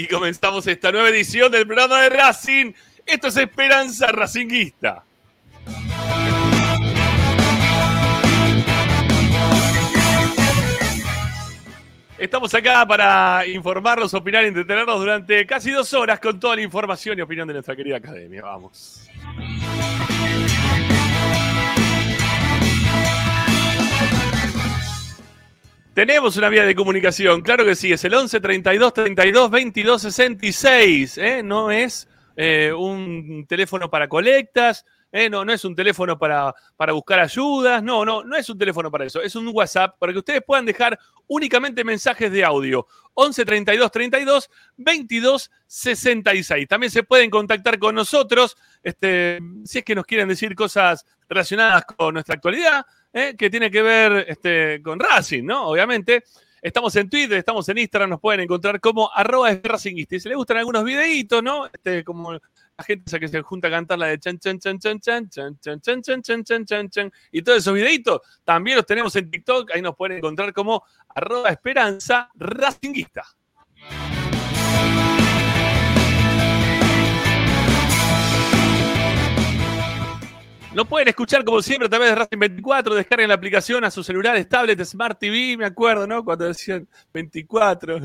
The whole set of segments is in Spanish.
Aquí comenzamos esta nueva edición del programa de Racing. Esto es Esperanza Racinguista. Estamos acá para informarlos, opinar y entretenernos durante casi dos horas con toda la información y opinión de nuestra querida academia. Vamos. Tenemos una vía de comunicación, claro que sí, es el 11 32 32 22 66. ¿eh? No es eh, un teléfono para colectas, ¿eh? no, no es un teléfono para, para buscar ayudas, no, no, no es un teléfono para eso, es un WhatsApp para que ustedes puedan dejar únicamente mensajes de audio. 11 32 32 22 66. También se pueden contactar con nosotros este, si es que nos quieren decir cosas relacionadas con nuestra actualidad, ¿eh? que tiene que ver este, con Racing, ¿no? Obviamente. Estamos en Twitter, estamos en Instagram, nos pueden encontrar como arroba. Y si les gustan algunos videitos, ¿no? Este, como la gente esa que se junta a cantar la de chan chan chan chan chan chan chan chan chan chan chan chan chan y todos esos videitos también los tenemos en TikTok, ahí nos pueden encontrar como arroba esperanza racinguista. Lo pueden escuchar como siempre a través de Racing 24, descarguen la aplicación a sus celulares, tablets, Smart TV, me acuerdo, ¿no? Cuando decían 24,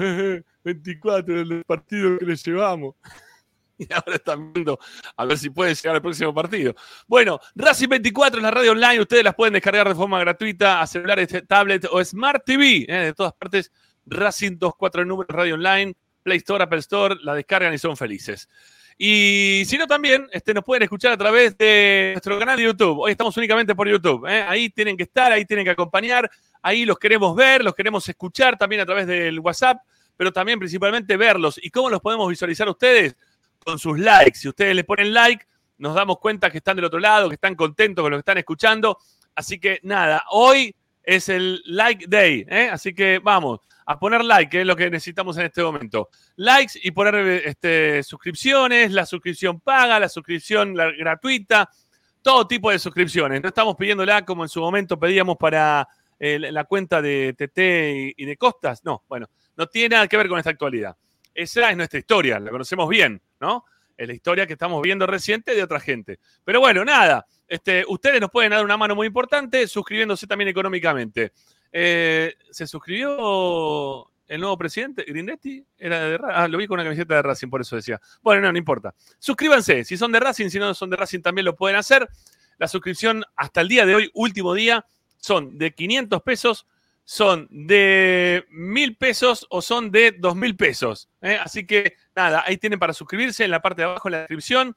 24 el partido que les llevamos. Y ahora están viendo a ver si pueden llegar al próximo partido. Bueno, Racing 24 es la radio online, ustedes las pueden descargar de forma gratuita a celulares, tablet o Smart TV, ¿eh? de todas partes. Racing 24 números radio online, Play Store, Apple Store, la descargan y son felices. Y si no, también este, nos pueden escuchar a través de nuestro canal de YouTube. Hoy estamos únicamente por YouTube. ¿eh? Ahí tienen que estar, ahí tienen que acompañar. Ahí los queremos ver, los queremos escuchar también a través del WhatsApp, pero también principalmente verlos. ¿Y cómo los podemos visualizar ustedes? Con sus likes. Si ustedes le ponen like, nos damos cuenta que están del otro lado, que están contentos con lo que están escuchando. Así que nada, hoy es el like day. ¿eh? Así que vamos a poner like, que es lo que necesitamos en este momento. Likes y poner este, suscripciones, la suscripción paga, la suscripción gratuita, todo tipo de suscripciones. No estamos pidiéndola como en su momento pedíamos para eh, la cuenta de TT y de Costas. No, bueno, no tiene nada que ver con esta actualidad. Esa es nuestra historia, la conocemos bien, ¿no? Es la historia que estamos viendo reciente de otra gente. Pero bueno, nada, este, ustedes nos pueden dar una mano muy importante suscribiéndose también económicamente. Eh, ¿Se suscribió el nuevo presidente? ¿Grindetti? Era de ah, lo vi con una camiseta de Racing, por eso decía. Bueno, no, no importa. Suscríbanse. Si son de Racing, si no son de Racing, también lo pueden hacer. La suscripción hasta el día de hoy, último día, son de 500 pesos, son de 1000 pesos o son de 2000 pesos. ¿eh? Así que nada, ahí tienen para suscribirse en la parte de abajo en la descripción.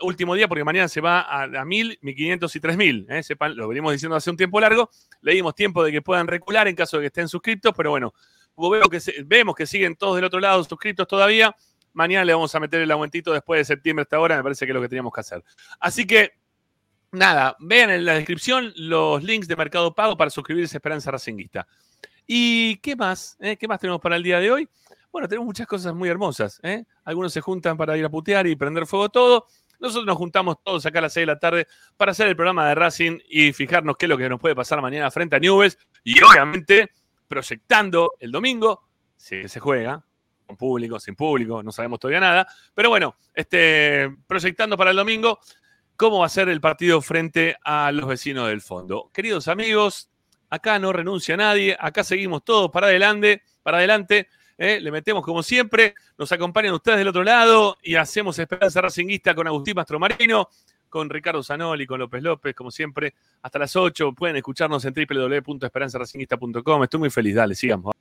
Último día, porque mañana se va a, a 1000, 1500 y 3000. ¿eh? Sepan, lo venimos diciendo hace un tiempo largo. Le dimos tiempo de que puedan recular en caso de que estén suscriptos, pero bueno, veo vemos que siguen todos del otro lado suscritos todavía. Mañana le vamos a meter el aumentito después de septiembre hasta ahora, me parece que es lo que teníamos que hacer. Así que, nada, vean en la descripción los links de Mercado Pago para suscribirse a Esperanza Racinguista. ¿Y qué más? Eh? ¿Qué más tenemos para el día de hoy? Bueno, tenemos muchas cosas muy hermosas. ¿eh? Algunos se juntan para ir a putear y prender fuego todo. Nosotros nos juntamos todos acá a las 6 de la tarde para hacer el programa de Racing y fijarnos qué es lo que nos puede pasar mañana frente a Newells. Y obviamente, proyectando el domingo, si se juega, con público, sin público, no sabemos todavía nada. Pero bueno, este, proyectando para el domingo cómo va a ser el partido frente a los vecinos del fondo. Queridos amigos, acá no renuncia nadie, acá seguimos todos para adelante, para adelante. ¿eh? le metemos como siempre, nos acompañan ustedes del otro lado y hacemos Esperanza Racinguista con Agustín Mastromarino, con Ricardo Zanoli, con López López, como siempre, hasta las 8. Pueden escucharnos en www.esperanzaracinguista.com. Estoy muy feliz, dale, sigamos.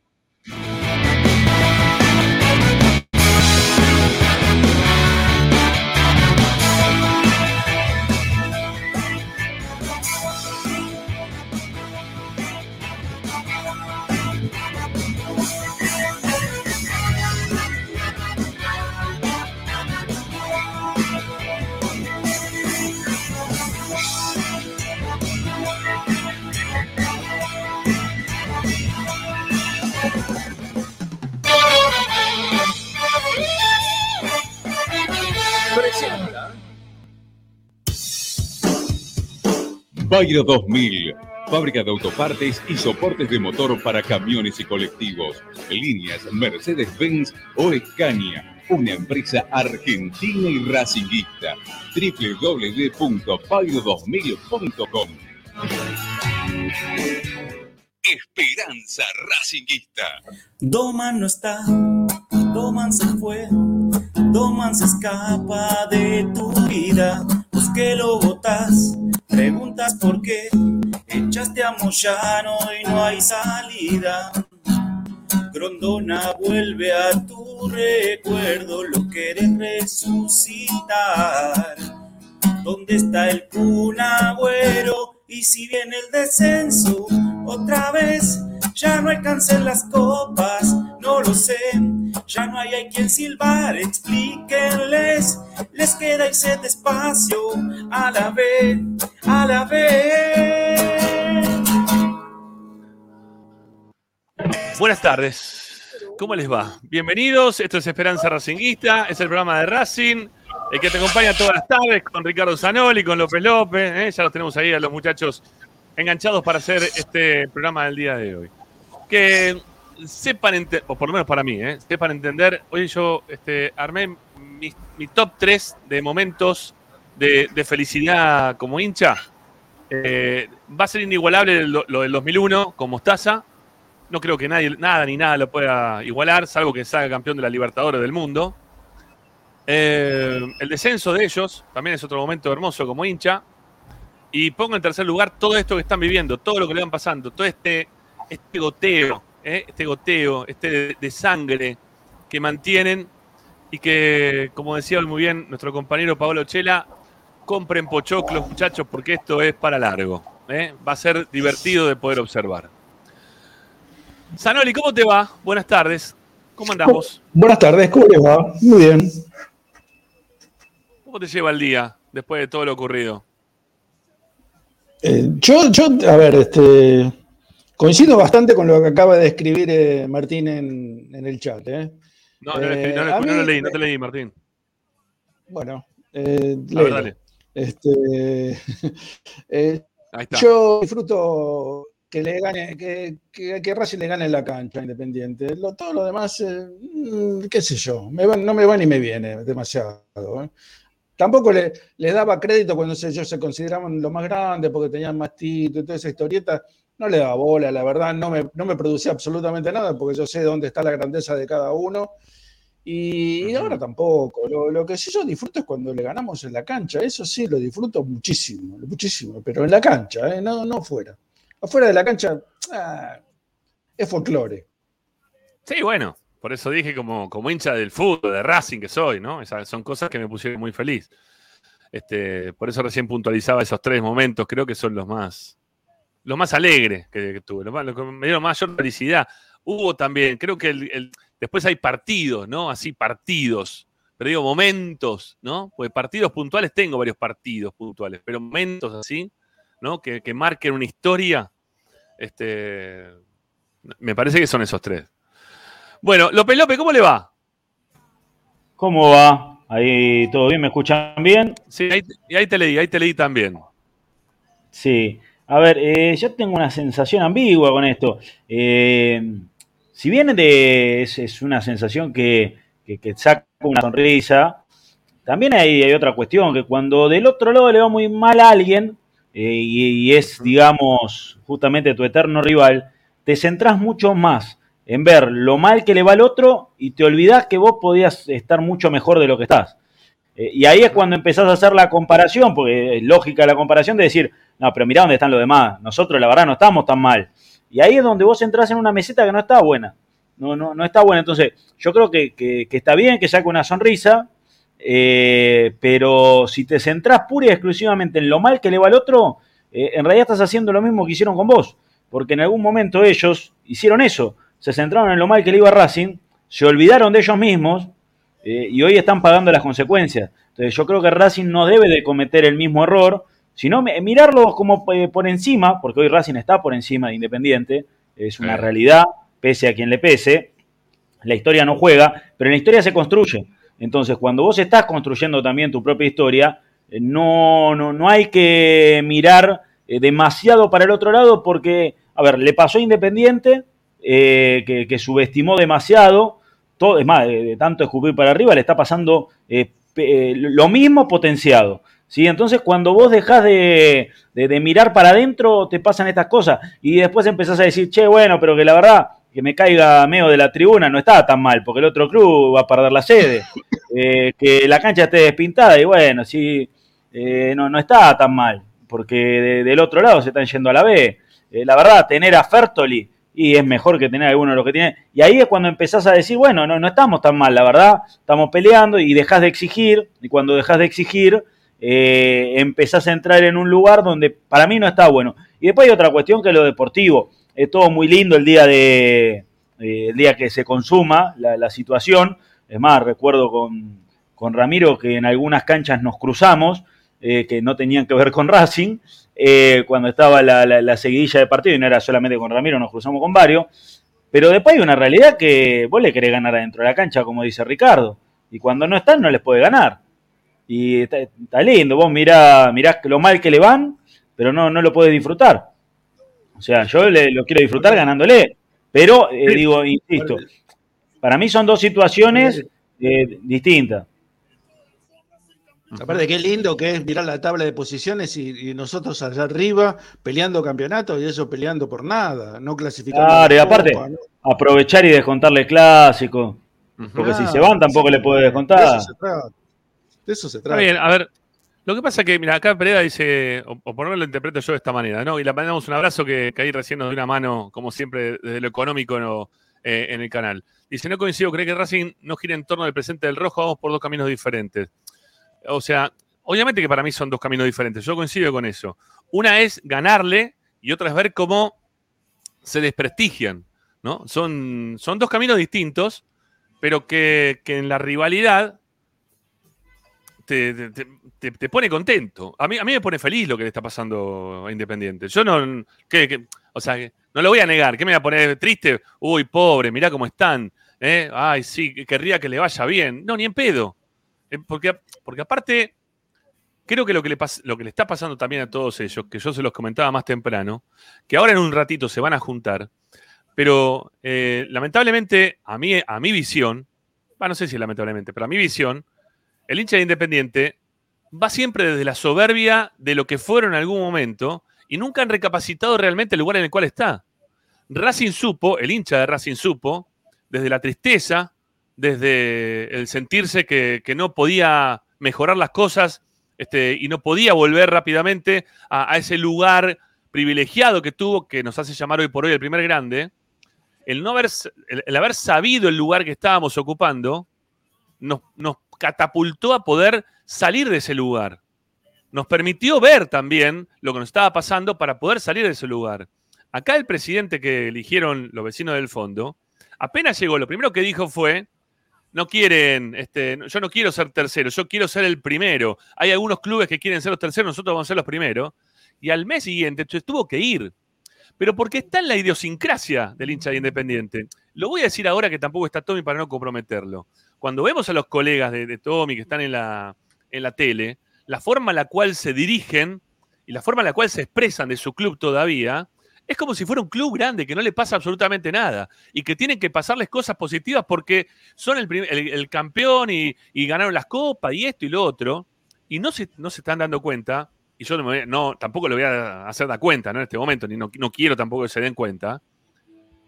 Bayro 2000, fábrica de autopartes y soportes de motor para camiones y colectivos. Líneas Mercedes-Benz o Escaña, una empresa argentina y racinguista. www.bayro2000.com Esperanza Racinguista. Doman no está, Doman se fue, Doman se escapa de tu vida, pues lo botas Preguntas por qué echaste a Moyano y no hay salida. Grondona vuelve a tu recuerdo, lo quieres resucitar. ¿Dónde está el cunagüero? Y si viene el descenso, otra vez ya no alcancen las copas, no lo sé, ya no hay, hay quien silbar, explíquenles, les queda irse despacio, a la vez, a la vez. Buenas tardes, ¿cómo les va? Bienvenidos, esto es Esperanza Racinguista, es el programa de Racing, el que te acompaña todas las tardes con Ricardo Zanoli, con López López, ¿eh? ya los tenemos ahí a los muchachos enganchados para hacer este programa del día de hoy que sepan, o por lo menos para mí, ¿eh? sepan entender. Hoy yo este, armé mi, top 3 de momentos de, felicidad como hincha. Eh, va a ser inigualable lo, del 2001 con Mostaza. No creo que nadie, nada ni nada lo pueda igualar, salvo que salga campeón de la Libertadores del mundo. Eh, el descenso de ellos también es otro momento hermoso como hincha. Y pongo en tercer lugar todo esto que están viviendo, todo lo que le van pasando, todo este este goteo, ¿eh? este goteo, este de, sangre que mantienen y que, como decía muy bien nuestro compañero Pablo Chela, compren pochoclos, muchachos, porque esto es para largo. ¿eh? Va a ser divertido de poder observar. Sanoli, ¿cómo te va? Buenas tardes. ¿Cómo andamos? Buenas tardes, ¿cómo te va? Muy bien. ¿Cómo te lleva el día después de todo lo ocurrido? Eh, yo, yo, a ver, este, Coincido bastante con lo que acaba de escribir eh, Martín en, el chat. ¿eh? No, no, eh, lo leí, no te leí, Martín. Bueno, eh, dale. Este, Yo disfruto que le gane, que, que, Racing le gane la cancha Independiente. todo lo demás, mm, qué sé yo, no me va ni me viene demasiado. Tampoco le, le, daba crédito cuando ellos se consideraban lo más grande porque tenían más títulos y toda esa historieta no le daba bola, la verdad, no me, no me producía absolutamente nada porque yo sé dónde está la grandeza de cada uno. Y, ahora tampoco. Lo, que sí yo disfruto es cuando le ganamos en la cancha. Eso sí, lo disfruto muchísimo, muchísimo. Pero en la cancha, ¿eh? no, no fuera. Afuera de la cancha ah, es folclore. Sí, bueno. Por eso dije como, como hincha del fútbol, de Racing que soy, ¿no? Esas son cosas que me pusieron muy feliz. Este, por eso recién puntualizaba esos tres momentos. Creo que son los más, lo más alegre que, tuve, lo, que me dio mayor felicidad. hubo también, creo que el- el- después hay partidos, ¿no? Así partidos, pero digo momentos, ¿no? Porque partidos puntuales tengo varios partidos puntuales, pero momentos así, ¿no? Que, que marquen una historia, este, me parece que son esos tres. Bueno, López López, ¿cómo le va? ¿Cómo va? Ahí todo bien, ¿me escuchan bien? Sí, ahí, y ahí te leí, ahí te leí también. Sí. A ver, eh, yo tengo una sensación ambigua con esto. Eh, si bien de- es, es una sensación que, que- que saca una sonrisa, también hay, hay otra cuestión, que cuando del otro lado le va muy mal a alguien, eh, y, y es, digamos, justamente tu eterno rival, te centrás mucho más en ver lo mal que le va al otro y te olvidás que vos podías estar mucho mejor de lo que estás. Y ahí es cuando empezás a hacer la comparación, porque es lógica la comparación de decir, no, pero mirá dónde están los demás, nosotros la verdad no estamos tan mal. Y ahí es donde vos entrás en una meseta que no está buena. No, no, no está buena. Entonces, yo creo que, que- que está bien que saque una sonrisa, eh, pero si te centrás pura y exclusivamente en lo mal que le va al otro, eh, en realidad estás haciendo lo mismo que hicieron con vos. Porque en algún momento ellos hicieron eso. Se centraron en lo mal que le iba a Racing, se olvidaron de ellos mismos eh, y hoy están pagando las consecuencias. Entonces yo creo que Racing no debe de cometer el mismo error, sino mi- mirarlo como eh, por encima, porque hoy Racing está por encima de Independiente, es una Sí. realidad, pese a quien le pese, la historia no juega, pero la historia se construye. Entonces cuando vos estás construyendo también tu propia historia, eh, no, no, no hay que mirar eh, demasiado para el otro lado porque, a ver, le pasó a Independiente, eh, que, que subestimó demasiado, todo, es más, de, de tanto escupir para arriba, le está pasando eh, eh, lo mismo potenciado. ¿Sí? Entonces, cuando vos dejás de, de- de mirar para adentro, te pasan estas cosas. Y después empezás a decir, che, bueno, pero que la verdad, que me caiga medio de la tribuna no está tan mal, porque el otro club va a perder la sede. Eh, que la cancha esté despintada, y bueno, sí, eh, no, no está tan mal, porque de- del otro lado se están yendo a la B. Eh, la verdad, tener a Fertoli y es mejor que tener alguno de los que tiene. Y ahí es cuando empezás a decir, bueno, no, no estamos tan mal, la verdad, estamos peleando y dejás de exigir, y cuando dejás de exigir, eh, empezás a entrar en un lugar donde para mí no está bueno. Y después hay otra cuestión que es lo deportivo. Es todo muy lindo el día de eh, el día que se consuma la, situación. Es más, recuerdo con, con Ramiro que en algunas canchas nos cruzamos, eh, que no tenían que ver con Racing, eh, cuando estaba la, la- la seguidilla de partido, y no era solamente con Ramiro, nos cruzamos con varios. Pero después hay una realidad que vos le querés ganar adentro de la cancha, como dice Ricardo. Y cuando no están, no les puede ganar. Y está, está lindo, vos mirá, mirás lo mal que le van, pero no, no lo puedes disfrutar. O sea, yo le- lo quiero disfrutar ganándole. Pero, eh, digo, insisto, para mí son dos situaciones eh, distintas. Aparte, qué lindo que es mirar la tabla de posiciones y, y nosotros allá arriba peleando campeonatos y eso peleando por nada, no clasificando. Claro, y aparte, Copa, ¿no? aprovechar y descontarle clásico. Porque si se van tampoco le puede De descontar. eso se trata. De eso se Está trata. bien, a ver. Lo que pasa es que, mira, acá Pereda dice, o, o por lo menos lo interpreto yo de esta manera, ¿no? Y le mandamos un abrazo que, que ahí recién nos dio una mano, como siempre, desde lo económico no, eh, en el canal. Dice, no coincido, cree que Racing no gira en torno del presente del rojo, vamos por dos caminos diferentes. O sea, obviamente que para mí son dos caminos diferentes, yo coincido con eso. Una es ganarle y otra es ver cómo se desprestigian, ¿no? Son, son dos caminos distintos, pero que, que en la rivalidad te, te- pone contento. A mí, a mí me pone feliz lo que le está pasando a Independiente. Yo no, que- que- o sea, no lo voy a negar. ¿Qué me voy a poner triste? Uy, pobre, mirá cómo están. ¿eh? Ay, sí, querría que le vaya bien. No, ni en pedo. Eh, Porque, porque aparte, creo que lo que, le pas- lo que le está pasando también a todos ellos, que yo se los comentaba más temprano, que ahora en un ratito se van a juntar, pero eh, lamentablemente a mí, a mi visión, bah, no sé si lamentablemente, pero a mi visión, el hincha de Independiente va siempre desde la soberbia de lo que fueron en algún momento y nunca han recapacitado realmente el lugar en el cual está. Racing supo, el hincha de Racing supo, desde la tristeza, desde el sentirse que, no podía mejorar las cosas este, y no podía volver rápidamente a, ese lugar privilegiado que tuvo, que nos hace llamar hoy por hoy el primer grande, el, no haber, el haber sabido el lugar que estábamos ocupando, nos, nos catapultó a poder salir de ese lugar. Nos permitió ver también lo que nos estaba pasando para poder salir de ese lugar. Acá el presidente que eligieron los vecinos del fondo, apenas llegó, lo primero que dijo fue, no quieren, este, yo no quiero ser tercero, yo quiero ser el primero. Hay algunos clubes que quieren ser los terceros, nosotros vamos a ser los primeros. Y al mes siguiente tuvo que ir. Pero porque está en la idiosincrasia del hincha de Independiente. Lo voy a decir ahora que tampoco está Tommy para no comprometerlo. Cuando vemos a los colegas de, Tommy que están en la, en la tele, la forma en la cual se dirigen y la forma en la cual se expresan de su club todavía, es como si fuera un club grande que no le pasa absolutamente nada y que tienen que pasarles cosas positivas porque son el, el- campeón y, y ganaron las copas y esto y lo otro, y no se, no se están dando cuenta, y yo no, tampoco lo voy a hacer dar cuenta en este momento, ni no quiero tampoco que se den cuenta,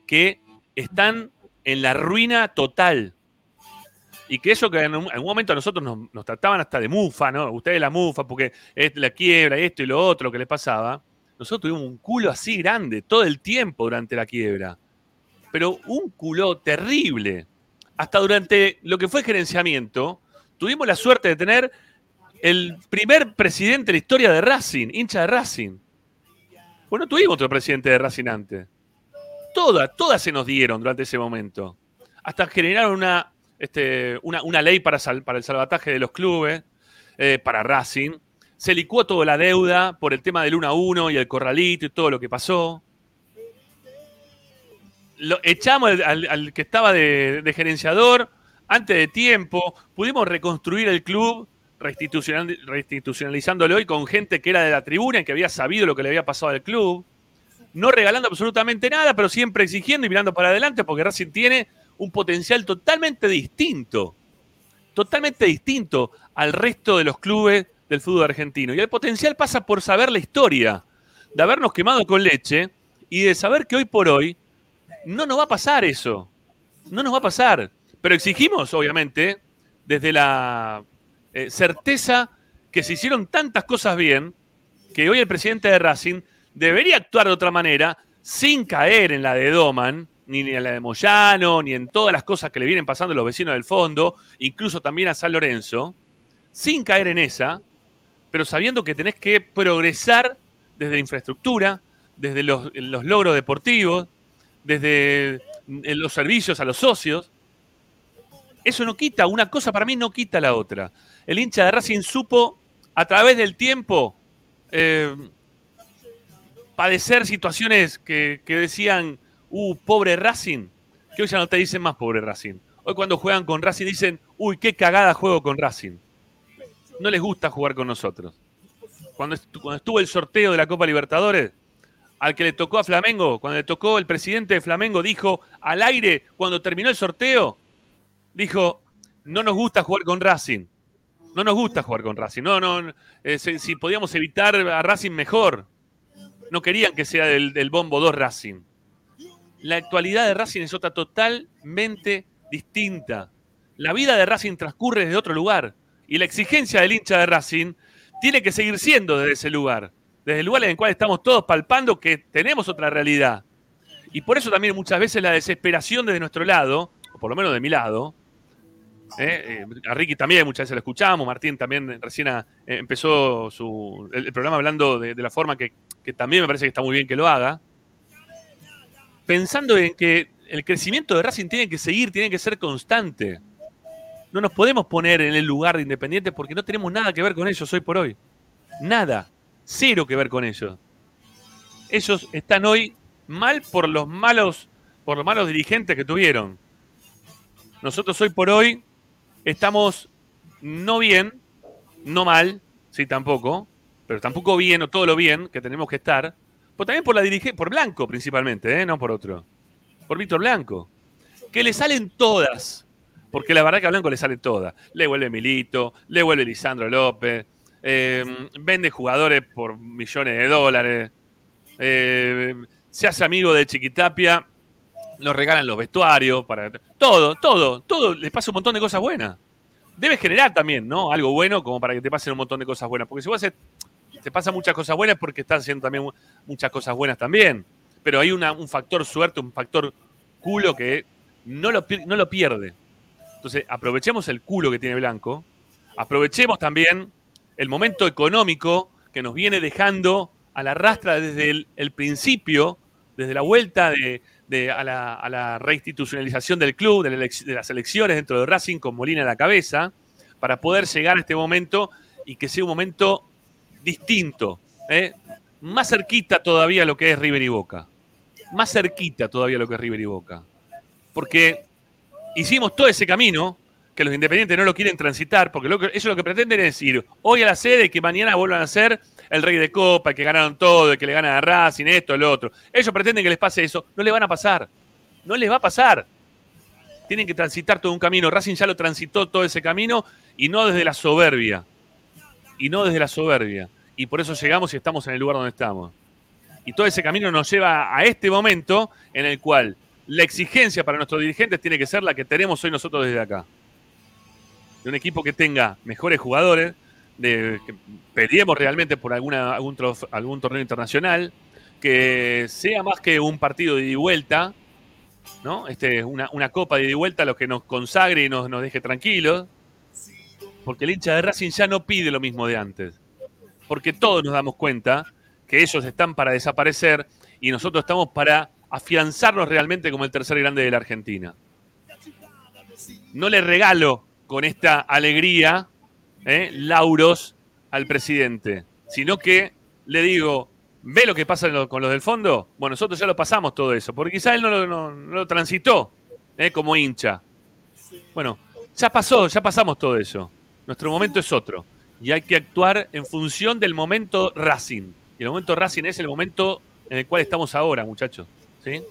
que están en la ruina total. Y que eso que en un, en un momento a nosotros nos, trataban hasta de mufa, ¿no? Ustedes la mufa, porque es la quiebra, esto y lo otro que les pasaba. Nosotros tuvimos un culo así grande todo el tiempo durante la quiebra. Pero un culo terrible. Hasta durante lo que fue gerenciamiento, tuvimos la suerte de tener el primer presidente de la historia de Racing, hincha de Racing. Bueno, no tuvimos otro presidente de Racing antes. Todas, todas se nos dieron durante ese momento. Hasta generaron una, este, una, ley para, el salvataje de los clubes, eh, para Racing. Se licuó toda la deuda por el tema del 1 a 1 y el corralito y todo lo que pasó. Lo, echamos al, que estaba de, gerenciador antes de tiempo. Pudimos reconstruir el club restitucional- restitucionalizándolo y con gente que era de la tribuna y que había sabido lo que le había pasado al club. No regalando absolutamente nada, pero siempre exigiendo y mirando para adelante porque Racing tiene un potencial totalmente distinto. Totalmente distinto al resto de los clubes del fútbol argentino. Y el potencial pasa por saber la historia, de habernos quemado con leche y de saber que hoy por hoy no nos va a pasar eso. No nos va a pasar. Pero exigimos, obviamente, desde la eh, certeza que se hicieron tantas cosas bien que hoy el presidente de Racing debería actuar de otra manera sin caer en la de Doman, ni en la de Moyano, ni en todas las cosas que le vienen pasando a los vecinos del fondo, incluso también a San Lorenzo, sin caer en esa, pero sabiendo que tenés que progresar desde la infraestructura, desde los, los logros deportivos, desde los servicios a los socios. Eso no quita, una cosa para mí no quita la otra. El hincha de Racing supo, a través del tiempo, eh, padecer situaciones que, que decían, uh, pobre Racing, que hoy ya no te dicen más pobre Racing. Hoy cuando juegan con Racing dicen, uy, qué cagada juego con Racing. No les gusta jugar con nosotros. Cuando, estu- cuando estuvo el sorteo de la Copa Libertadores, al que le tocó a Flamengo, cuando le tocó el presidente de Flamengo, dijo al aire, cuando terminó el sorteo, dijo, no nos gusta jugar con Racing. No nos gusta jugar con Racing. No, no, eh, si, si podíamos evitar a Racing mejor. No querían que sea del, del Bombo 2 Racing. La actualidad de Racing es otra totalmente distinta. La vida de Racing transcurre desde otro lugar. Y la exigencia del hincha de Racing tiene que seguir siendo desde ese lugar. Desde el lugar en el cual estamos todos palpando que tenemos otra realidad. Y por eso también muchas veces la desesperación desde nuestro lado, o por lo menos de mi lado, ¿eh? Eh, a Ricky también muchas veces lo escuchamos, Martín también recién eh, empezó su, el, programa hablando de, de la forma que, que también me parece que está muy bien que lo haga, pensando en que el crecimiento de Racing tiene que seguir, tiene que ser constante. No nos podemos poner en el lugar de Independiente porque no tenemos nada que ver con ellos hoy por hoy. Nada. Cero que ver con ellos. Ellos están hoy mal por los malos, por los malos dirigentes que tuvieron. Nosotros hoy por hoy estamos no bien, no mal, sí tampoco, pero tampoco bien o todo lo bien que tenemos que estar, pero también por la dirige, por Blanco principalmente, ¿eh? no por otro, por Víctor Blanco, que le salen todas, porque la verdad que a Blanco le salen todas. Le vuelve Milito, le vuelve Lisandro López, eh, vende jugadores por millones de dólares, eh, se hace amigo de Chiquitapia, nos regalan los vestuarios, para todo, todo, todo, les pasa un montón de cosas buenas. Debe generar también, ¿no? Algo bueno como para que te pasen un montón de cosas buenas. Porque si vos haces, te pasan muchas cosas buenas porque estás haciendo también mu- muchas cosas buenas también. Pero hay un factor suerte, un factor culo que no lo, no lo pierde. Entonces, aprovechemos el culo que tiene Blanco. Aprovechemos también el momento económico que nos viene dejando a la rastra desde el, principio desde la vuelta de, a, la, a reinstitucionalización del club, de, las elecciones dentro de Racing con Molina a la cabeza, para poder llegar a este momento y que sea un momento distinto, ¿eh? más cerquita todavía lo que es River y Boca, más cerquita todavía lo que es River y Boca, porque hicimos todo ese camino que los independientes no lo quieren transitar, porque lo que, ellos lo que pretenden es ir hoy a la sede y que mañana vuelvan a ser el rey de copa, que ganaron todo, que le ganan a Racing, esto, lo otro. Ellos pretenden que les pase eso, no les van a pasar, no les va a pasar. Tienen que transitar todo un camino. Racing ya lo transitó todo ese camino y no desde la soberbia. Y no desde la soberbia. Y por eso llegamos y estamos en el lugar donde estamos. Y todo ese camino nos lleva a este momento en el cual la exigencia para nuestros dirigentes tiene que ser la que tenemos hoy nosotros desde acá. De un equipo que tenga mejores jugadores, de que peleemos realmente por alguna, algún, torneo internacional, que sea más que un partido de ida y vuelta, ¿no? Este, una, una copa de ida y vuelta, lo que nos consagre y nos, nos deje tranquilos. Porque el hincha de Racing ya no pide lo mismo de antes. Porque todos nos damos cuenta que ellos están para desaparecer y nosotros estamos para afianzarnos realmente como el tercer grande de la Argentina. No le regalo con esta alegría ¿eh? lauros al presidente, sino que le digo, ¿ve lo que pasa con los del fondo? Bueno, nosotros ya lo pasamos todo eso, porque quizá él no lo, no- no lo transitó ¿eh? como hincha. Bueno, ya pasó, ya pasamos todo eso. Nuestro momento es otro. Y hay que actuar en función del momento Racing. Y el momento Racing es el momento en el cual estamos ahora, muchachos. ¿sí?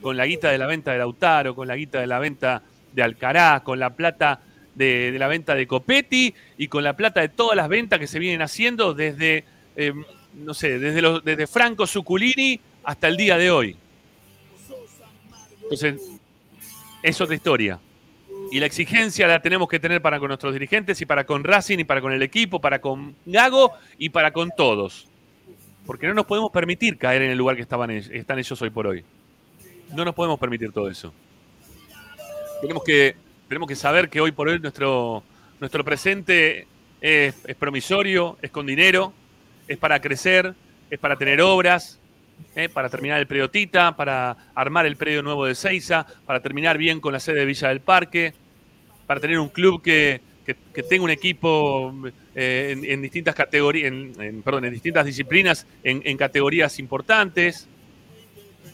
Con la guita de la venta de Lautaro, con la guita de la venta de Alcaraz, con la plata de, la venta de Copetti y con la plata de todas las ventas que se vienen haciendo desde, eh, no sé, desde, los, desde Franco Zuculini hasta el día de hoy. Entonces, es otra historia. Y la exigencia la tenemos que tener para con nuestros dirigentes y para con Racing y para con el equipo, para con Gago y para con todos. Porque no nos podemos permitir caer en el lugar que estaban, están ellos hoy por hoy. No nos podemos permitir todo eso. Tenemos que, tenemos que saber que hoy por hoy nuestro, nuestro presente es, es promisorio, es con dinero, es para crecer, es para tener obras, ¿eh? para terminar el predio Tita, para armar el predio nuevo de Seiza, para terminar bien con la sede de Villa del Parque, para tener un club que, que- tenga un equipo eh, en, distintas categorías, en, perdón, en distintas disciplinas, en, categorías importantes.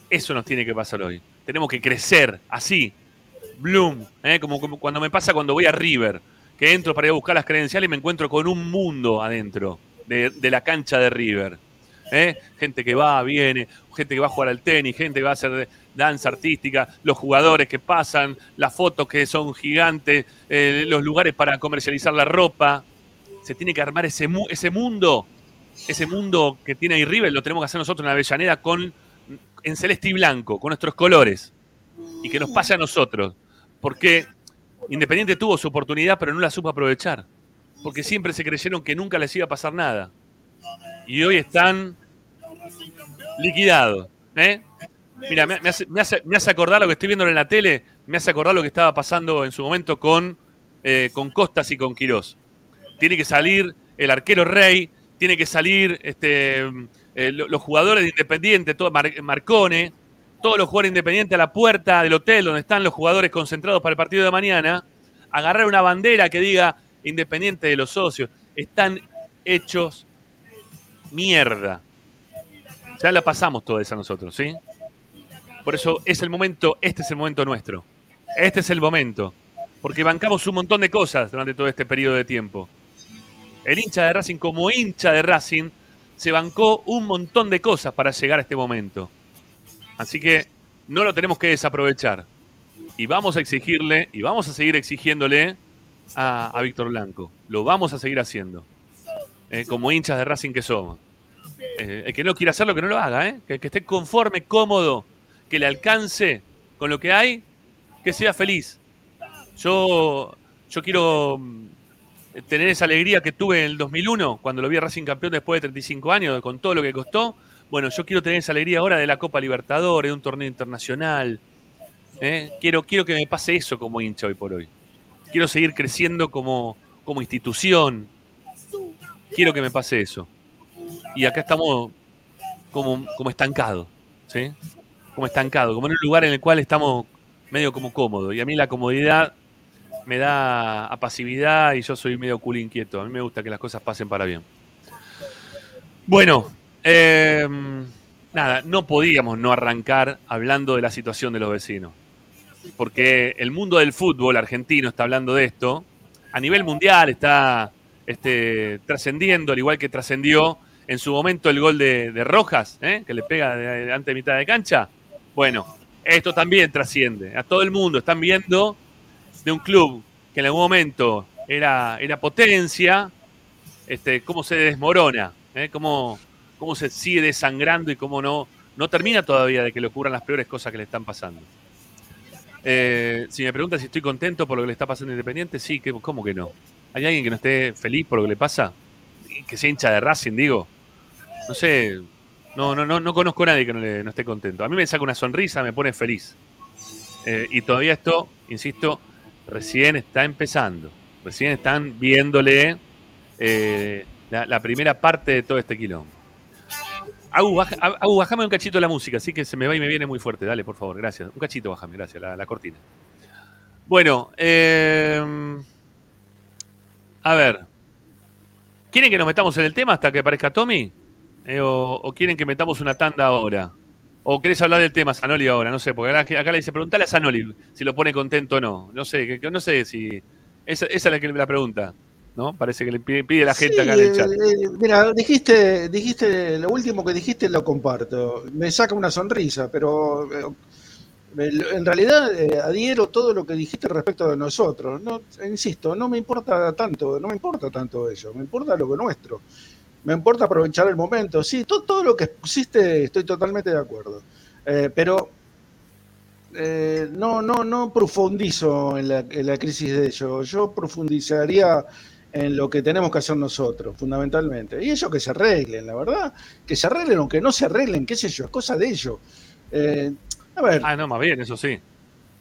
Eso nos tiene que pasar hoy. Tenemos que crecer así, Bloom, ¿eh? como, cuando me pasa cuando voy a River, que entro para ir a buscar las credenciales y me encuentro con un mundo adentro de, de la cancha de River. ¿Eh? Gente que va, viene, gente que va a jugar al tenis, gente que va a hacer danza artística, los jugadores que pasan, las fotos que son gigantes, eh, los lugares para comercializar la ropa. Se tiene que armar ese, mu- ese mundo, ese mundo que tiene ahí River, lo tenemos que hacer nosotros en la Avellaneda con, en celeste y blanco, con nuestros colores. Y que nos pase a nosotros. Porque Independiente tuvo su oportunidad, pero no la supo aprovechar. Porque siempre se creyeron que nunca les iba a pasar nada. Y hoy están liquidados. ¿eh? Mira, me, hace, acordar lo que estoy viendo en la tele, me hace acordar lo que estaba pasando en su momento con, eh, con Costas y con Quirós. Tiene que salir el arquero Rey, tiene que salir este, eh, lo- los jugadores de Independiente, todo, Mar- Marcone, todos los jugadores independientes a la puerta del hotel donde están los jugadores concentrados para el partido de mañana, agarrar una bandera que diga Independiente de los socios. Están hechos mierda. Ya la pasamos toda esa nosotros, ¿sí? Por eso es el momento, este es el momento nuestro. Este es el momento. Porque bancamos un montón de cosas durante todo este periodo de tiempo. El hincha de Racing, como hincha de Racing, se bancó un montón de cosas para llegar a este momento. Así que no lo tenemos que desaprovechar. Y vamos a exigirle, y vamos a seguir exigiéndole a, Víctor Blanco. Lo vamos a seguir haciendo. eh, como hinchas de Racing que somos. Eh, el que no quiera hacerlo, que no lo haga, ¿eh? que, que esté conforme, cómodo, que le alcance con lo que hay, que sea feliz. Yo, yo quiero mm, tener esa alegría que tuve en el 2001, cuando lo vi a Racing campeón después de 35 años, con todo lo que costó. Bueno, yo quiero tener esa alegría ahora de la Copa Libertadores, de un torneo internacional. ¿eh? Quiero, quiero que me pase eso como hincha hoy por hoy. Quiero seguir creciendo como, como institución. Quiero que me pase eso. Y acá estamos como, como estancados. ¿sí? Como estancado, como en un lugar en el cual estamos medio como cómodos. Y a mí la comodidad me da apasividad y yo soy medio culo inquieto. A mí me gusta que las cosas pasen para bien. Bueno, eh, nada, no podíamos no arrancar hablando de la situación de los vecinos. Porque el mundo del fútbol argentino está hablando de esto. A nivel mundial está este, trascendiendo, al igual que trascendió en su momento el gol de, Rojas, ¿eh? que le pega de, de mitad de cancha. Bueno, esto también trasciende. A todo el mundo están viendo de un club que en algún momento era, era potencia, este, cómo se desmorona, ¿eh? cómo, cómo se sigue desangrando y cómo no, no termina todavía de que le ocurran las peores cosas que le están pasando. Eh, si me preguntas si estoy contento por lo que le está pasando a Independiente, sí, ¿cómo que no? ¿Hay alguien que no esté feliz por lo que le pasa? Que sea hincha de Racing, digo. No sé, no, no, no, no conozco a nadie que no, le- no esté contento. A mí me saca una sonrisa, me pone feliz. Eh, y todavía esto, insisto, recién está empezando. Recién están viéndole eh, la, primera parte de todo este quilombo. Agus, baja- Agus, bajame un cachito la música, así que se me va y me viene muy fuerte. Dale, por favor, gracias. Un cachito, bajame, gracias, la, la cortina. Bueno, eh, a ver. ¿Quieren que nos metamos en el tema hasta que aparezca Tommy? Eh, o, o quieren que metamos una tanda ahora? ¿O querés hablar del tema Sanoli ahora? No sé, porque acá, acá le dice, preguntale a Sanoli si lo pone contento o no. No sé, que, no sé si. Esa, esa es la, que, la pregunta, ¿no? Parece que le pide, pide la gente Sí, acá en el chat. eh, mira, dijiste, dijiste, lo último que dijiste lo comparto. Me saca una sonrisa, pero eh, en realidad eh, adhiero todo lo que dijiste respecto de nosotros. No, insisto, no me importa tanto, no me importa tanto eso, me importa lo que nuestro. Me importa aprovechar el momento. Sí, todo, todo lo que pusiste estoy totalmente de acuerdo. Eh, pero eh, no, no, no profundizo en la, en la crisis de ellos. Yo profundizaría en lo que tenemos que hacer nosotros, fundamentalmente. Y ellos que se arreglen, la verdad, que se arreglen, aunque no se arreglen, qué sé yo, es cosa de ellos. Eh, a ver, Ah, no, más bien, eso sí.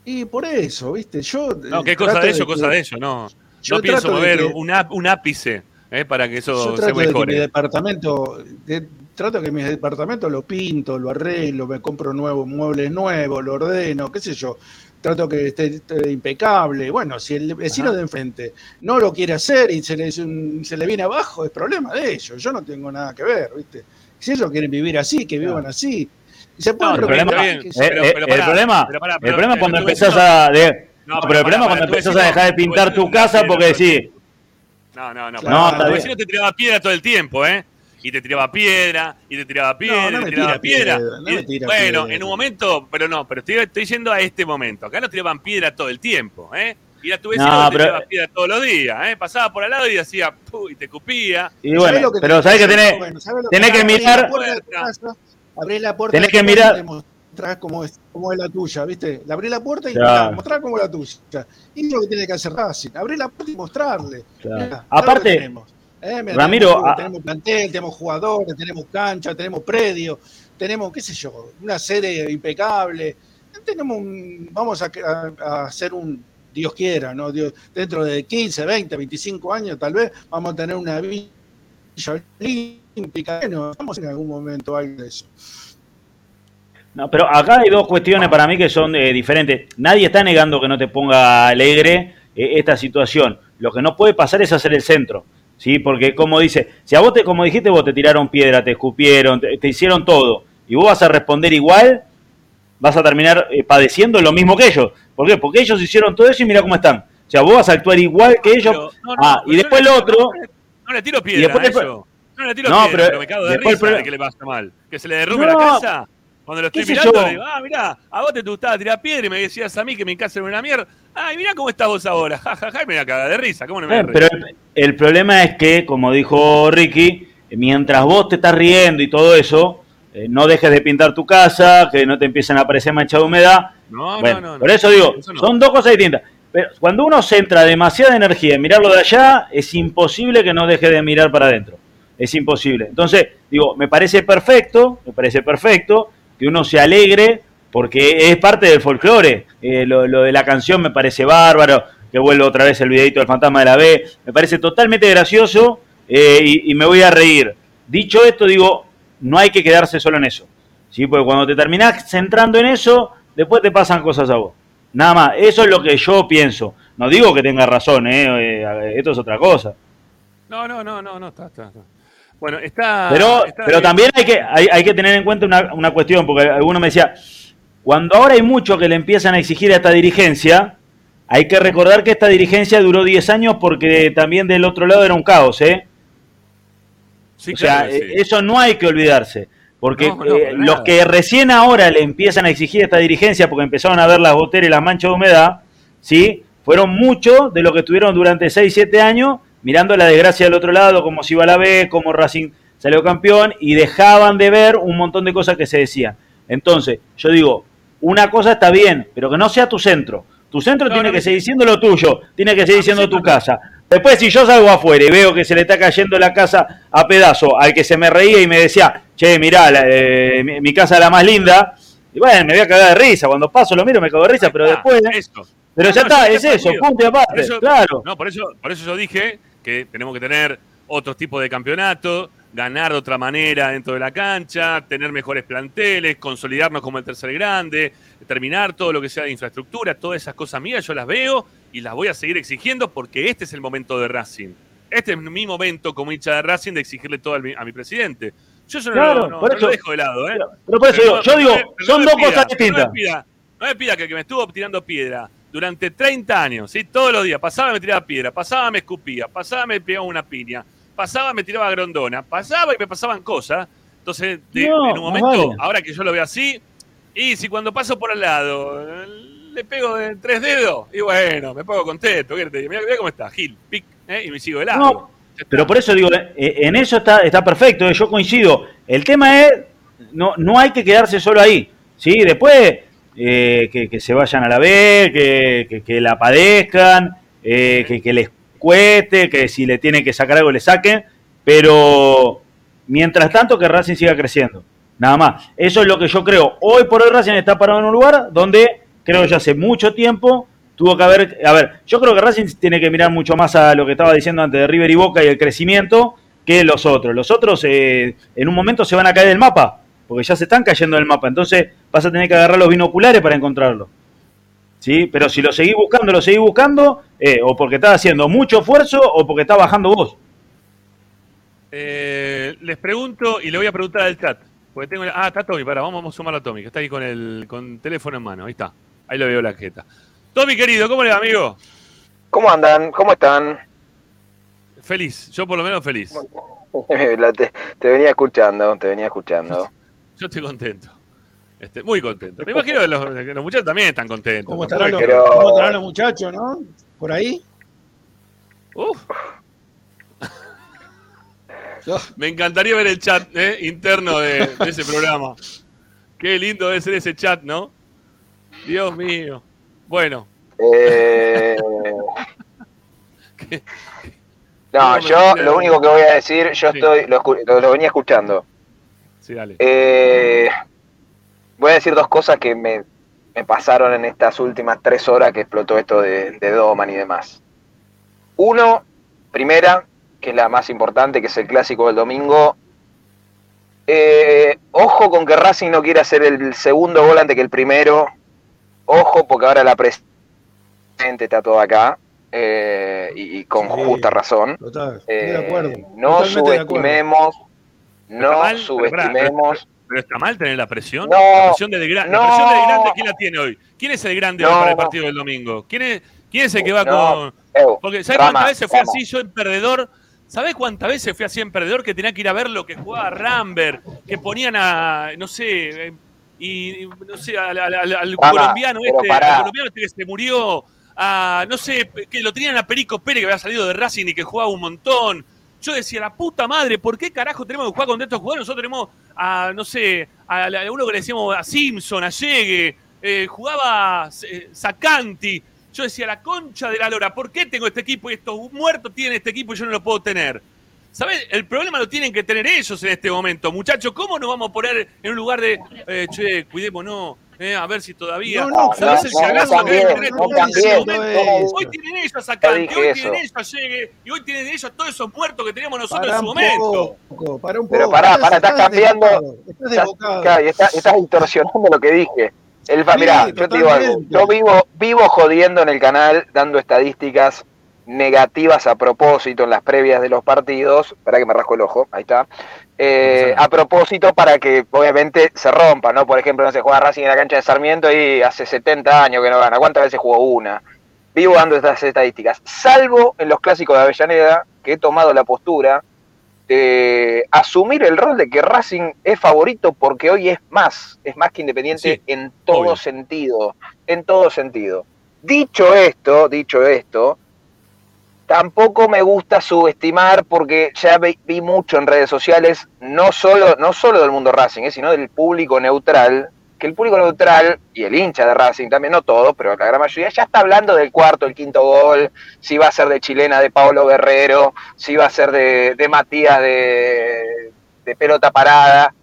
y por eso, ¿viste? Yo. No, qué cosa de ello, que- cosa de ello. No, yo no pienso mover que- un ápice eh, para que Yo eso se trato de que mi mejore. departamento, de- trato que mi departamento lo pinto, lo arreglo, me compro nuevos muebles nuevos, lo ordeno, qué sé yo. Trato que esté, esté impecable. Bueno, si el vecino Ajá. de enfrente no lo quiere hacer y se le, se le viene abajo, es problema de ellos. Yo no tengo nada que ver, ¿viste? Si ellos quieren vivir así, que vivan así. Y se pueden No, El problema, bien, se- eh, pero- pero el problema, pero pará, el problema cuando empezás vecino- a. de- No, no, pero el problema cuando empezás vecino- a dejar de pintar tu casa porque decís. No, no, no. Claro. No, te tiraba piedra todo el tiempo, ¿eh? Y te tiraba piedra, y te tiraba piedra, No, no y te tiraba tira piedra. piedra, no Y- me tira bueno, piedra. en un momento, pero no, pero estoy, estoy yendo a este momento. Acá no tiraban piedra todo el tiempo, ¿eh? Y a tu vecino No, te pero- tiraba piedra todos los días, ¿eh? Pasaba por al lado y hacía, ¡pu! y te cupía. Y ¿Sabés bueno, lo que pero tenés sabés que tenés, Bueno, ¿sabés lo tenés que abrís mirar- la puerta abrís la puerta Tenés que mirar- mostrás cómo es, cómo es la tuya, ¿viste? Le abrís la puerta y Claro. mostrá cómo es la tuya. Y es lo que tiene que hacer Racing, abrir la puerta y mostrarle. Claro. Mirá, mirá Aparte, tenemos. Eh, mirá, Ramiro, tenemos, a- tenemos plantel, tenemos jugadores, tenemos cancha, tenemos predio, tenemos, qué sé yo, una sede impecable. Tenemos un- vamos a, a- a hacer un, Dios quiera, ¿no? Dios, dentro de 15, 20, 25 años tal vez vamos a tener una villa olímpica. Bueno, vamos en algún momento algo de eso. No, pero acá hay dos cuestiones para mí que son eh, diferentes. Nadie está negando que no te ponga alegre eh, esta situación. Lo que no puede pasar es hacer el centro. ¿sí? Porque como dice, si a vos te, como dijiste, vos te tiraron piedra, te escupieron, te, te hicieron todo, y vos vas a responder igual, vas a terminar eh, padeciendo lo mismo que ellos. ¿Por qué? Porque ellos hicieron todo eso y mira cómo están. O sea, vos vas a actuar igual que ellos. Pero- no, no, ah, y después no tiro- otro, No, le- tiro Y piedra después a después- eso. No le tiro piedra, pero pero, me cago de después el risa de problema- que le pasa mal. Que se le derrumbe la casa. Cuando lo estoy ¿Qué sé mirando, le digo, ah, mirá, a vos te gustaba tirar piedra y me decías a mí que mi casa era una mierda. Ay, mirá cómo estás vos ahora. Ja, ja, ja, y me voy a cagar de risa. ¿Cómo no me Eh, pero el, el problema es que, como dijo Ricky, mientras vos te estás riendo y todo eso, eh, no dejes de pintar tu casa, que no te empiecen a aparecer manchas de humedad. No, Bueno, no, no, no. por eso digo, Eso no. son dos cosas distintas. Pero cuando uno centra demasiada energía en mirarlo de allá, es imposible que no deje de mirar para adentro. Es imposible. Entonces, digo, me parece perfecto, me parece perfecto que uno se alegre porque es parte del folclore. Eh, lo, lo de la canción me parece bárbaro, que vuelva otra vez el videito del fantasma de la B. Me parece totalmente gracioso eh, y, y me voy a reír. Dicho esto, digo, no hay que quedarse solo en eso. ¿sí? Porque cuando te terminás centrando en eso, después te pasan cosas a vos. Nada más, eso es lo que yo pienso. No digo que tenga razón, ¿eh? Eh, esto es otra cosa. No, no, no, no, no, está, está. está. Bueno, está. Pero, está pero bien. también hay que, hay, hay que tener en cuenta una, una cuestión, porque alguno me decía, cuando ahora hay mucho que le empiezan a exigir a esta dirigencia, hay que recordar que esta dirigencia duró 10 años porque también del otro lado era un caos, ¿eh? Sí, o sea, claro que sí. eh, eso no hay que olvidarse. Porque No, no, eh, los que recién ahora le empiezan a exigir a esta dirigencia porque empezaron a ver las goteras y las manchas de humedad, ¿sí? Fueron muchos de los que estuvieron durante 6, 7 años mirando la desgracia del otro lado, como si iba a la B, como Racing salió campeón, y dejaban de ver un montón de cosas que se decían. Entonces, yo digo, una cosa está bien, pero que no sea tu centro. Tu centro No, tiene no, que no. seguir siendo lo tuyo, tiene que seguir siendo tu casa. Después, si yo salgo afuera y veo que se le está cayendo la casa a pedazo al que se me reía y me decía, che, mirá, la- eh, mi, mi casa es la más linda, y bueno, me voy a cagar de risa. Cuando paso lo miro, me cago de risa, pero Ah, después. Pero ya está, es eso, punto y aparte. Eso- claro. No, por eso, por eso yo dije que tenemos que tener otros tipos de campeonato, ganar de otra manera dentro de la cancha, tener mejores planteles, consolidarnos como el tercer grande, terminar todo lo que sea de infraestructura, todas esas cosas mías, yo las veo y las voy a seguir exigiendo porque este es el momento de Racing. Este es mi momento como hincha de Racing de exigirle todo al mi- a mi presidente. Yo eso Claro, lo- no- por no eso- lo dejo de lado, ¿eh? Pero, pero por eso Pero digo, no- yo digo, son dos cosas distintas. No me, pida, no me pida que me estuvo tirando piedra durante 30 años, ¿sí? todos los días, pasaba me tiraba piedra, pasaba me escupía, pasaba me pegaba una piña, pasaba me tiraba grondona, pasaba y me pasaban cosas. Entonces, de- No, en un momento, vale. ahora que yo lo veo así, y si cuando paso por al lado eh, le pego de tres dedos, y bueno, me pongo contento. mirá cómo está, Gil, pic, ¿eh? y me sigo de lado. No, Pero por eso digo, eh, en eso está, está perfecto, eh, yo coincido. El tema es, no, no hay que quedarse solo ahí. ¿sí? Después, eh, que, se vayan a la B, que, la padezcan, eh, que, les cueste, que si le tienen que sacar algo le saquen, pero mientras tanto que Racing siga creciendo. Nada más. Eso es lo que yo creo. Hoy por hoy Racing está parado en un lugar donde creo ya hace mucho tiempo tuvo que haber. A ver, yo creo que Racing tiene que mirar mucho más a lo que estaba diciendo antes de River y Boca y el crecimiento que los otros. Los otros eh, en un momento se van a caer del mapa, porque ya se están cayendo del mapa. Entonces vas a tener que agarrar los binoculares para encontrarlo. ¿Sí? Pero si lo seguís buscando, lo seguís buscando, eh, o porque estás haciendo mucho esfuerzo o porque estás bajando vos. Eh, les pregunto y le voy a preguntar al chat. Porque tengo. Ah, está Tommy, para, vamos a sumarlo a Tommy, que está ahí con el con teléfono en mano. Ahí está. Ahí lo veo la jeta. Tommy, querido, ¿cómo le va, amigo? ¿Cómo andan? ¿Cómo están? Feliz, yo por lo menos feliz. Te venía escuchando, te venía escuchando. Yo estoy contento. Este, muy contento. Me imagino que los, que los muchachos también están contentos. ¿Cómo estarán, los, Pero- cómo estarán los muchachos, no? Por ahí. Uf, Yo- me encantaría ver el chat eh, interno de, de ese programa. Qué lindo debe ser ese chat, ¿no? Dios mío. Bueno, Eh, ¿Qué? no, ¿Cómo me yo lo único que voy a decir, yo Sí. estoy, lo venía escuchando. Sí, dale. Eh, voy a decir dos cosas que me, me pasaron en estas últimas tres horas que explotó esto de, de Doman y demás. Uno, primera, que es la más importante, que es el clásico del domingo. Eh, ojo con que Racing no quiere hacer el segundo gol antes que el primero. Ojo, porque ahora la presente está todo acá. eh, y, y con Sí. justa razón. Total, estoy Eh, de acuerdo. no Totalmente de acuerdo. subestimemos. No mal, pero subestimemos. Pero está mal tener la presión. No, la presión de Grande. no. La presión de Grande, ¿quién la tiene hoy? ¿Quién es el grande hoy No. para el partido del domingo? ¿Quién es, quién es el que va No. con.? Ew, Porque, ¿sabes Rama, cuántas veces fui así yo en perdedor? ¿Sabés cuántas veces fui así en perdedor que tenía que ir a ver lo que jugaba Rambert? Que ponían a, no sé, eh, y no sé, al, al- al- al Rama, colombiano pero este, al colombiano este que se murió, a, no sé, que lo tenían a Perico Pérez que había salido de Racing y que jugaba un montón. Yo decía, la puta madre, ¿por qué carajo tenemos que jugar con estos jugadores? Nosotros tenemos a, no sé, a, a uno que le decíamos a Simpson, a Llegue, eh, jugaba eh, Sacanti. Yo decía, la concha de la lora, ¿por qué tengo este equipo y estos muertos tienen este equipo y yo no lo puedo tener? ¿Sabes? El problema lo tienen que tener ellos en este momento. Muchachos, ¿cómo nos vamos a poner en un lugar de, eh, che, cuidémonos, eh, a ver si todavía. No, no, ¿Sabés el no, no cagazo que no no, Hoy tienen ellos a dije hoy eso. tienen ellos a Llegue, y hoy tienen ellos a todos esos muertos que teníamos nosotros Pará en su un momento. poco, pará un Pero poco. pará, pará, estás cambiando. Estás Estás, desbocado. claro, y estás, estás distorsionando lo que dije. El, Sí, mirá, yo te digo algo. Yo vivo, vivo jodiendo en el canal, dando estadísticas negativas a propósito en las previas de los partidos. Para que me rasco el ojo, ahí está. Eh, a propósito para que obviamente se rompa, ¿no? Por ejemplo, no se juega Racing en la cancha de Sarmiento y hace 70 años que no gana. ¿Cuántas veces jugó una? Vivo dando estas estadísticas. Salvo en los clásicos de Avellaneda, que he tomado la postura de asumir el rol de que Racing es favorito porque hoy es más, es más que Independiente Sí, en todo obvio. sentido, en todo sentido. Dicho esto, dicho esto, tampoco me gusta subestimar porque ya vi, vi mucho en redes sociales, no solo, no solo del mundo Racing, eh, sino del público neutral, que el público neutral y el hincha de Racing también, no todos, pero la gran mayoría, ya está hablando del cuarto, el quinto gol, si va a ser de chilena de Pablo Guerrero, si va a ser de, de Matías de, de pelota parada.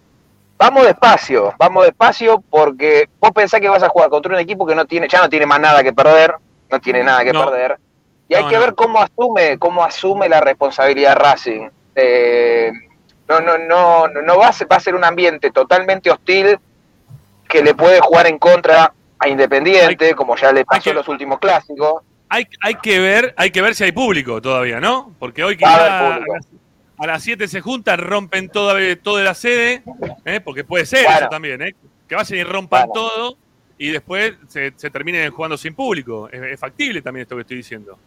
Vamos despacio, vamos despacio porque vos pensás que vas a jugar contra un equipo que no tiene, ya no tiene más nada que perder, no tiene nada que No. perder. Y hay No, que no. ver cómo asume, cómo asume la responsabilidad Racing. Eh, no, no, no, no, va a ser, va a ser un ambiente totalmente hostil que le puede jugar en contra a Independiente, como ya le pasó en los últimos clásicos. Hay, hay que ver, hay que ver si hay público todavía, ¿no? Porque hoy quizá a las- a las 7 se juntan, rompen toda, toda la sede, ¿eh? porque puede ser Bueno. eso también, ¿eh? que vayan y rompan Bueno. todo y después se, se terminen jugando sin público. Es, es factible también esto que estoy diciendo,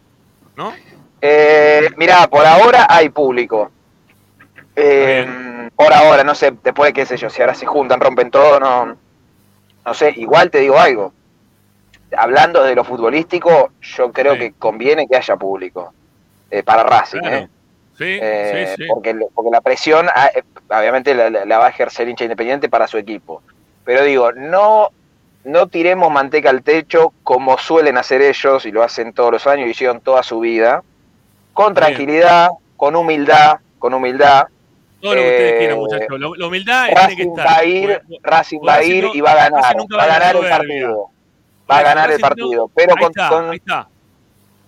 ¿no? Eh, mirá, por ahora hay público. Eh, por ahora, no sé, después, qué sé yo, si ahora se juntan, rompen todo, no, no sé, igual te digo algo. Hablando de lo futbolístico, yo creo Sí. que conviene que haya público eh, para Racing, Claro. ¿eh? Sí, Eh, sí, sí. Porque, porque la presión, ah, obviamente, la- la va a ejercer hincha independiente para su equipo. Pero digo, no, no tiremos manteca al techo como suelen hacer ellos y lo hacen todos los años y hicieron toda su vida. Con tranquilidad, con humildad, con humildad. Todo lo que ustedes eh, quieran, muchachos. La, la humildad tiene que Racing estar. va a ir, Racing va a Racing ir y va a ganar. Racing Va a ganar el partido. Va a Racing ganar el partido. Pero con, con- ahí está.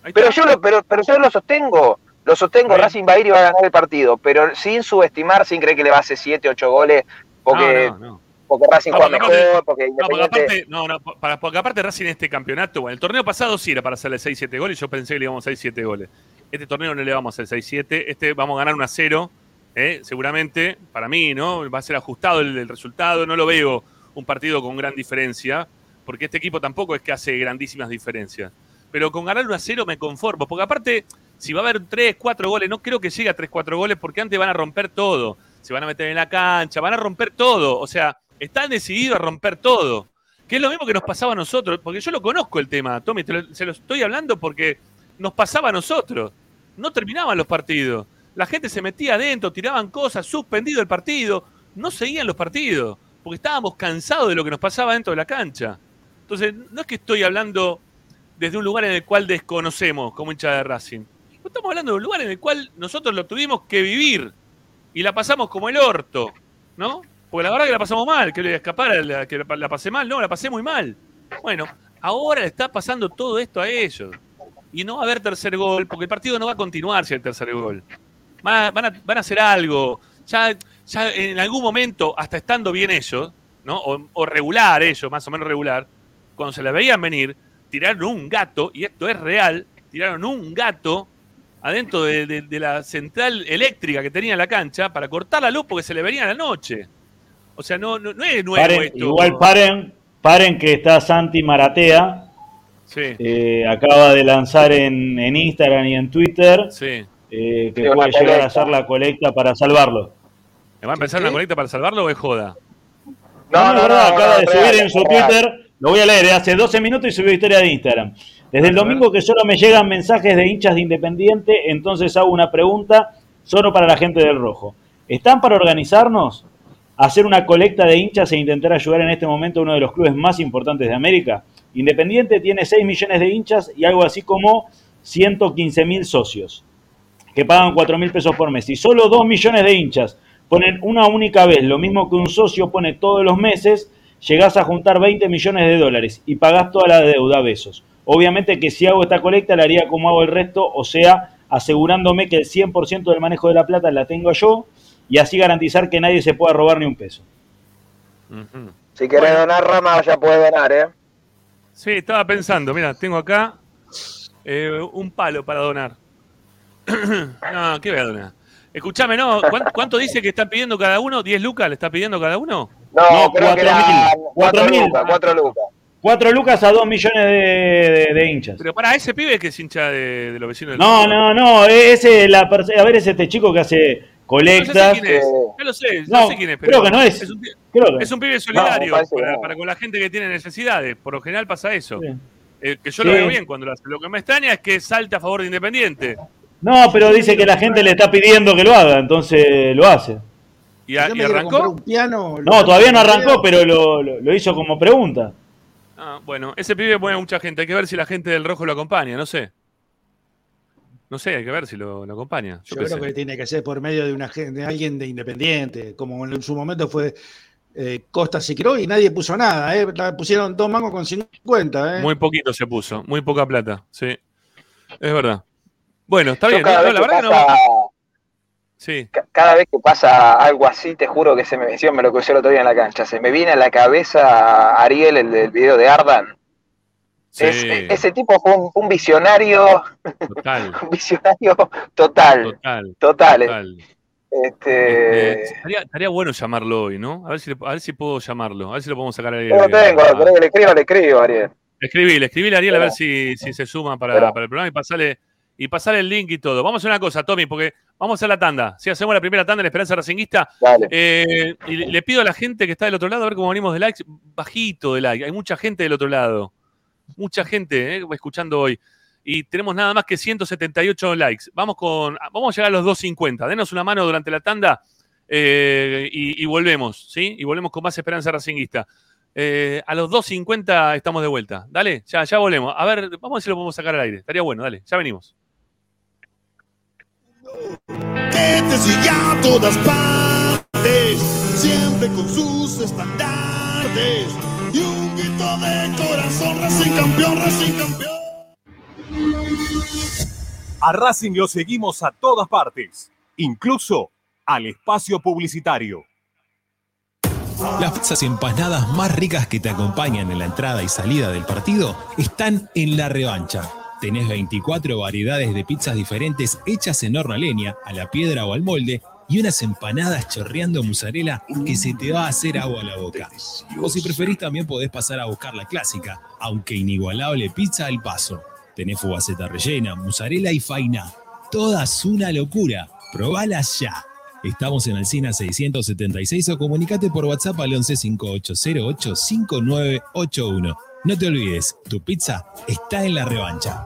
Ahí pero yo lo, pero, pero yo lo sostengo. Lo sostengo. Racing va a ir y va a ganar el partido, pero sin subestimar, sin creer que le va a hacer 7, 8 goles, porque, No, no, no. Porque Racing No, juega porque aparte- mejor, porque No, porque aparte, no, no, para, porque aparte Racing en este campeonato, bueno, el torneo pasado sí era para hacerle 6-7 goles, yo pensé que le íbamos a hacer 6-7 goles. Este torneo no le vamos a hacer 6-7, este vamos a ganar 1 0, ¿eh? seguramente, para mí, ¿no? Va a ser ajustado el, el resultado, no lo veo un partido con gran diferencia, porque este equipo tampoco es que hace grandísimas diferencias. Pero con ganar 1 0 me conformo, porque aparte, si va a haber 3, 4 goles, no creo que llegue a 3, 4 goles, porque antes van a romper todo. Se van a meter en la cancha, van a romper todo. O sea, están decididos a romper todo. Que es lo mismo que nos pasaba a nosotros, porque yo lo conozco el tema, Tommy, te lo- se lo estoy hablando porque nos pasaba a nosotros. No terminaban los partidos. La gente se metía adentro, tiraban cosas, suspendido el partido. No seguían los partidos, porque estábamos cansados de lo que nos pasaba dentro de la cancha. Entonces, no es que estoy hablando desde un lugar en el cual desconocemos como hincha de Racing. Estamos hablando de un lugar en el cual nosotros lo tuvimos que vivir y la pasamos como el orto, ¿no? Porque la verdad que la pasamos mal, que le escapar, que la, pasé mal, no, la pasé muy mal. Bueno, ahora le está pasando todo esto a ellos. Y no va a haber tercer gol, porque el partido no va a continuar si hay tercer gol. Van a, hacer algo. Ya, ya en algún momento, hasta estando bien ellos, ¿no? O, regular ellos, más o menos regular, cuando se la veían venir, tiraron un gato, y esto es real, tiraron un gato adentro de, de- de la central eléctrica que tenía en la cancha para cortar la luz porque se le venía la noche. O sea, no, no, no es nuevo Paren, esto. igual paren, paren que está Santi Maratea. Sí, eh, acaba de lanzar en, en Instagram y en Twitter sí. eh, que puede llegar a hacer la colecta para salvarlo. ¿Me va a empezar ¿Sí? una colecta para salvarlo o es joda? No, no, es verdad, acaba de subir en su real. Twitter, lo voy a leer, eh, hace 12 minutos y subió historia de Instagram. Desde el domingo que solo me llegan mensajes de hinchas de Independiente, entonces hago una pregunta solo para la gente del Rojo. ¿Están para organizarnos? ¿Hacer una colecta de hinchas e intentar ayudar en este momento a uno de los clubes más importantes de América? Independiente tiene 6 millones de hinchas y algo así como 115 mil socios que pagan 4 mil pesos por mes. Y solo 2 millones de hinchas ponen una única vez lo mismo que un socio pone todos los meses, llegás a juntar 20 millones de dólares y pagás toda la deuda, besos. Obviamente que si hago esta colecta la haría como hago el resto, o sea, asegurándome que el 100% del manejo de la plata la tengo yo y así garantizar que nadie se pueda robar ni un peso. Si querés donar rama, ya puedes donar, ¿eh? Sí, estaba pensando, mira, tengo acá eh, un palo para donar. no, ¿qué voy a donar? Escuchame, ¿no? ¿Cuánto, cuánto dice que están pidiendo cada uno? ¿10 lucas le está pidiendo cada uno? No, No, creo que cuatro era mil. 4 Cuatro mil. lucas, 4 lucas. 4 lucas a 2 millones de, de- de hinchas. Pero para ese pibe que es hincha de, de los vecinos del No, no, no, ese, la, a ver, es este chico que hace No, yo sé colectas. quién es, eh, ya lo sé, No, no sé quién es, pero creo que no es. un, pi- Creo que- es un pibe solidario No, para, no. para con la gente que tiene necesidades. Por lo general pasa eso. Sí. Eh, que yo Sí. lo veo bien cuando lo hace. Lo que me extraña es que salte a favor de Independiente. No, pero dice que la gente le está pidiendo que lo haga, entonces lo hace. Y, a- Yo y arrancó. un piano. No, todavía no arrancó, pero lo, lo- lo hizo como pregunta. Ah, bueno, ese pibe mueve mucha gente. Hay que ver si la gente del rojo lo acompaña, no sé. No sé, hay que ver si lo, lo acompaña. Yo Yo creo que tiene que ser por medio de, una, de alguien de independiente, como en su momento fue eh, Costa Siquiró y nadie puso nada, ¿eh? La pusieron dos mangos con 50, ¿eh? Muy poquito se puso, muy poca plata, sí. Es verdad. Bueno, está Yo bien. cada no, vez la que verdad pasa- no. Sí. ca- cada vez que pasa algo así, te juro que se me me lo crucé el otro día en la cancha, se me viene a la cabeza Ariel, el del video de Ardan. Sí, Es- ese tipo fue un, un visionario, total, un visionario total, total, total. total. Este, Este, estaría, estaría bueno llamarlo hoy, ¿no? A ver si, le- a ver si puedo llamarlo, a ver si lo podemos sacar ahí. yo lo tengo, que le escribo, le escribo, Ariel. Escribile, escribile a Ariel a ver si, si se suma para, para el programa y pasarle, y pasarle el link y todo. Vamos a hacer una cosa, Tommy, porque vamos a hacer la tanda. Si hacemos la primera tanda en Esperanza Racinguista, Dale. eh, y le, le pido a la gente que está del otro lado a ver cómo venimos de likes, bajito de like. Hay mucha gente del otro lado. Mucha gente eh, escuchando hoy. Y tenemos nada más que 178 likes. Vamos con. Vamos a llegar a los 250. Denos una mano durante la tanda eh, y, y volvemos, ¿sí? Y volvemos con más Esperanza Racinguista. Eh, a los 2.50 estamos de vuelta. Dale, ya, volvemos. A ver, vamos a ver si lo podemos sacar al aire. Estaría bueno, dale, ya venimos. sigue a todas partes, siempre con sus estandartes de corazón, Racing campeón, Racing campeón. A Racing lo seguimos a todas partes, incluso al espacio publicitario. Las pizzas empanadas más ricas que te acompañan en la entrada y salida del partido están en la revancha. Tenés 24 variedades de pizzas diferentes hechas en horno a leña, a la piedra o al molde y unas empanadas chorreando mozzarella que se te va a hacer agua a la boca. O si preferís también podés pasar a buscar la clásica, aunque inigualable pizza al paso. Tenés fugaceta rellena, mozzarella y faina. Todas una locura. Probalas ya. Estamos en Alcina 676 o comunicate por WhatsApp al 11 5808 5981. No te olvides, tu pizza está en la revancha.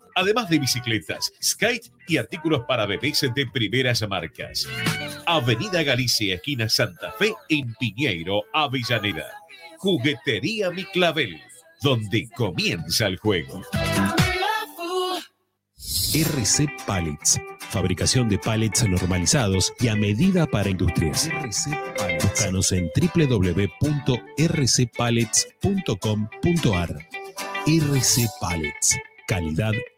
Además de bicicletas, skate y artículos para bebés de primeras marcas. Avenida Galicia, esquina Santa Fe, en Piñeiro, Avellaneda. Juguetería Mi Clavel, donde comienza el juego. RC Pallets. fabricación de pallets normalizados y a medida para industrias. Búscanos en www.rcpallets.com.ar. RC Pallets, calidad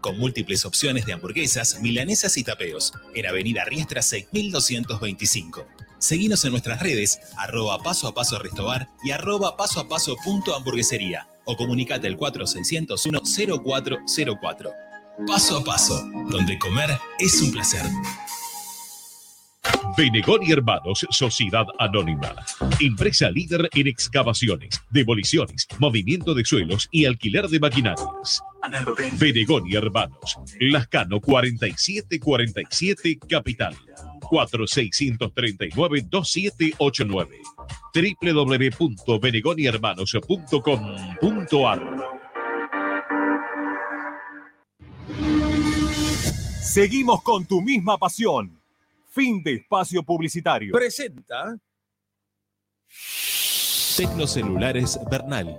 con múltiples opciones de hamburguesas, milanesas y tapeos, en Avenida Riestra 6225. Seguinos en nuestras redes, arroba paso a paso restobar y arroba paso a paso punto o comunicate al 4601 0404. Paso a paso, donde comer es un placer. Benegón y Hermanos, Sociedad Anónima. Empresa líder en excavaciones, demoliciones, movimiento de suelos y alquiler de maquinarias. Benegón y Hermanos, Lascano 4747 Capital. 4639-2789 www.benegonihermanos.com.ar Seguimos con tu misma pasión. Fin de espacio publicitario. Presenta Tecnocelulares Bernal.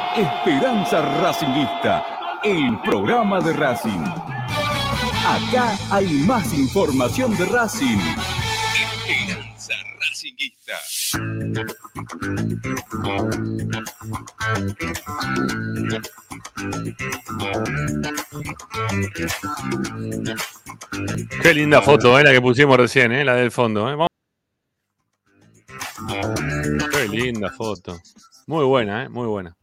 Esperanza Racingista, el programa de Racing. Acá hay más información de Racing. Esperanza Racinguista. Qué linda foto, eh, la que pusimos recién, eh, la del fondo. eh. Qué linda foto. Muy buena, eh, muy buena.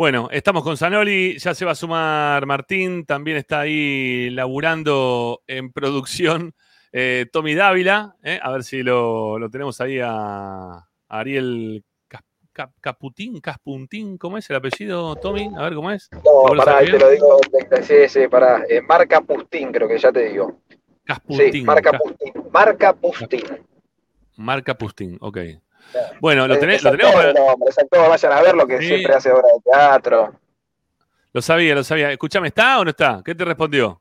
Bueno, estamos con Zanoli, ya se va a sumar Martín, también está ahí laburando en producción eh, Tommy Dávila, eh, a ver si lo, lo tenemos ahí a Ariel Caputín, Caspuntín, ¿cómo es el apellido, Tommy? A ver cómo es. No, ¿Vos lo pará, ahí te lo digo. Sí, sí, pará. Eh, marca Pustín, creo que ya te digo. Casputín, Sí, marca Pustín. Marca Pustín. Marca Pustín, ok. Bueno, lo, Eh, tenés, lo tenemos para- actor, vayan a verlo, que Sí. siempre hace obra de teatro. Lo sabía, lo sabía. Escuchame, ¿está o no está? ¿Qué te respondió?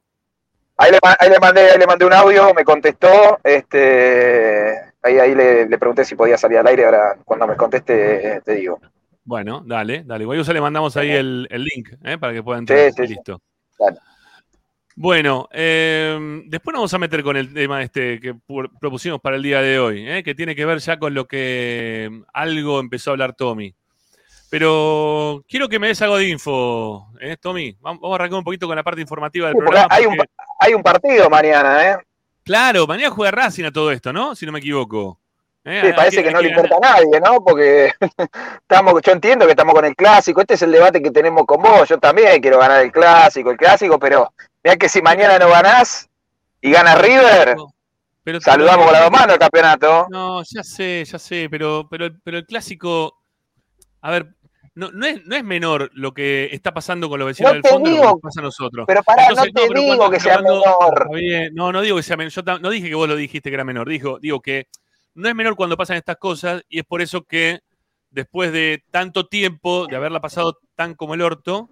Ahí le, ahí le mandé, ahí le mandé un audio, me contestó, este, ahí, ahí le, le pregunté si podía salir al aire, ahora cuando me conteste eh, te digo. Bueno, dale, dale. Ya le mandamos ahí el, el link ¿eh? para que pueda entrar. Sí, sí, sí. listo. Dale. Bueno, eh, después nos vamos a meter con el tema este que pu- propusimos para el día de hoy, ¿eh? que tiene que ver ya con lo que mm, algo empezó a hablar Tommy. Pero quiero que me des algo de info, ¿eh, Tommy? Vamos a arrancar un poquito con la parte informativa del porque programa. hay, un, porque- pa- hay un partido mañana, ¿eh? Claro, mañana juega Racing a todo esto, ¿no? Si no me equivoco. ¿Eh? Sí, parece que no le importa a nadie, ¿no? Porque estamos, yo entiendo que estamos con el clásico, este es el debate que tenemos con vos, yo también quiero ganar el clásico, el clásico, pero mira que si mañana no ganás y gana River, Pero- saludamos con las dos manos el campeonato. No, ya sé, ya sé, pero, pero, pero el clásico, a ver, no, no, es, no es menor lo que está pasando con los vecinos No del fondo que lo digo, que pasa a nosotros. pero pará, no te digo cuando- que sea cuando- menor. Bien, no, no digo que sea menor. Yo no dije que vos lo dijiste que era menor. Dijo, digo que no es menor cuando pasan estas cosas y es por eso que después de tanto tiempo, de haberla pasado tan como el orto,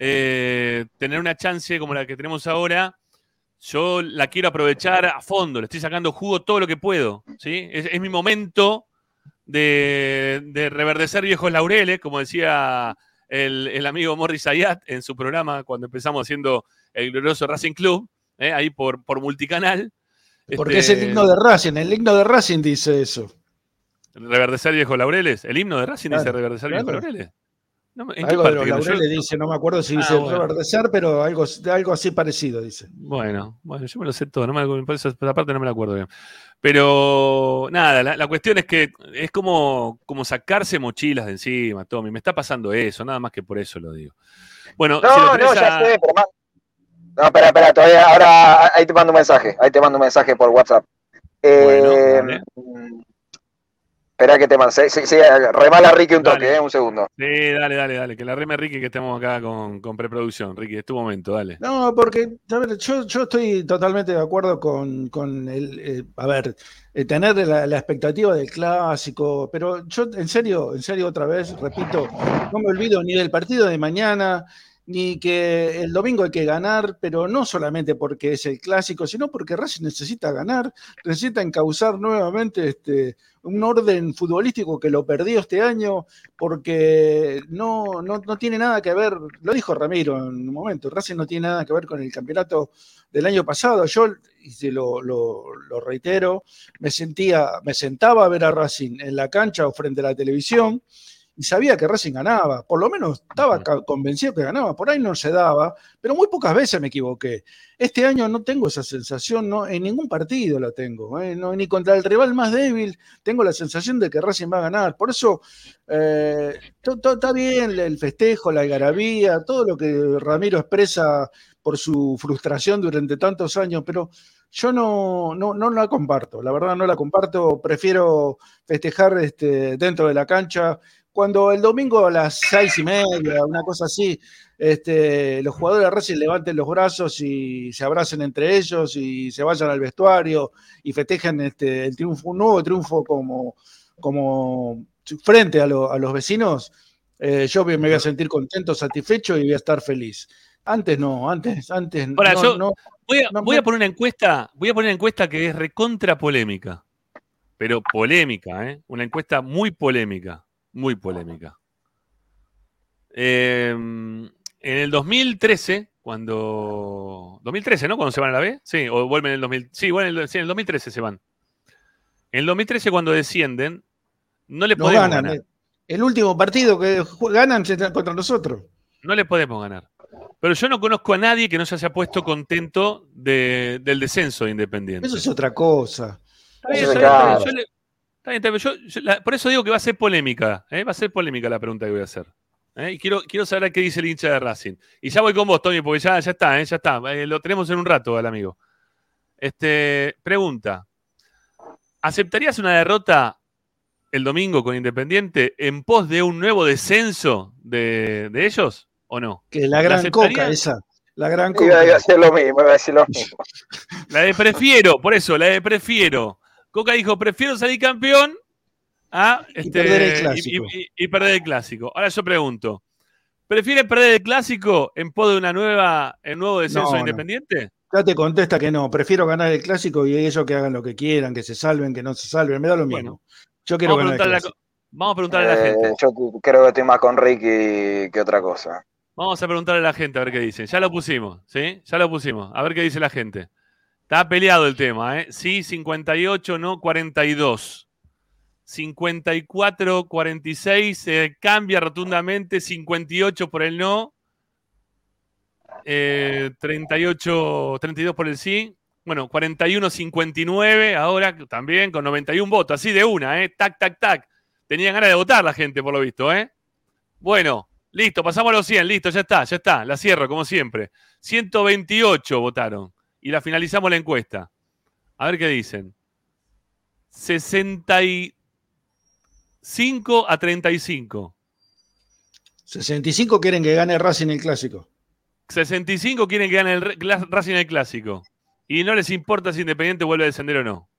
eh, tener una chance como la que tenemos ahora, yo la quiero aprovechar a fondo, le estoy sacando jugo todo lo que puedo, ¿sí? Es, es mi momento de, de reverdecer viejos laureles, como decía el, el amigo Morris Ayat en su programa cuando empezamos haciendo el glorioso Racing Club, ¿eh? ahí por, por multicanal. Porque Este, es el himno de Racing. El himno de Racing dice eso. Reverdecer viejos laureles. El himno de Racing dice reverdecer claro. viejos laureles. No, ¿en qué Algo de los que leyó? laureles dice, no me acuerdo si Ah, dice bueno. reverdecer, pero algo, algo así parecido dice. Bueno, bueno, yo me lo sé todo, no me, por esa parte no me la acuerdo bien. Pero nada, la, la cuestión es que es como, como sacarse mochilas de encima, Tommy. Me está pasando eso, nada más que por eso lo digo. Bueno, No, si lo no, ya a- sé, pero más. No, espera, espera, todavía, ahora ahí te mando un mensaje, ahí te mando un mensaje por WhatsApp. Eh. Espera que te mando, sí, sí, sí, remala Ricky un toque, eh, un segundo. Sí, dale, dale, dale. Que la reme Ricky que estemos acá con, con preproducción. Ricky, es tu momento, dale. No, porque a ver, yo, yo estoy totalmente de acuerdo con, con el, eh, a ver, eh, tener la, la expectativa del clásico, pero yo en serio, en serio otra vez, repito, no me olvido ni del partido de mañana, ni que el domingo hay que ganar, pero no solamente porque es el clásico, sino porque Racing necesita ganar, necesita encauzar nuevamente este, un orden futbolístico que lo perdió este año, porque no, no, no tiene nada que ver, lo dijo Ramiro en un momento, Racing no tiene nada que ver con el campeonato del año pasado. Yo, y se lo, lo- lo reitero, me sentía, me sentaba a ver a Racing en la cancha o frente a la televisión y sabía que Racing ganaba, por lo menos estaba convencido que ganaba, por ahí no se daba, pero muy pocas veces me equivoqué. Este año no tengo esa sensación, no, en ningún partido la tengo, ¿eh? No, ni contra el rival más débil tengo la sensación de que Racing va a ganar. Por eso eh, está bien el festejo, la algarabía, todo lo que Ramiro expresa por su frustración durante tantos años, pero yo no, no, no la comparto, la verdad no la comparto, prefiero festejar este, dentro de la cancha. Cuando el domingo a las seis y media, una cosa así, este, los jugadores de Racing levanten los brazos y se abracen entre ellos y se vayan al vestuario y festejen este, el triunfo, un nuevo triunfo como, como frente a, lo- a los vecinos, eh, yo me voy a sentir contento, satisfecho y voy a estar feliz. Antes no, antes, antes Ahora, no, yo no- voy, a, no- voy a poner una encuesta, voy a poner una encuesta que es recontra polémica. Pero polémica, ¿eh? Una encuesta muy polémica. Muy polémica. Eh, en el 2013, cuando. 2013, ¿no? Cuando se van a la B. Sí, o vuelven en el 2000. Sí, bueno, en el, sí, en el 2013 se van. En el 2013, cuando descienden, no le nos podemos ganan. ganar. eh. El último partido que ganan se- contra nosotros. No le podemos ganar. Pero yo no conozco a nadie que no se haya puesto contento de- del descenso de Independiente. Eso es otra cosa. Eso. Yo le- está bien, está bien. Yo- yo la- por eso digo que va a ser polémica. ¿eh? Va a ser polémica la pregunta que voy a hacer. ¿eh? Y quiero, quiero saber qué dice el hincha de Racing. Y ya voy con vos, Tony, porque ya, ya está, ¿eh? ya está. Eh, lo tenemos en un rato al amigo. Este, pregunta. ¿Aceptarías una derrota el domingo con Independiente en pos de un nuevo descenso de, de ellos o no? Que la gran coca aceptarías? esa. La gran coca. iba a decir lo mismo, iba a decir lo mismo. La de prefiero, por eso, la de prefiero. Coca dijo, prefiero salir campeón a este, perder el clásico. y- y- y perder el clásico. Ahora yo pregunto, ¿prefiere perder el clásico en pos de una nueva, el nuevo descenso No, de no. Independiente? Ya te contesta que no. Prefiero ganar el clásico y ellos que hagan lo que quieran, que se salven, que no se salven. Me da lo mismo. Bueno, Yo quiero Vamos a, ganar el preguntarle a, clásico. vamos a preguntarle a la Eh, gente. yo creo que estoy más con Ricky que otra cosa. Vamos a preguntarle a la gente a ver qué dicen. Ya lo pusimos, ¿sí? Ya lo pusimos. A ver qué dice la gente. Está peleado el tema, ¿eh? Sí, 58, no 42. 54, 46, se cambia rotundamente. 58 por el no. Eh, 38, 32 por el sí. Bueno, 41, 59 ahora también con 91 votos. Así de una, ¿eh? Tac, tac, tac. Tenían ganas de votar la gente, por lo visto, ¿eh? Bueno, listo, pasamos a los 100, listo, ya está, ya está, la cierro como siempre. 128 votaron y la finalizamos la encuesta. A ver qué dicen. 65 a 35. 65 quieren que gane Racing el clásico. 65 quieren que gane el Racing el clásico. Y no les importa si Independiente vuelve a descender o no.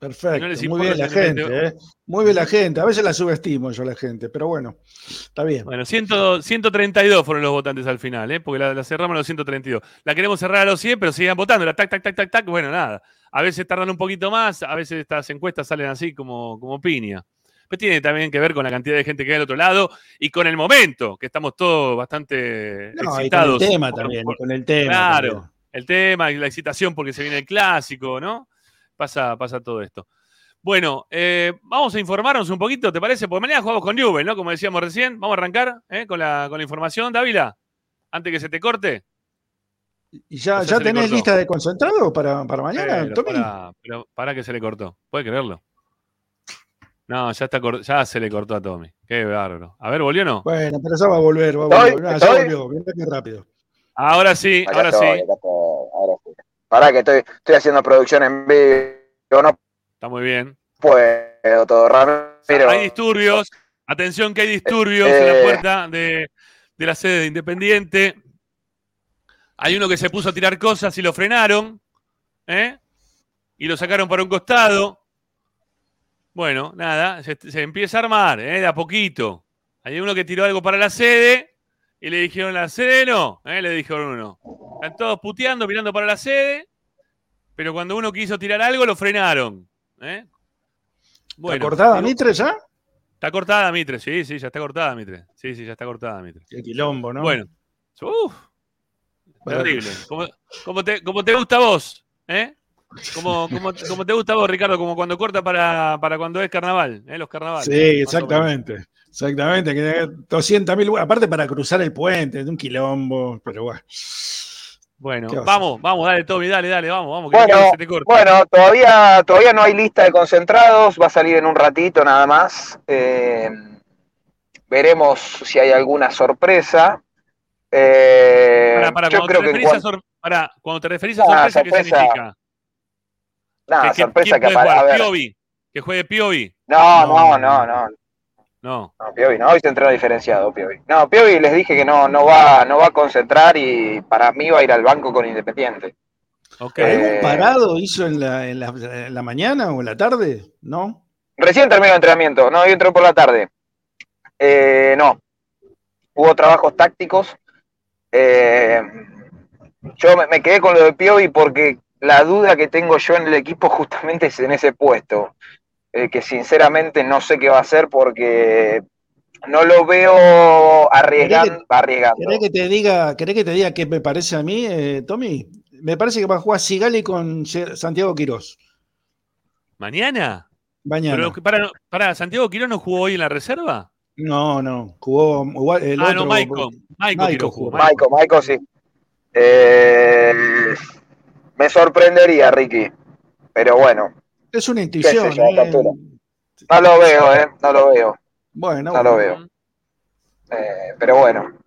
Perfecto, No muy bien la gente, ¿eh? Muy bien la gente. A veces la subestimo yo la gente, pero bueno, está bien. Bueno, 100 132 fueron los votantes al final, ¿eh? porque la, la cerramos a los 132. La queremos cerrar a los 100, pero sigan votando. La tac, tac, tac, tac, tac. Bueno, nada. A veces tardan un poquito más, a veces estas encuestas salen así como, como piña. Pero tiene también que ver con la cantidad de gente que hay al otro lado y con el momento, que estamos todos bastante No, y con el excitados. tema por- también, por- con el tema. Claro, también. el tema y la excitación porque se viene el clásico, ¿no? Pasa, pasa todo esto. Bueno, eh, vamos a informarnos un poquito, ¿te parece? Porque mañana jugamos con Newell, ¿no? Como decíamos recién. Vamos a arrancar ¿eh? con, la, con la información, Dávila, antes que se te corte. ¿Y ya, O sea, ya tenés lista de concentrado para, para mañana, Pero Tommy? para, pero para que se le cortó. ¿Puede creerlo? No, ya, está ya se le cortó a Tommy. Qué bárbaro. A ver, ¿volvió o no? Bueno, pero ya va a volver, va a volver. Ah, ya volvió, qué rápido. Ahora sí, Acá ahora estoy, sí. Pará que estoy, estoy haciendo producción en vivo, no Está muy bien. puedo todo Ramiro. Hay disturbios. Atención que hay disturbios en la Eh. puerta de, de la sede de Independiente. Hay uno que se puso a tirar cosas y lo frenaron. ¿eh? Y lo sacaron para un costado. Bueno, nada, se, se empieza a armar, ¿eh? de a poquito. Hay uno que tiró algo para la sede y le dijeron la sede no. ¿eh? Le dijeron uno. Están todos puteando, mirando para la sede. Pero cuando uno quiso tirar algo, lo frenaron. ¿eh? ¿Está cortada Mitre ya? Está cortada Mitre, sí, sí, ya está cortada Mitre. Sí, sí, ya está cortada Mitre. Qué quilombo, ¿no? Bueno, Bueno. terrible. ¿Cómo, cómo te, gusta a vos? ¿Eh? ¿Cómo, cómo, cómo te gusta a vos, Ricardo? Como cuando corta para, para cuando es carnaval, ¿eh? los carnavales. Sí, exactamente. Exactamente, que 200 mil, aparte para cruzar el puente, de un quilombo, pero bueno. Bueno, ¿Qué vas a vamos, vamos, dale, Tommy, dale, dale, vamos, vamos, que no Bueno, se te corte. bueno, todavía, todavía no hay lista de concentrados, va a salir en un ratito nada más. Eh, veremos si hay alguna sorpresa. Eh, Pará, pará, yo cuando, creo te que sor- cuando te referís a Ah, sorpresa, ¿qué sorpresa. significa? nada, ¿Que- que- sorpresa ¿Quién que puede apare- a jugar? ver. ¿Piovi? ¿Que juegue Piovi? No, no, no, no, No. No, Piovi, no, hoy se entrenó diferenciado, Piovi. No, Piovi les dije que no, no va, no va a concentrar y para mí va a ir al banco con Independiente. Ok. ¿Algún Eh, parado hizo en la, en, la, en la mañana o en la tarde? ¿No? Recién terminó el entrenamiento, no, hoy entró por la tarde. Eh, no, hubo trabajos tácticos. Eh, yo me, me quedé con lo de Piovi porque la duda que tengo yo en el equipo justamente es en ese puesto, eh, que sinceramente no sé qué va a hacer porque no lo veo arriesgando. arriesgando. ¿Querés que te diga, querés que te diga qué me parece a mí, eh, Tommy? Me parece que va a jugar Sigali con Santiago Quirós. ¿Mañana? Mañana. Pero, que- para, para, ¿Santiago Quirón no jugó hoy en la reserva? No, no. Jugó igual el ah, otro. no. Maicon Maicon Quirón jugó. jugó. Maico, Maico sí. Eh, me sorprendería, Ricky. Pero bueno, Es una intuición. sé eh. No lo veo, ¿eh? No lo veo. Bueno, No lo veo. Eh, pero bueno.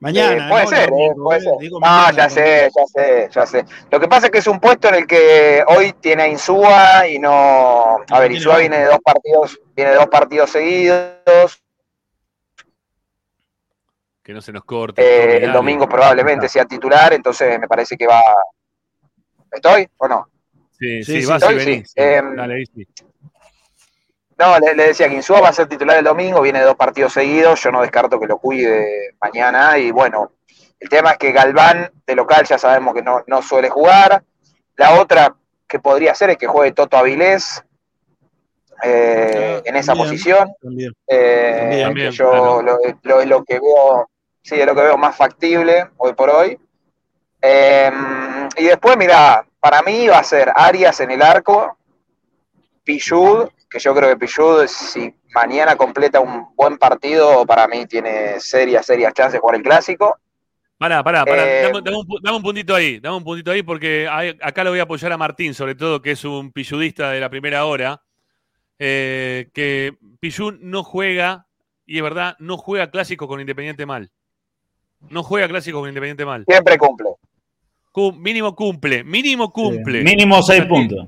Mañana. Eh, puede no, ser, eh, domingo, puede eh. ser. Digo No, mañana, ya no. sé, ya sé, ya sé. Lo que pasa es que es un puesto en el que hoy tiene a Insúa y no. A ver, Insúa viene de dos partidos, viene de dos partidos seguidos. Que no se nos corte. Eh, el domingo probablemente sea titular, entonces me parece que va. ¿Estoy o no? Sí, Sí, sí, vas y venís. sí. Eh, Dale, ahí sí. No, le, le decía que Insúa va a ser titular el domingo, viene de dos partidos seguidos, yo no descarto que lo cuide mañana y bueno, el tema es que Galván de local ya sabemos que no, no suele jugar. La otra que podría ser es que juegue Toto Avilés eh, Ah, en esa también. posición. También. eh, También. También, que yo claro. lo, lo- es lo que veo, sí, es lo que veo más factible hoy por hoy. Eh, y después, mira, para mí va a ser Arias en el arco, Pichud, que yo creo que Pichud, si mañana completa un buen partido, para mí tiene serias, serias chances de jugar el clásico. Pará, pará, pará. Eh, dame, dame un, pu- dame un puntito ahí, dame un puntito ahí porque hay- acá lo voy a apoyar a Martín, sobre todo, que es un pilludista de la primera hora. eh, que Pillú no juega, y es verdad, no juega clásico con Independiente mal. No juega clásico con Independiente mal. Siempre cumple. Cum- mínimo cumple, mínimo cumple. Mínimo seis puntos.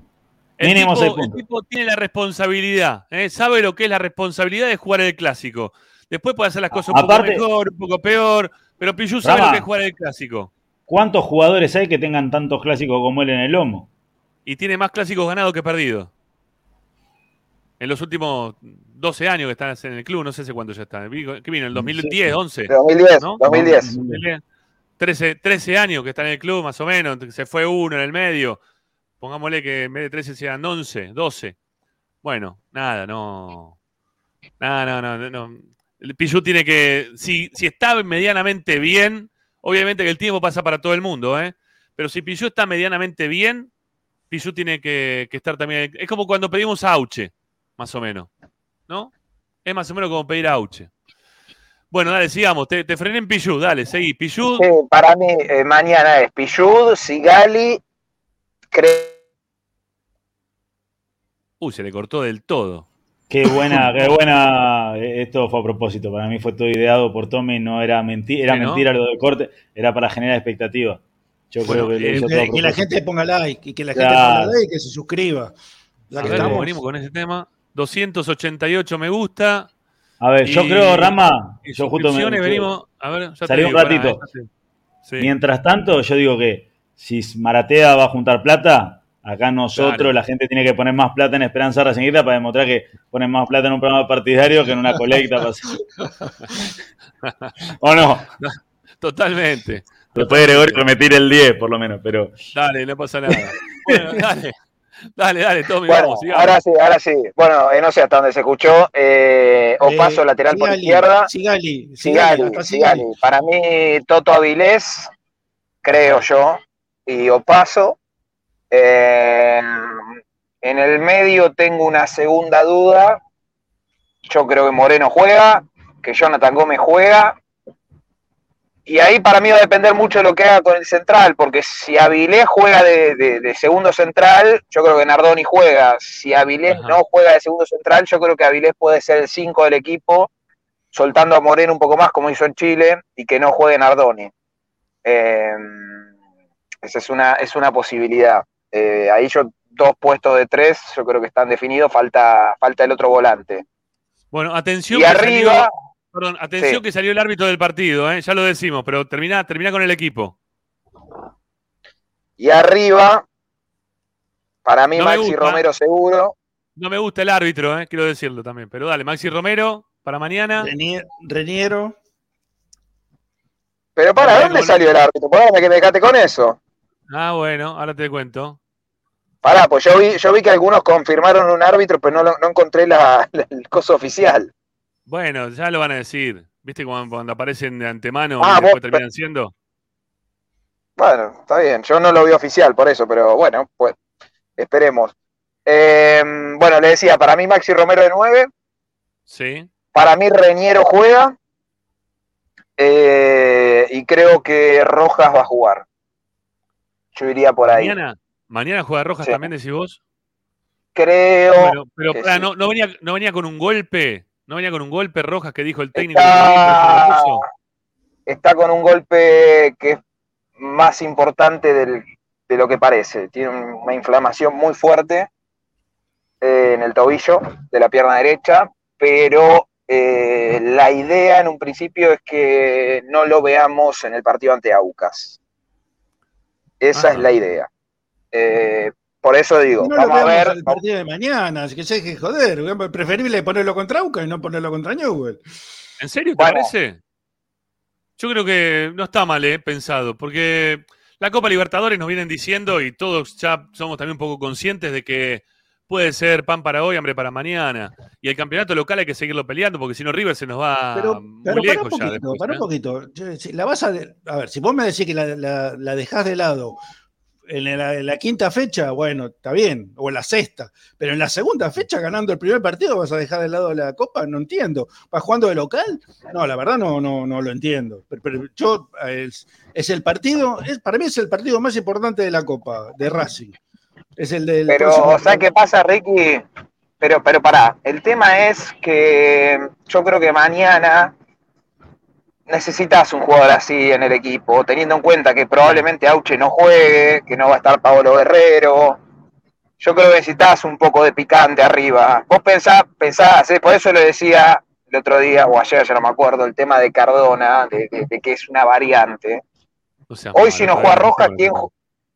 El Mínimo tipo, seis el puntos. tipo tiene la responsabilidad, ¿eh? sabe lo que es la responsabilidad de jugar el clásico. Después puede hacer las cosas un Aparte- poco mejor, un poco peor, pero Pillú sabe Rama. lo que es jugar el clásico. ¿Cuántos jugadores hay que tengan tantos clásicos como él en el lomo? Y tiene más clásicos ganados que perdidos. en los últimos 12 años que estás en el club, no sé hace cuánto ya está. ¿Qué vino? ¿El 2010, Sí. 11? 2010, ¿no? 2010. 13, 13 años que está en el club, más o menos. Se fue uno en el medio. Pongámosle que en vez de 13 sean 11, 12. Bueno, nada, no. Nada, no, no, no. El Pichu tiene que. Si, si está medianamente bien, obviamente que el tiempo pasa para todo el mundo, ¿eh? Pero si Pichu está medianamente bien, Pichu tiene que, que estar también. Es como cuando pedimos Auche, más o menos. ¿No? Es más o menos como pedir Auche. Bueno, dale, sigamos. Te, te frené en Pichu, dale, seguí. Pichu. Sí, para mí eh, mañana es Pichud, Sigali, creo Uy, se le cortó del todo. Qué buena, qué buena. eh, Esto fue a propósito. Para mí fue todo ideado por Tommy. No era mentira, era Sí, ¿no? mentira lo del corte. Era para generar expectativa. Yo Bueno, creo que lo eh, hizo Que, que la gente ponga like y que la gente Claro. ponga like y que se suscriba. Ya A que ver, estamos. venimos con ese tema. 288 me gusta. A ver, yo Y- creo, Rama, y yo justo me. venimos. A ver, ya Salí un ratito. Sí. Mientras tanto, yo digo que si Maratea va a juntar plata, acá nosotros, Claro. la gente tiene que poner más plata en Esperanza Racinguita para demostrar que ponen más plata en un programa partidario que en una colecta. para- ¿O no? Totalmente. Después de Gregorio me tire el 10, por lo menos, pero. Dale, no pasa nada. Bueno, dale. Dale, dale, Tommy, Bueno, vamos, sigamos. ahora sí, ahora sí. Bueno, eh, no sé hasta dónde se escuchó. Eh, Opaso, Eh, lateral por Sigali, izquierda. Sigali, Sigali, Sigali, acá Sigali. Sigali. Para mí, Toto Avilés, creo yo, y Opaso. Eh, en el medio tengo una segunda duda. Yo creo que Moreno juega, que Jonathan Gómez juega. Y ahí para mí va a depender mucho de lo que haga con el central, porque si Avilés juega de, de- de segundo central, yo creo que Nardoni juega. Si Avilés Ajá. no juega de segundo central, yo creo que Avilés puede ser el 5 del equipo, soltando a Moreno un poco más como hizo en Chile, y que no juegue Nardoni. Eh, esa es una, es una posibilidad. Eh, ahí yo, dos puestos de tres, yo creo que están definidos, falta, falta el otro volante. Bueno, atención. Y arriba, salió- perdón, atención Sí. que salió el árbitro del partido, ¿eh? ya lo decimos, pero termina, termina con el equipo. y arriba, para mí No Maxi gusta. Romero seguro. No me gusta el árbitro, ¿eh? quiero decirlo también. Pero dale, Maxi Romero, para mañana. Renier- Reniero. Pero para, ¿dónde bueno. salió el árbitro? Poneme que me dejaste con eso. Ah, bueno, ahora te cuento. Pará, pues yo vi, yo vi que algunos confirmaron un árbitro, pero no, no encontré la, la- el coso oficial. Bueno, ya lo van a decir. ¿Viste cuando, cuando aparecen de antemano Ah, y después vos- terminan siendo? Bueno, está bien, yo no lo vi oficial por eso, pero bueno, pues esperemos. Eh, bueno, le decía, para mí Maxi Romero de 9, Sí. para mí Reñero juega eh, y creo que Rojas va a jugar. Yo iría por ahí. Mañana, mañana juega Rojas Sí. también, decís vos. Creo Bueno, pero que pará, sí. no, no venía, no venía con un golpe. No venía con un golpe Rojas que dijo el técnico. Está- con un golpe que es más importante del- de lo que parece. Tiene una inflamación muy fuerte eh, en el tobillo de la pierna derecha, pero eh, la idea en un principio es que no lo veamos en el partido ante Aucas. Esa Ajá. es la idea. Eh, por eso digo, No lo vamos a ver. el partido de mañana, así que se deje joder. Preferible ponerlo contra Auca y no ponerlo contra Newell. ¿En serio te Bueno. parece? Yo creo que no está mal, eh, pensado, porque la Copa Libertadores nos vienen diciendo y todos ya somos también un poco conscientes de que puede ser pan para hoy, hambre para mañana. Y el campeonato local hay que seguirlo peleando, porque si no River se nos va Pero, muy pero para un lejos ya poquito, después. para un ¿eh? poquito. La vas a, de- a ver, si vos me decís que la, la, la dejás de lado en la, en la quinta fecha, bueno, está bien, o en la sexta, pero en la segunda fecha, ganando el primer partido, vas a dejar de lado la copa, no entiendo. ¿Vas jugando de local? No, la verdad no, no, no lo entiendo. Pero, pero yo, es, es el partido, es, para mí es el partido más importante de la copa, de Racing. Es el del Pero, próximo- ¿sabes qué pasa, Ricky? Pero, pero pará, el tema es que yo creo que mañana necesitas un jugador así en el equipo, teniendo en cuenta que probablemente Auche no juegue, que no va a estar Pablo Guerrero. Yo creo que necesitas un poco de picante arriba. Vos pensás, pensás, ¿eh? por eso lo decía el otro día, o ayer, ya no me acuerdo, el tema de Cardona, de, de- de que es una variante. O sea, Hoy si no juega Roja, ¿quién mí. ju-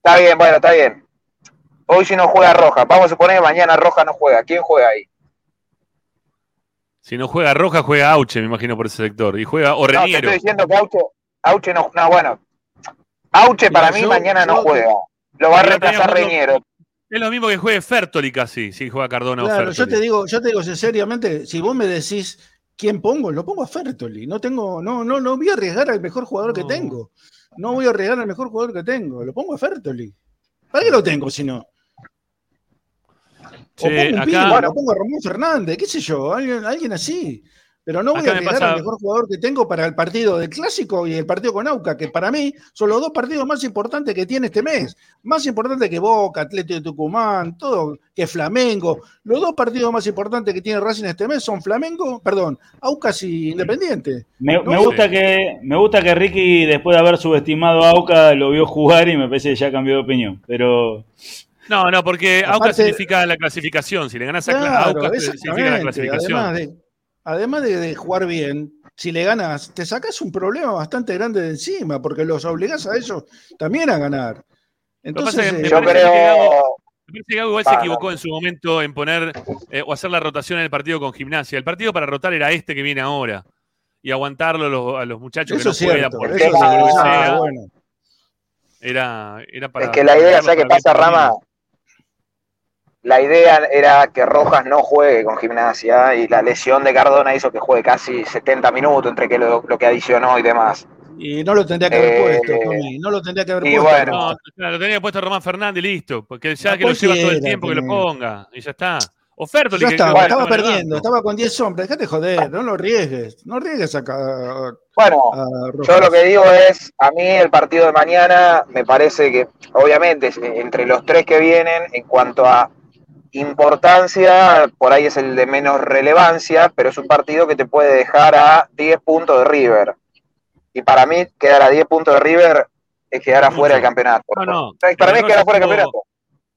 Está bien, bueno, está bien. Hoy si no juega Roja, vamos a suponer que mañana Roja no juega. ¿Quién juega ahí? Si no juega Roja, juega Auche, me imagino, por ese sector. Y juega No, te estoy diciendo que Auche, Auche no, no, bueno. Auche para Mira, mí yo- mañana no yo- juega. Lo va a reemplazar Reñero. es lo mismo que juegue Fertoli casi, si juega Cardona o Claro, yo Fertoli. te digo, yo te digo seriamente, si vos me decís quién pongo, lo pongo a Fertoli. No tengo, no, no, no voy a arriesgar al mejor jugador que tengo. No voy a arriesgar al mejor jugador que tengo. Lo pongo a Fertoli. ¿Para qué lo tengo si no? O pongo un acá- pibe, Bueno. o pongo a Ramón Fernández, qué sé yo, alguien, alguien así. Pero no voy Acá a arriesgar pasa- al mejor jugador que tengo para el partido del Clásico y el partido con Auca, que para mí son los dos partidos más importantes que tiene este mes. Más importante que Boca, Atlético de Tucumán, todo, que Flamengo. Los dos partidos más importantes que tiene Racing este mes son Flamengo, perdón, Aucas y Independiente. Me, No me sé. gusta que, me gusta que Ricky, después de haber subestimado a Auca, lo vio jugar y me parece que ya cambió de opinión. Pero No, no, porque Auca Aparte- significa la clasificación. Si le ganas a Cla- Claro, Auca, significa la clasificación. Además de, además de, de jugar bien, si le ganas, te sacas un problema bastante grande de encima, porque los obligás a ellos también a ganar. Entonces, que me eh, Yo que creo. Me parece que Gago igual se Ah, equivocó en su momento en poner eh, o hacer la rotación en el partido con gimnasia. El partido para rotar era este que viene ahora. Y aguantarlo a los, a los muchachos eso que no puedan cierto. por Eso es por lo que cierto. sea. Bueno. Era, era para. Es que la idea, ¿sabes qué pasa, Rama? La idea era que Rojas no juegue con gimnasia y la lesión de Cardona hizo que juegue casi 70 minutos entre que lo, lo que adicionó y demás. Y no lo tendría que haber Eh, puesto, Tommy, No lo tendría que haber y puesto. bueno. No, lo tenía puesto Román Fernández y listo. Porque ya que lo lleva todo el tiempo que lo ponga. Y ya está. O Fertoli, Ya estaba, que estaba perdiendo, estaba con 10 sombras. Dejate joder, no lo arriesgues. No arriesgues acá Bueno, a yo lo que digo es, a mí el partido de mañana me parece que, obviamente, entre los tres que vienen, en cuanto a importancia, por ahí es el de menos relevancia, pero es un partido que te puede dejar a 10 puntos de River. Y para mí, quedar a 10 puntos de River es quedar afuera del campeonato. No, no. Para mí es quedar afuera del campeonato.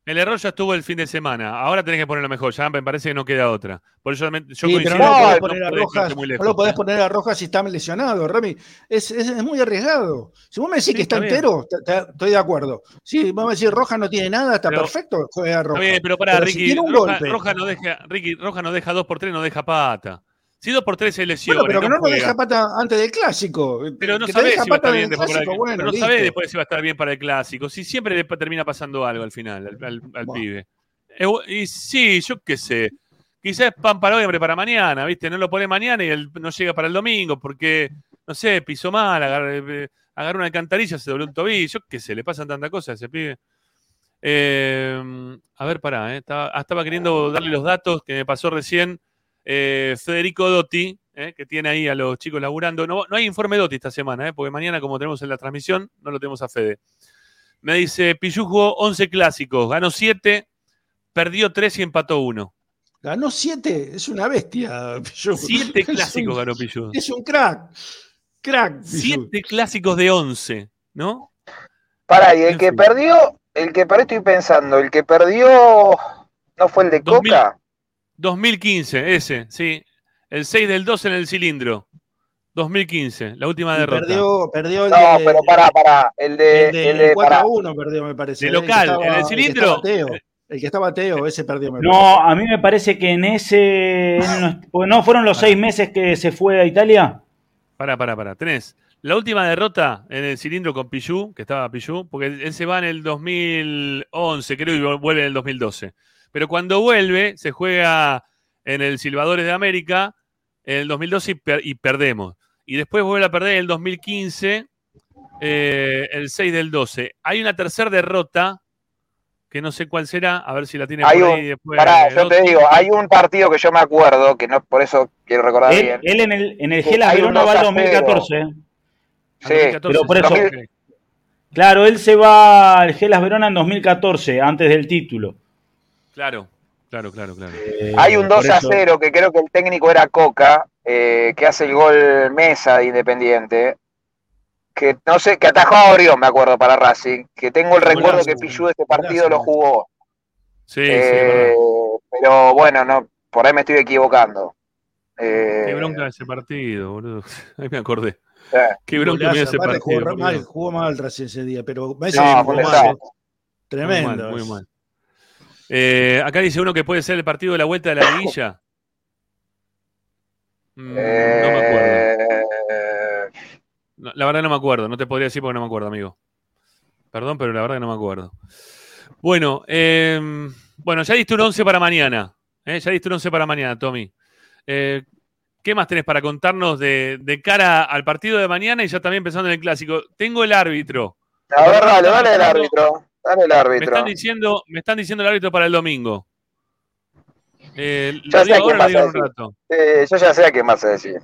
El error ya estuvo el fin de semana. Ahora tenés que ponerlo mejor. Ya me parece que no queda otra. Por eso yo Sí, coincido pero no, lo podés no podés Rojas, no lo podés poner a Rojas si está lesionado, Rami. Es, es- es muy arriesgado. Si vos me decís Sí, que está, entero, estoy de acuerdo. Si vos me decís Rojas no tiene nada, está Pero- perfecto, juega Está Rojas. bien, pero si Ricky. Roja, no deja, Ricky, Roja no deja 2 por 3 no deja pata. Si 2 por 3 se lesiona. Bueno, pero que no no juega, deja pata antes del clásico. Pero no sabés si va a estar bien después para el clásico, bueno, no sabés después si va a estar bien para el clásico. Si siempre le termina pasando algo al final, al, al- al Bueno. pibe. Eh, Y sí, yo qué sé. Quizás es pan para hoy, hambre para mañana, ¿viste? No lo pone mañana y él no llega para el domingo porque, no sé, pisó mal, agarró, eh, agarró una alcantarilla, se dobló un tobillo. Yo qué sé, le pasan tantas cosas a ese pibe. Eh, a ver, pará, eh, estaba, ah, estaba queriendo darle los datos que me pasó recién eh, Federico Dotti, eh, que tiene ahí a los chicos laburando. No, no hay informe Dotti esta semana, eh, porque mañana, como tenemos en la transmisión, no lo tenemos a Fede. Me dice, Pichu jugó 11 clásicos, ganó 7, perdió 3 y empató 1. Ganó siete, es una bestia. Pichu. 7 Es un- clásicos ganó Pichu. Es un crack. Crack. Pichu. 7 clásicos de 11, ¿no? Para, y el que perdió, el que perdió, estoy pensando, el que perdió no fue el de 2000. Coca. 2015, ese, sí. El 6 del 2 en el cilindro. 2015, la última Y derrota. Perdió, perdió el No, de, pero pará, pará. El de. el de el de 4 pará. a 1 perdió, me parece. De El que local, estaba- en el cilindro. El que estaba Teo, ese perdió, me parece. no, a mí me parece que en ese. en los- no fueron los seis meses que se fue a Italia. Pará, pará, pará. Tenés la última derrota en el cilindro con Pichu, que estaba Pichu, porque él se va en el 2011, creo, y vuelve en el 2012. Pero cuando vuelve, se juega en el Silvadores de América en el 2012 y, per- y perdemos. Y después vuelve a perder en el 2015, eh, el 6 del 12. Hay una tercera derrota, que no sé cuál será, a ver si la tiene Hay por un- ahí después. Pará, yo te digo, hay un partido que yo me acuerdo, que no por eso quiero recordar Él, bien. él en el, en el Gelas Verona va al 2 a 0. 2014. Ah, Sí, 2014, pero por eso- ok. Claro, él se va al Gelas Verona en 2014, antes del título. Claro, claro, claro, claro. Eh, Hay un por 2 a eso- 0 que creo que el técnico era Coca, eh, que hace el gol Mesa de Independiente. Que no sé, que atajó a Orión, me acuerdo, para Racing. Que tengo el recuerdo Golazo, que Pichu ese partido golazo. lo jugó. Sí, sí. Eh, pero bueno, no, por ahí me estoy equivocando. Eh, Qué bronca ese partido, boludo. Ahí me acordé. Qué bronca ese partido. jugó, mal, jugó mal Racing ese día, pero Messi No, jugó mal. Tremendo. Muy mal, muy mal. Eh, acá dice uno que puede ser el partido de la vuelta de la liguilla. Mm, no me acuerdo. No, la verdad no me acuerdo, no te podría decir porque no me acuerdo, amigo. Perdón, pero la verdad que no me acuerdo. Bueno, eh, bueno, ya diste un 11 para mañana. ¿eh? Ya diste un 11 para mañana, Tommy. Eh, ¿Qué más tenés para contarnos de, cara al partido de mañana y ya también pensando en el clásico? Tengo el árbitro. a ver, dale el árbitro. El Me están diciendo, me están diciendo el árbitro para el domingo. Eh, Ya lo sé digo a quién ahora, lo vas digo a en un decir. rato. Eh, yo ya sé a quién vas a decir.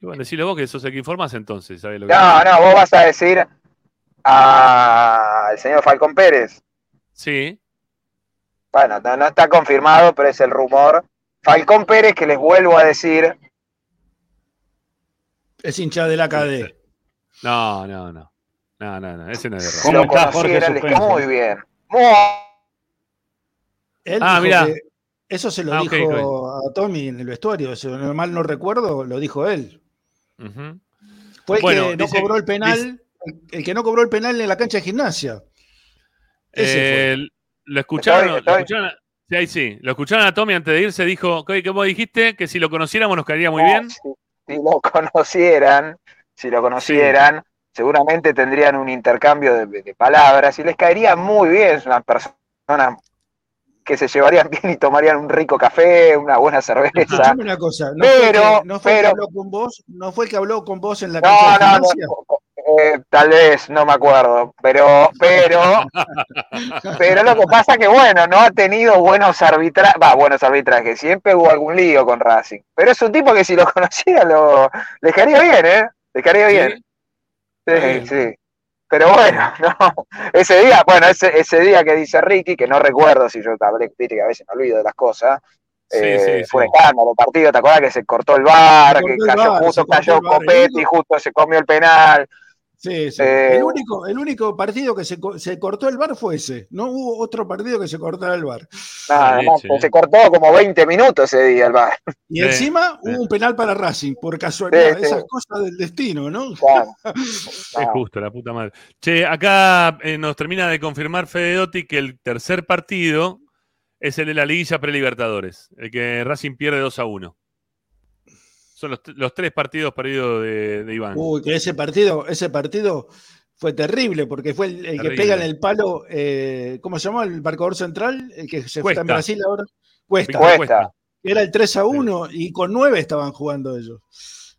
Y bueno, decilo vos que sos el que informás entonces, ¿sabés lo que No, no, vos vas a decir al señor Falcón Pérez. Sí. Bueno, no, no está confirmado, pero es el rumor. Falcón Pérez, que les vuelvo a decir, Es hincha de la KD. No, no, no. No, no, no, ese no es de conocieran, les quedó muy bien. Muy Él Ah, que- eso se lo Ah, dijo a Tommy en el vestuario. Si no- mal no recuerdo, lo dijo él. Fue el Bueno, que no dice- cobró el penal. el- El que no cobró el penal en la cancha de gimnasia. Ese fue. Eh, lo escucharon, Estoy- lo estoy- escucharon a- sí, ahí sí, lo escucharon a Tommy antes de irse, dijo, ¿qué vos dijiste? Que si lo conociéramos nos caería muy No, bien. Si, si lo conocieran, si lo conocieran, seguramente tendrían un intercambio de, de palabras y les caería muy bien. Una persona que se llevarían bien y tomarían un rico café, una buena cerveza. Escuchame una cosa. ¿No Pero- fue, el que, no fue que habló con vos? ¿No fue que habló con vos en la No, no, no, eh, tal vez, no me acuerdo, pero, pero, pero lo que pasa que bueno, no ha tenido buenos arbitrajes, va, buenos arbitrajes, siempre hubo algún lío con Racing, pero es un tipo que si lo conociera lo, le caería bien, ¿eh? Le caería bien. Sí, sí. Pero bueno, no, ese día, bueno, ese, ese día que dice Ricky, que no recuerdo si yo hablé, viste que a veces me olvido de las cosas, Sí, eh, sí, fue sí. escándalo partido, ¿te acuerdas que se cortó el bar, que el cayó, justo cayó Copetti, justo se comió el penal? Sí, sí. Eh, el, único, el único partido que se, co- se cortó el bar fue ese. No hubo otro partido que se cortara el bar. Nada, se cortó como 20 minutos ese día el bar. Y Sí, encima sí. hubo un penal para Racing, por casualidad. Sí, sí. Esas cosas del destino, ¿no? Claro. Es justo, la puta madre. Che, acá eh, nos termina de confirmar Fede Dotti que el tercer partido es el de la liguilla prelibertadores, el que Racing pierde 2 a 1. Son los, los tres partidos perdidos de, de Iván. Uy, que ese partido, ese partido fue terrible, porque fue el, el que pega en el palo, eh, ¿cómo se llama? El marcador central, el que se fue en Brasil ahora. Cuesta. Cuesta. Era el 3 a 1 y con 9 estaban jugando ellos.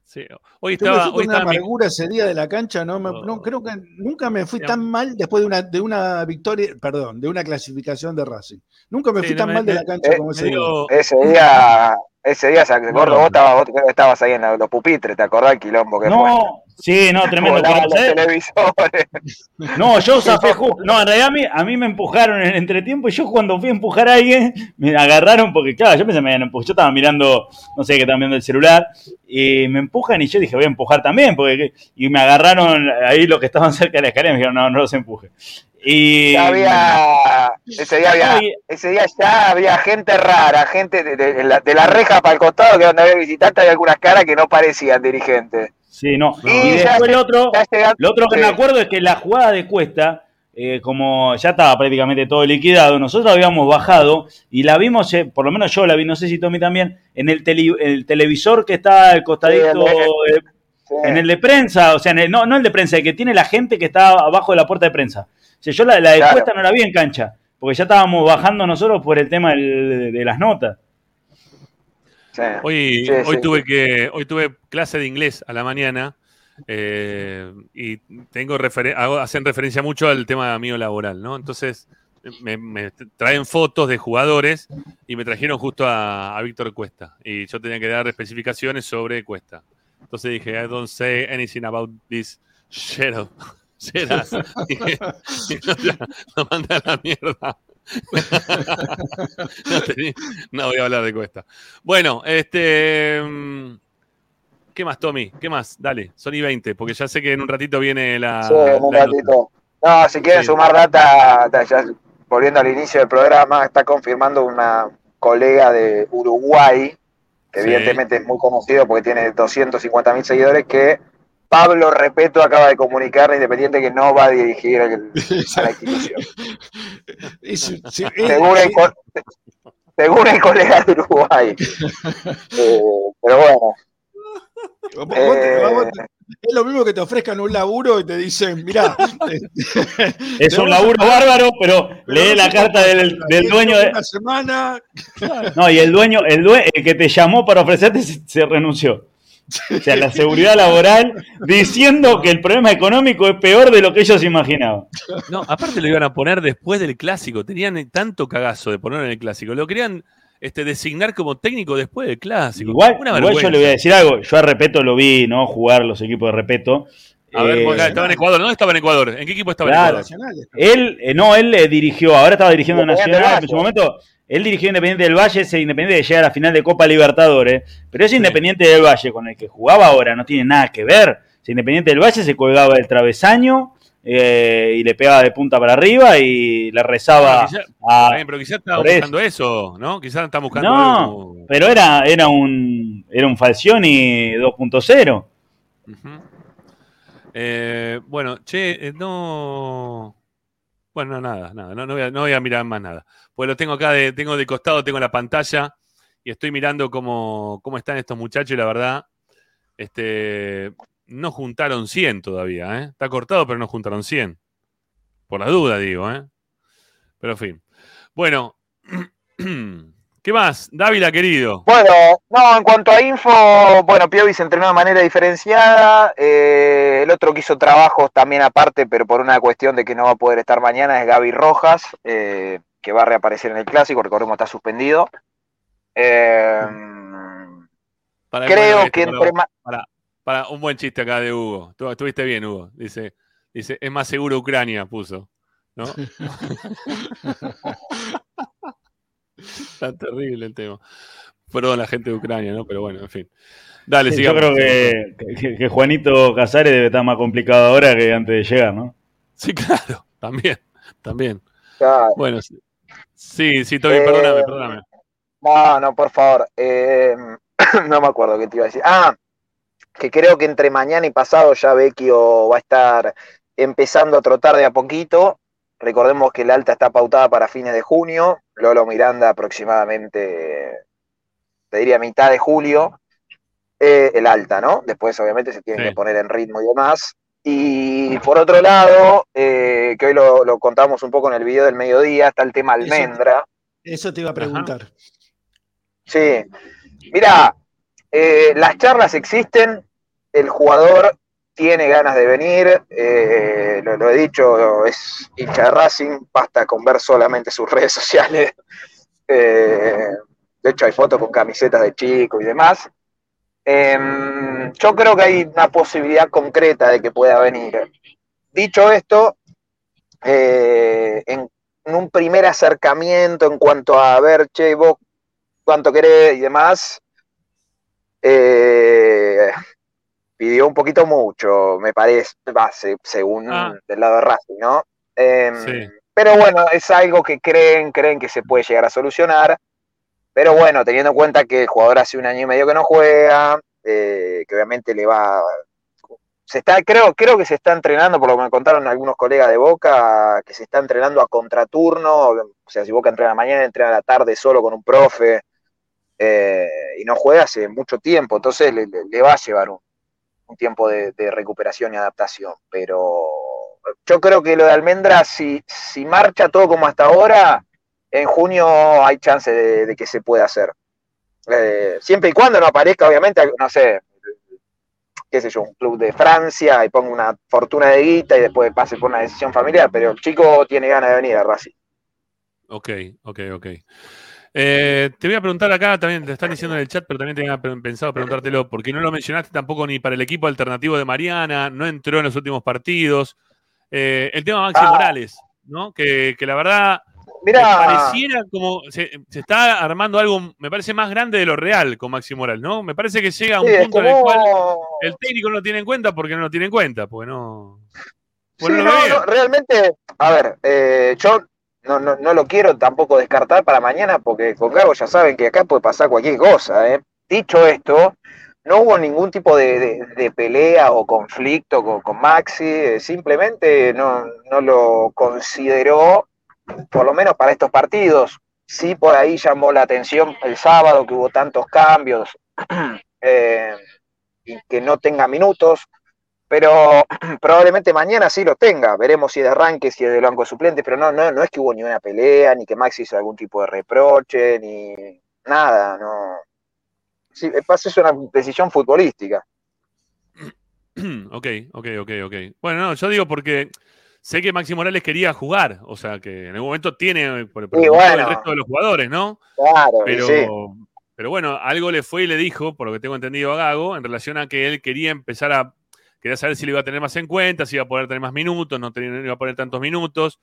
Sí. Hoy estaba, fui hoy una estaba mi- amargura ese día de la cancha, no, me- no, creo que nunca me fui Sí, tan mal después de una, de una victoria, perdón, de una clasificación de Racing. Nunca me Sí, fui no, tan me- mal de la cancha eh, como ese día. Ese día, ese día, se gordo, no. vos estabas, vos estabas ahí en los pupitres, ¿te acordás el quilombo que fue? Sí, no, tremendo. No, yo zafé justo. No, en realidad a mí, a mí me empujaron en el entretiempo y yo cuando fui a empujar a alguien me agarraron porque, claro, yo pensé que me habían empujado. Yo estaba mirando, no sé qué, estaba mirando el celular y me empujan y yo dije, voy a empujar también. porque Y me agarraron ahí los que estaban cerca de la escalera y me dijeron, no, no los empuje. Y. Ya había, ese día había, ese día ya había gente rara, gente de, de- de la, de la reja para el costado, que donde había visitantes había algunas caras que no parecían dirigentes. Sí, no. Y Y ya después lo otro, lo otro que sí. me acuerdo es que la jugada de Cuesta, eh, como ya estaba prácticamente todo liquidado, nosotros habíamos bajado y la vimos, eh, por lo menos yo la vi, no sé si Tommy también, en el, tele- el televisor que está al costadito, Sí, el de- eh, Sí. en el de prensa, o sea, en el- no, no el de prensa, el que tiene la gente que está abajo de la puerta de prensa. O sea, yo la, la de Claro. Cuesta no la vi en cancha, porque ya estábamos bajando nosotros por el tema del- de las notas. Sí. Hoy, Sí, hoy sí. tuve que, hoy tuve clase de inglés a la mañana eh, y tengo referen- hago- hacen referencia mucho al tema mío laboral, ¿no? Entonces me, me traen fotos de jugadores y me trajeron justo a, a Víctor Cuesta y yo tenía que dar especificaciones sobre Cuesta. Entonces dije, I don't say anything about this shit up. Shit ass". Y- y no, a la mierda. no, tenía- no voy a hablar de Cuesta. Bueno, este. mm, ¿Qué más, Tommy? ¿Qué más? Dale, Sony 20, porque ya sé que en un ratito viene la. Sí, en un la ratito. No, si quieren Sí. sumar data, ta- ya volviendo al inicio del programa, está confirmando una colega de Uruguay, que Sí. evidentemente es muy conocido porque tiene 250 mil seguidores, que Pablo Repeto acaba de comunicar a Independiente que no va a dirigir el- a la institución. Es- sí, eh, Según, eh, infor- según el colega de Uruguay. Eh, pero bueno. Vos- vos te- vos te- es lo mismo que te ofrezcan un laburo y te dicen, mirá, Es un laburo bárbaro, pero lee la carta del, del dueño de. una semana. No, y el dueño, el, due- el que te llamó para ofrecerte se, se renunció. O sea, la seguridad laboral diciendo que el problema económico es peor de lo que ellos imaginaban. No, aparte lo iban a poner después del clásico. Tenían tanto cagazo de ponerlo en el clásico. Lo querían este, designar como técnico después del clásico. Igual, Una igual yo le voy a decir algo. Yo a Repeto lo vi, ¿no? Jugar los equipos de Repeto. A ver, Eh, porque estaba en Ecuador. ¿Dónde estaba en Ecuador? ¿En qué equipo estaba Claro. en Ecuador? Él, eh, no, él eh, dirigió, ahora estaba dirigiendo Nacional, en su momento, él dirigió Independiente del Valle, ese Independiente que llega a la final de Copa Libertadores, pero ese Independiente del Valle con el que jugaba ahora no tiene nada que ver. Ese Independiente del Valle se colgaba del travesaño eh, y le pegaba de punta para arriba y le rezaba Bueno, quizá- a... Está bien, pero quizás eso. buscando eso, ¿no? Quizás estaban buscando algo No, pero era, era un era un Falcioni 2.0. Eh, bueno, che, eh, no. Bueno, no, nada, nada. No, no, voy a, no voy a mirar más nada. Pues lo tengo acá, de, tengo de costado, tengo la pantalla y estoy mirando cómo, cómo están estos muchachos y la verdad, este, no juntaron 100 todavía, ¿eh? Está cortado, pero no juntaron 100. Por la duda, digo, ¿eh? Pero en fin. Bueno, ¿qué más? Dávila, querido. Bueno, no, en cuanto a info, bueno, Piovi se entrenó de manera diferenciada. eh, el otro que hizo trabajos también aparte, pero por una cuestión de que no va a poder estar mañana, es Gaby Rojas, eh, que va a reaparecer en el clásico. Recordemos, está suspendido. Eh, Para, creo bueno, que este, entre para, para- para un buen chiste acá de Hugo. Tú estuviste bien, Hugo. Dice, dice, es más seguro Ucrania, puso. ¿No? Está terrible el tema. Perdón la gente de Ucrania, ¿no? Pero bueno, en fin. Dale, Sí, yo sigamos. creo que, que- que Juanito Casares debe estar más complicado ahora que antes de llegar, ¿no? Sí, claro, también, también. Claro. Bueno, sí, sí, sí, Toby, Eh, perdóname, perdóname. No, no, por favor. eh, no me acuerdo qué te iba a decir. Ah, que creo que entre mañana y pasado ya Vecchio va a estar empezando a trotar de a poquito. Recordemos que el alta está pautada para fines de junio. Lolo Miranda aproximadamente, te diría mitad de julio. Eh, el alta, ¿no? Después obviamente se tiene Sí. que poner en ritmo y demás. Y por otro lado, eh, que hoy lo, lo contamos un poco en el video del mediodía, está el tema almendra. Eso te iba a preguntar. Sí, mira, eh, las charlas existen, el jugador tiene ganas de venir, eh, lo, he dicho, es hincha de Racing, basta con ver solamente sus redes sociales. Eh, de hecho, hay fotos con camisetas de chico y demás. Em, yo creo que hay una posibilidad concreta de que pueda venir. Dicho esto, eh, en, en un primer acercamiento en cuanto a ver, che, vos cuánto querés y demás, eh, pidió un poquito mucho, me parece, va, se- según Ah. del lado de Racing, ¿no? Em, Sí. Pero bueno, es algo que creen, creen que se puede llegar a solucionar. Pero bueno, teniendo en cuenta que el jugador hace un año y medio que no juega, eh, que obviamente le va. Se está, creo, creo que se está entrenando, por lo que me contaron algunos colegas de Boca, que se está entrenando a contraturno. O sea, si Boca entrena mañana, entrena a la tarde solo con un profe. eh, y no juega hace mucho tiempo. Entonces le, le- le va a llevar un, un tiempo de, recuperación y adaptación. Pero yo creo que lo de Almendra, si, si marcha todo como hasta ahora, en junio hay chance de, de que se pueda hacer. Eh, siempre y cuando no aparezca, obviamente, no sé, qué sé yo, un club de Francia y ponga una fortuna de guita y después pase por una decisión familiar, pero el chico tiene ganas de venir a Racing. Ok, ok, ok. Eh, te voy a preguntar acá, también te están diciendo en el chat, pero también tenía pe- pensado preguntártelo, porque no lo mencionaste tampoco ni para el equipo alternativo de Mariana, no entró en los últimos partidos. Eh, el tema Maxi Ah. Morales, ¿no? Que, que la verdad Mirá. me pareciera como se, se está armando algo, me parece más grande de lo real con Maxi Morales, ¿no? Me parece que llega a un Sí, punto en el cual el técnico no lo tiene en cuenta porque no lo tiene en cuenta, porque no. Sí, Bueno, no, realmente, a ver, eh, yo no, no, no lo quiero tampoco descartar para mañana porque con Gago ya saben que acá puede pasar cualquier cosa. ¿eh? Dicho esto, no hubo ningún tipo de, de- pelea o conflicto con, con Maxi, eh, simplemente no, no lo consideró, por lo menos para estos partidos. sí por ahí llamó la atención el sábado que hubo tantos cambios eh, y que no tenga minutos, pero probablemente mañana sí lo tenga. Veremos si es de arranque, si es de banco suplente, pero no, no, no es que hubo ni una pelea, ni que Maxi hizo algún tipo de reproche, ni nada, no. Sí, pasa es una decisión futbolística. ok, ok, ok, ok. Bueno, no, yo digo porque sé que Maxi Morales quería jugar, o sea que en algún momento tiene por, por Sí, el bueno. resto de los jugadores, ¿no? Claro, Pero, sí. pero bueno, algo le fue y le dijo, por lo que tengo entendido a Gago, en relación a que él quería empezar a. Quería saber si le iba a tener más en cuenta, si iba a poder tener más minutos, no, iba a poner tantos minutos.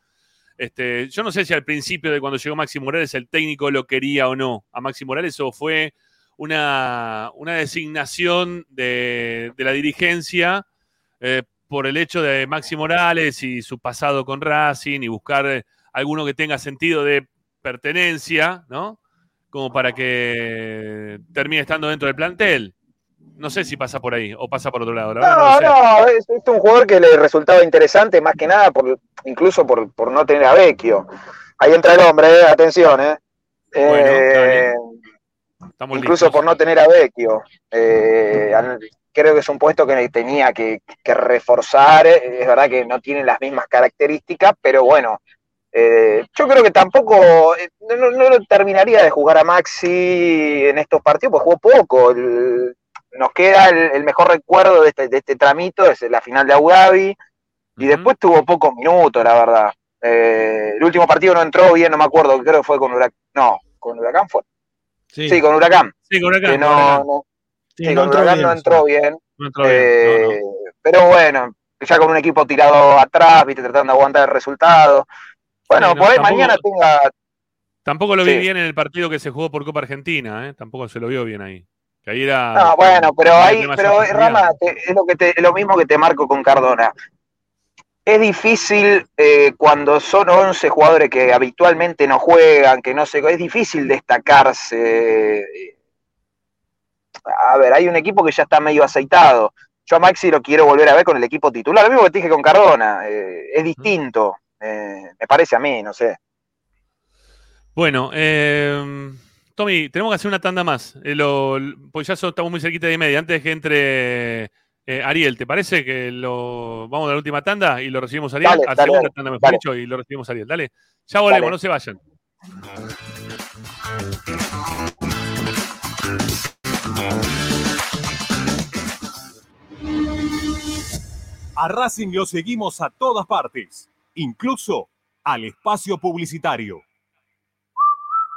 Este, yo no sé si al principio de cuando llegó Maxi Morales el técnico lo quería o no a Maxi Morales o fue una, designación de, de la dirigencia eh, por el hecho de Maxi Morales y su pasado con Racing y buscar eh, alguno que tenga sentido de pertenencia, ¿no? Como para que termine estando dentro del plantel. No sé si pasa por ahí o pasa por otro lado. La no, No, no, es, es un jugador que le resultaba interesante más que nada, por, incluso por, por no tener a Vecchio. Ahí entra el hombre, eh, atención, ¿eh? Eh, incluso listos. por no tener a Vecchio. Eh, creo que es un puesto que tenía que, que reforzar. eh, Es verdad que no tiene las mismas características, pero bueno, eh, yo creo que tampoco, eh, no, no- no terminaría de jugar a Maxi en estos partidos, pues jugó poco. El- nos queda el, el mejor recuerdo de este, de este tramito, es la final de Abu Dhabi, y después tuvo pocos minutos, la verdad. Eh, el último partido no entró bien, no me acuerdo, creo que fue con Huracán. No, con Huracán fue. Sí, con Huracán. Sí, con Huracán, Que no, Huracán. no- Sí, sí, con Huracán bien, no entró bien. No entró bien, Eh. Pero bueno, ya con un equipo tirado atrás, viste, tratando de aguantar el resultado. Bueno, Sí, no, por ahí tampoco- mañana tenga. Tampoco lo vi Sí. bien en el partido que se jugó por Copa Argentina, ¿eh? Tampoco se lo vio bien ahí. Que ahí era. No, bueno, pero ahí, pero facilidad. Rama, te- es lo que te, es lo mismo que te marco con Cardona. Es difícil eh, cuando son 11 jugadores que habitualmente no juegan, que no sé, es difícil destacarse. A ver, hay un equipo que ya está medio aceitado. Yo a Maxi lo quiero volver a ver con el equipo titular. Lo mismo que te dije con Cardona. eh, es distinto. eh, me parece a mí, no sé. Bueno, eh, Tommy, tenemos que hacer una tanda más. Eh, lo- pues ya so- estamos muy cerquita de media. Antes de que entre eh, Ariel, ¿te parece que lo vamos a la última tanda y lo recibimos a Ariel? Dale, a la dale, segunda dale, tanda, mejor dale. dicho, y lo recibimos a Ariel. Dale. Ya volvemos, Dale. no se vayan. A Racing lo seguimos a todas partes, incluso al espacio publicitario.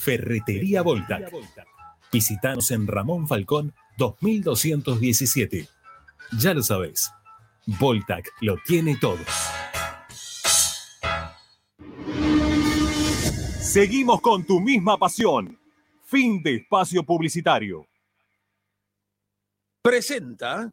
Ferretería Voltac. Visítanos en Ramón Falcón 2217. Ya lo sabéis, Voltac lo tiene todo. Seguimos con tu misma pasión. Fin de espacio publicitario. Presenta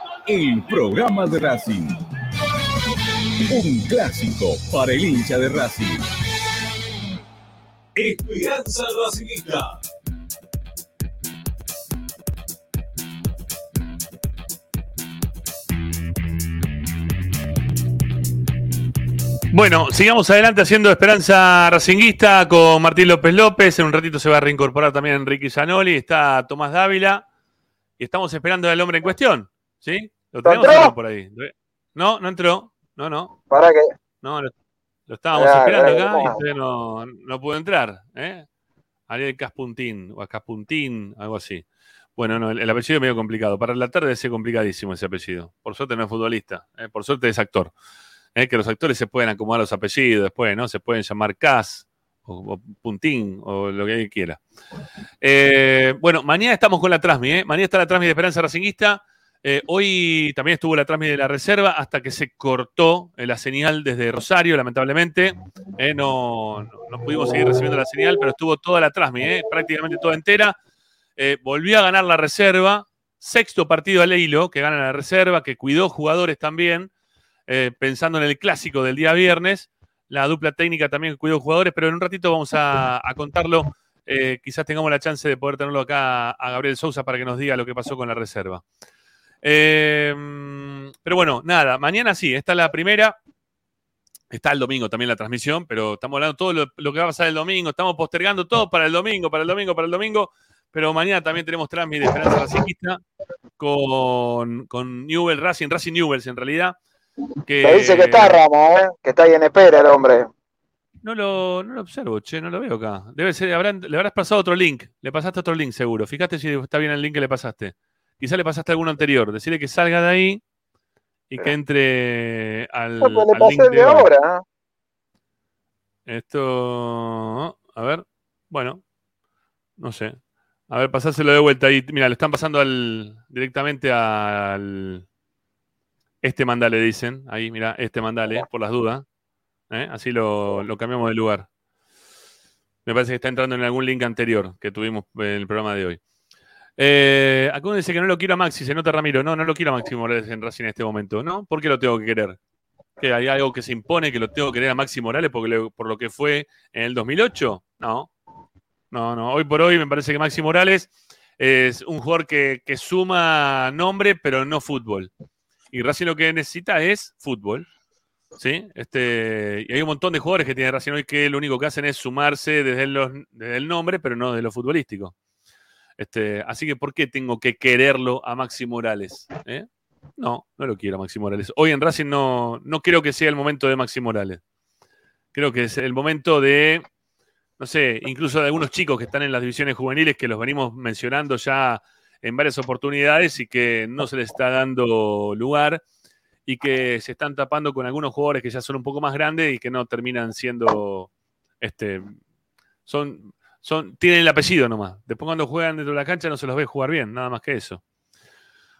el programa de Racing. Un clásico para el hincha de Racing. Esperanza Racingista. Bueno, sigamos adelante haciendo Esperanza Racinguista con Martín López López. En un ratito se va a reincorporar también Enrique Zanoli. Está Tomás Dávila. Y estamos esperando al hombre en cuestión. ¿Sí? Lo tenemos ¿Entró? por ahí. No, no entró. No, no. ¿Para qué? No, lo, lo estábamos Ah, esperando acá y usted no, no pudo entrar. ¿eh? Ariel Caspuntín o Caspuntín, algo así. Bueno, no, el, el apellido es medio complicado. Para la tarde es complicadísimo ese apellido. Por suerte no es futbolista. ¿eh? Por suerte es actor. ¿eh? Que los actores se pueden acomodar los apellidos después, ¿no? Se pueden llamar Cas o, o Puntín o lo que quiera. Eh, bueno, mañana estamos con la Trasmi, ¿eh? Mañana está la Trasmi de Esperanza Racinguista. Eh, hoy también estuvo la Trasmi de la Reserva hasta que se cortó eh, la señal desde Rosario, lamentablemente. Eh, no, pudimos seguir recibiendo la señal, pero estuvo toda la Trasmi, eh, prácticamente toda entera. Volvió a ganar la Reserva. Sexto partido al hilo que gana la Reserva, que cuidó jugadores también, pensando en el clásico del día viernes. La dupla técnica también cuidó jugadores, pero en un ratito vamos a, a contarlo. Quizás tengamos la chance de poder tenerlo acá a Gabriel Sousa para que nos diga lo que pasó con la reserva. Eh, pero bueno, nada, mañana sí, está la primera. Está el domingo también la transmisión, pero estamos hablando todo lo, lo que va a pasar el domingo. Estamos postergando todo para el domingo, para el domingo, para el domingo. Pero mañana también tenemos transmisión de Esperanza Racingista con, con Newell Racing, Racing Newells en realidad. Que, Me dice que está Ramos, ¿eh? que está ahí en espera el hombre. No lo, no lo observo, che, no lo veo acá. Debe ser, habrán- le habrás pasado otro link. Le pasaste otro link seguro. Fíjate si está bien el link que le pasaste. Quizá le pasaste alguno anterior. Decirle que salga de ahí y que entre al, Pues le al pasé link el de ahora. ¿eh? Esto, a ver, bueno, no sé. A ver, pasáselo de vuelta ahí. Mira, le están pasando al, directamente al... Este mandale, dicen. Ahí, mira, este mandale, por las dudas. ¿Eh? Así lo, lo cambiamos de lugar. Me parece que está entrando en algún link anterior que tuvimos en el programa de hoy. Eh, acá dice que no lo quiero a Maxi, se nota Ramiro. No, no lo quiero a Maxi Morales en Racing en este momento. ¿No? ¿Por qué lo tengo que querer? ¿Que hay algo que se impone que lo tengo que querer a Maxi Morales por lo que fue en el 2008? No. No, no. Hoy por hoy me parece que Maxi Morales es un jugador que, suma nombre, pero no fútbol. Y Racing lo que necesita es fútbol. ¿Sí? Este, y hay un montón de jugadores que tiene Racing hoy que lo único que hacen es sumarse desde, desde el nombre, pero no desde lo futbolístico. Este, así que, ¿por qué tengo que quererlo a Maxi Morales? ¿Eh? No, no lo quiero a Maxi Morales. Hoy en Racing no, no creo que sea el momento de Maxi Morales. Creo que es el momento de, no sé, incluso de algunos chicos que están en las divisiones juveniles que los venimos mencionando ya en varias oportunidades y que no se les está dando lugar y que se están tapando con algunos jugadores que ya son un poco más grandes y que no terminan siendo, este, son, son, tienen el apellido nomás. Después cuando juegan dentro de la cancha no se los ve jugar bien, nada más que eso.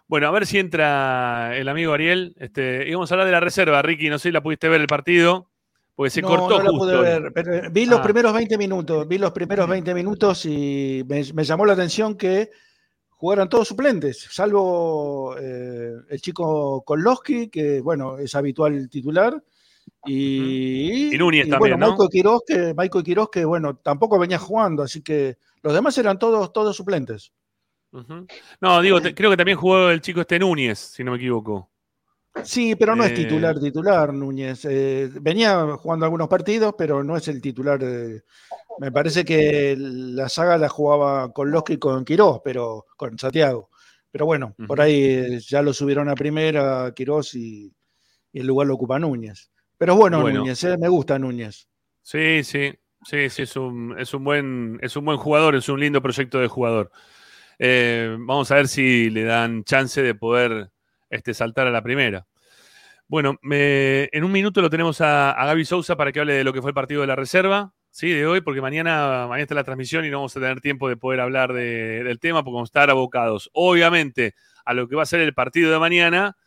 Bueno, a ver si entra el amigo Ariel. Este, íbamos a hablar de la reserva, Ricky, no sé si la pudiste ver el partido, porque se No, cortó no la justo. pude ver, pero vi los Ah. primeros 20 minutos, vi los primeros 20 minutos y me, me llamó la atención que jugaran todos suplentes, salvo eh, el chico Kolowski, que bueno, es habitual titular, y, Y Núñez y, también, bueno, ¿no? Michael Quiroz, que, Michael Quiroz, que bueno, tampoco venía jugando, así que los demás eran todos, todos suplentes. No, digo, te- creo que también jugó el chico este Núñez, si no me equivoco. Sí, pero no Eh, es titular, titular Núñez. Eh, venía jugando algunos partidos, pero no es el titular. eh. me parece que la saga la jugaba con Losky y con Quirós, pero con Santiago. Pero bueno, por ahí eh, ya lo subieron a primera Quirós y, y el lugar lo ocupa Núñez. Pero bueno, Bueno. Núñez, eh, me gusta Núñez. Sí, sí, sí, sí, es un, es un buen, es un buen jugador, es un lindo proyecto de jugador. Eh, vamos a ver si le dan chance de poder este, saltar a la primera. Bueno, me- en un minuto lo tenemos a, a Gaby Sousa para que hable de lo que fue el partido de la reserva, sí, de hoy, porque mañana, mañana está la transmisión y no vamos a tener tiempo de poder hablar de- del tema porque vamos a estar abocados, obviamente, a lo que va a ser el partido de mañana,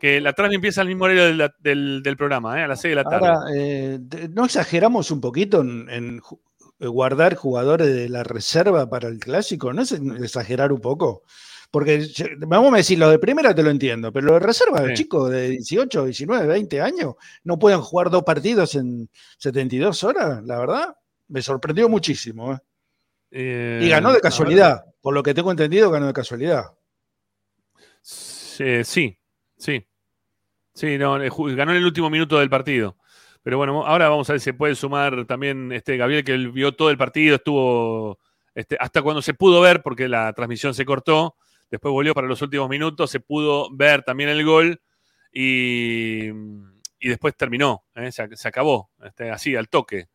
que la transmisión empieza al mismo horario del, del- del programa, ¿eh? a las 6 de la tarde. Ahora, eh, ¿no exageramos un poquito en, en ju- guardar jugadores de la reserva para el clásico? ¿No es exagerar un poco? Porque vamos a decir, lo de primera te lo entiendo, pero lo de reserva, Sí. chicos de 18, 19, 20 años, no pueden jugar dos partidos en 72 horas, la verdad, me sorprendió muchísimo. ¿eh? Eh, Y ganó de casualidad, por lo que tengo entendido, ganó de casualidad. Sí, sí, sí. Sí, no, ju- ganó en el último minuto del partido. Pero bueno, ahora vamos a ver si se puede sumar también este Gabriel, que él vio todo el partido, estuvo este, hasta cuando se pudo ver, porque la transmisión se cortó, después volvió para los últimos minutos, se pudo ver también el gol y, y después terminó, ¿eh? se, ac- se acabó, este, así, al toque.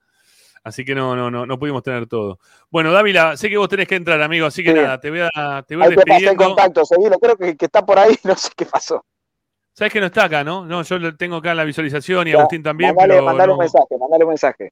Así que no, no, no, no pudimos tener todo. Bueno, Dávila, sé que vos tenés que entrar, amigo, así que Sí. nada, te voy a, te voy a Ahí te pasé el despidiendo. contacto, seguilo, creo que, que está por ahí, no sé qué pasó. Sabes que no está acá, ¿no? No, yo lo tengo acá en la visualización y Ya, Agustín también, mandale, pero mandale un mensaje, mandale un mensaje.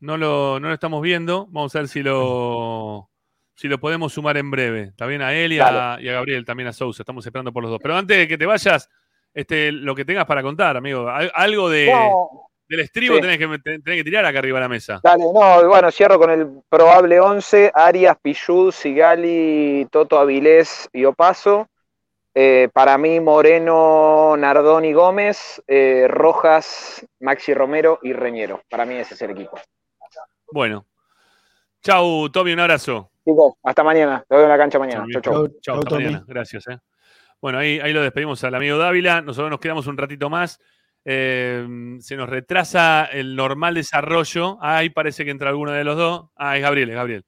no lo, no lo estamos viendo. Vamos a ver si lo, si lo podemos sumar en breve. Está bien a él y a, y a Gabriel, también a Sousa. Estamos esperando por los dos. Pero antes de que te vayas, este, lo que tengas para contar, amigo. Al- Algo de, No, del estribo sí. tenés, que, tenés que tirar acá arriba de la mesa. Dale, no, bueno, cierro con el probable 11, Arias, Pichud, Sigali, Toto Avilés y Opaso. Eh, para mí, Moreno, Nardoni Gómez, eh, Rojas, Maxi Romero y Reñero. Para mí ese es el equipo. Bueno. Chau, Tommy, un abrazo. Chicos, hasta mañana. Te veo en la cancha mañana. Chau, chau. Chau, Chau, hasta Tommy. mañana. Gracias. eh. Bueno, ahí, ahí lo despedimos al amigo Dávila. Nosotros nos quedamos un ratito más. Eh, se nos retrasa el normal desarrollo. Ahí parece que entra alguno de los dos. Ah, es Gabriel, es Gabriel.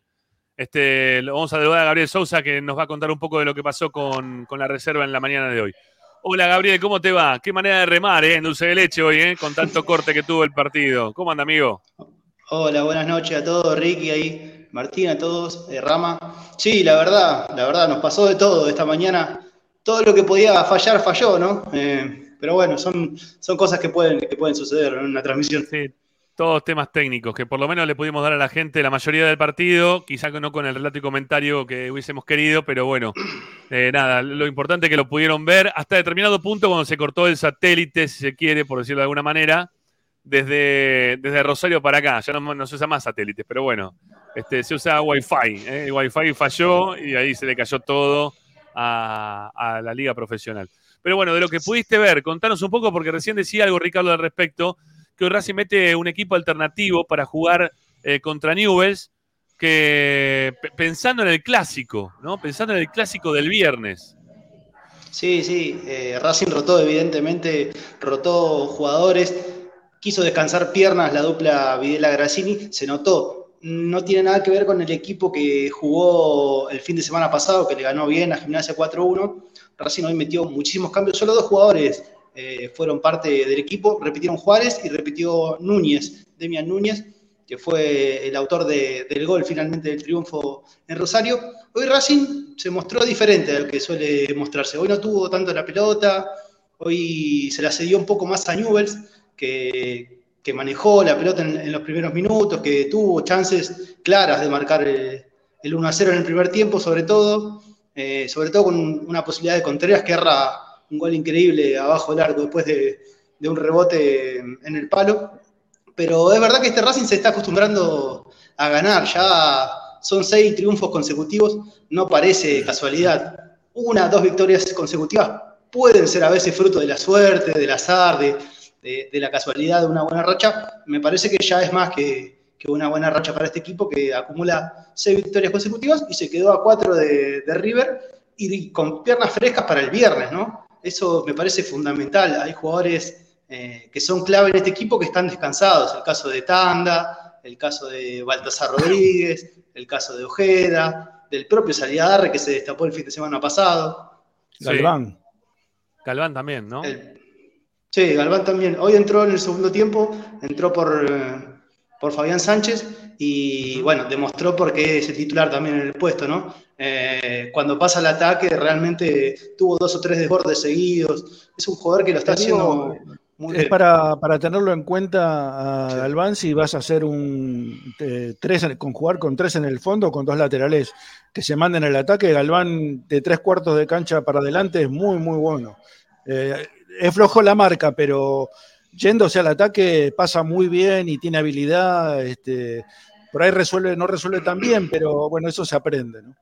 Este, lo vamos a devolver a Gabriel Sousa que nos va a contar un poco de lo que pasó con, con la reserva en la mañana de hoy. Hola Gabriel, ¿cómo te va? Qué manera de remar, ¿eh? En dulce de leche hoy, ¿eh? Con tanto corte que tuvo el partido. ¿Cómo anda, amigo? Hola, buenas noches a todos, Ricky ahí, Martín, a todos, eh, Rama. Sí, la verdad, la verdad, nos pasó de todo esta mañana. Todo lo que podía fallar, falló, ¿no? Eh, pero bueno, son, son cosas que pueden, que pueden suceder en una transmisión. Sí, todos temas técnicos que por lo menos le pudimos dar a la gente la mayoría del partido, quizá no con el relato y comentario que hubiésemos querido, pero bueno, eh, nada, lo importante es que lo pudieron ver hasta determinado punto cuando se cortó el satélite, si se quiere, por decirlo de alguna manera, desde, desde Rosario para acá, ya no, se usa más satélites, pero bueno, este, se usa Wi-Fi, ¿eh? Wi-Fi falló y ahí se le cayó todo a la liga profesional. Pero bueno, de lo que pudiste ver, contanos un poco, porque recién decía algo Ricardo al respecto, que hoy Racing mete un equipo alternativo para jugar eh, contra Newells, que pe- pensando en el clásico, ¿no? Pensando en el clásico del viernes. Sí, sí, eh, Racing rotó, evidentemente, rotó jugadores, quiso descansar piernas la dupla Videla-Grassini, se notó. No tiene nada que ver con el equipo que jugó el fin de semana pasado, que le ganó bien a Gimnasia 4-1. Racing hoy metió muchísimos cambios, solo dos jugadores eh, fueron parte del equipo, repitieron Juárez y repitió Núñez, Demian Núñez, que fue el autor de- del gol finalmente del triunfo en Rosario. Hoy Racing se mostró diferente de lo que suele mostrarse. Hoy no tuvo tanto la pelota, hoy se la cedió un poco más a Newells, que, que manejó la pelota en, los primeros minutos, que tuvo chances claras de marcar el, el 1 0 en el primer tiempo, sobre todo, eh, sobre todo con una posibilidad de Contreras que erra un gol increíble abajo del arco después de, un rebote en el palo. Pero es verdad que este Racing se está acostumbrando a ganar, ya son seis triunfos consecutivos, no parece casualidad. Una, dos victorias consecutivas pueden ser a veces fruto de la suerte, del azar, de, de- la casualidad de una buena racha. Me parece que ya es más que, que una buena racha para este equipo que acumula seis victorias consecutivas y se quedó a cuatro de, de River y con piernas frescas para el viernes, ¿no? Eso me parece fundamental. Hay jugadores eh, que son clave en este equipo que están descansados. El caso de Tanda, el caso de Baltasar Rodríguez, el caso de Ojeda, del propio Saliadarre que se destapó el fin de semana pasado. Galván. Galván también, ¿no? Sí, Galván también. Hoy entró en el segundo tiempo, entró por, eh, por Fabián Sánchez y bueno, demostró por qué es el titular también en el puesto, ¿no? Eh, cuando pasa el ataque realmente tuvo dos o tres desbordes seguidos. Es un jugador que lo está haciendo muy Es bien. para, para tenerlo en cuenta a Galván si vas a hacer un eh, tres en- con jugar con tres en el fondo con dos laterales que se manden al ataque. Galván de tres cuartos de cancha para adelante es muy, muy bueno. Eh, es flojo la marca, pero yéndose al ataque pasa muy bien y tiene habilidad. Este, por ahí resuelve, no resuelve tan bien, pero bueno, eso se aprende. ¿no?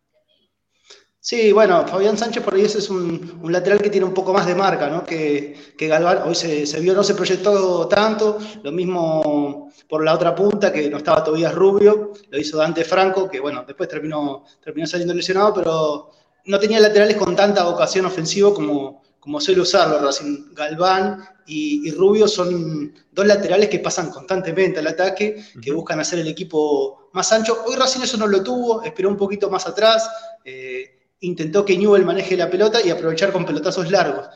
Sí, bueno, Fabián Sánchez por ahí ese es un, un lateral que tiene un poco más de marca, ¿no? Que, que Galván, hoy se, se vio, no se proyectó tanto, lo mismo por la otra punta, que no estaba Tobías Rubio, lo hizo Dante Franco, que bueno, después terminó, terminó saliendo lesionado, pero no tenía laterales con tanta vocación ofensiva como, como suele usarlo Racing. Galván y, y Rubio son dos laterales que pasan constantemente al ataque, que buscan hacer el equipo más ancho. Hoy Racing eso no lo tuvo, esperó un poquito más atrás, eh, intentó que Newell maneje la pelota y aprovechar con pelotazos largos.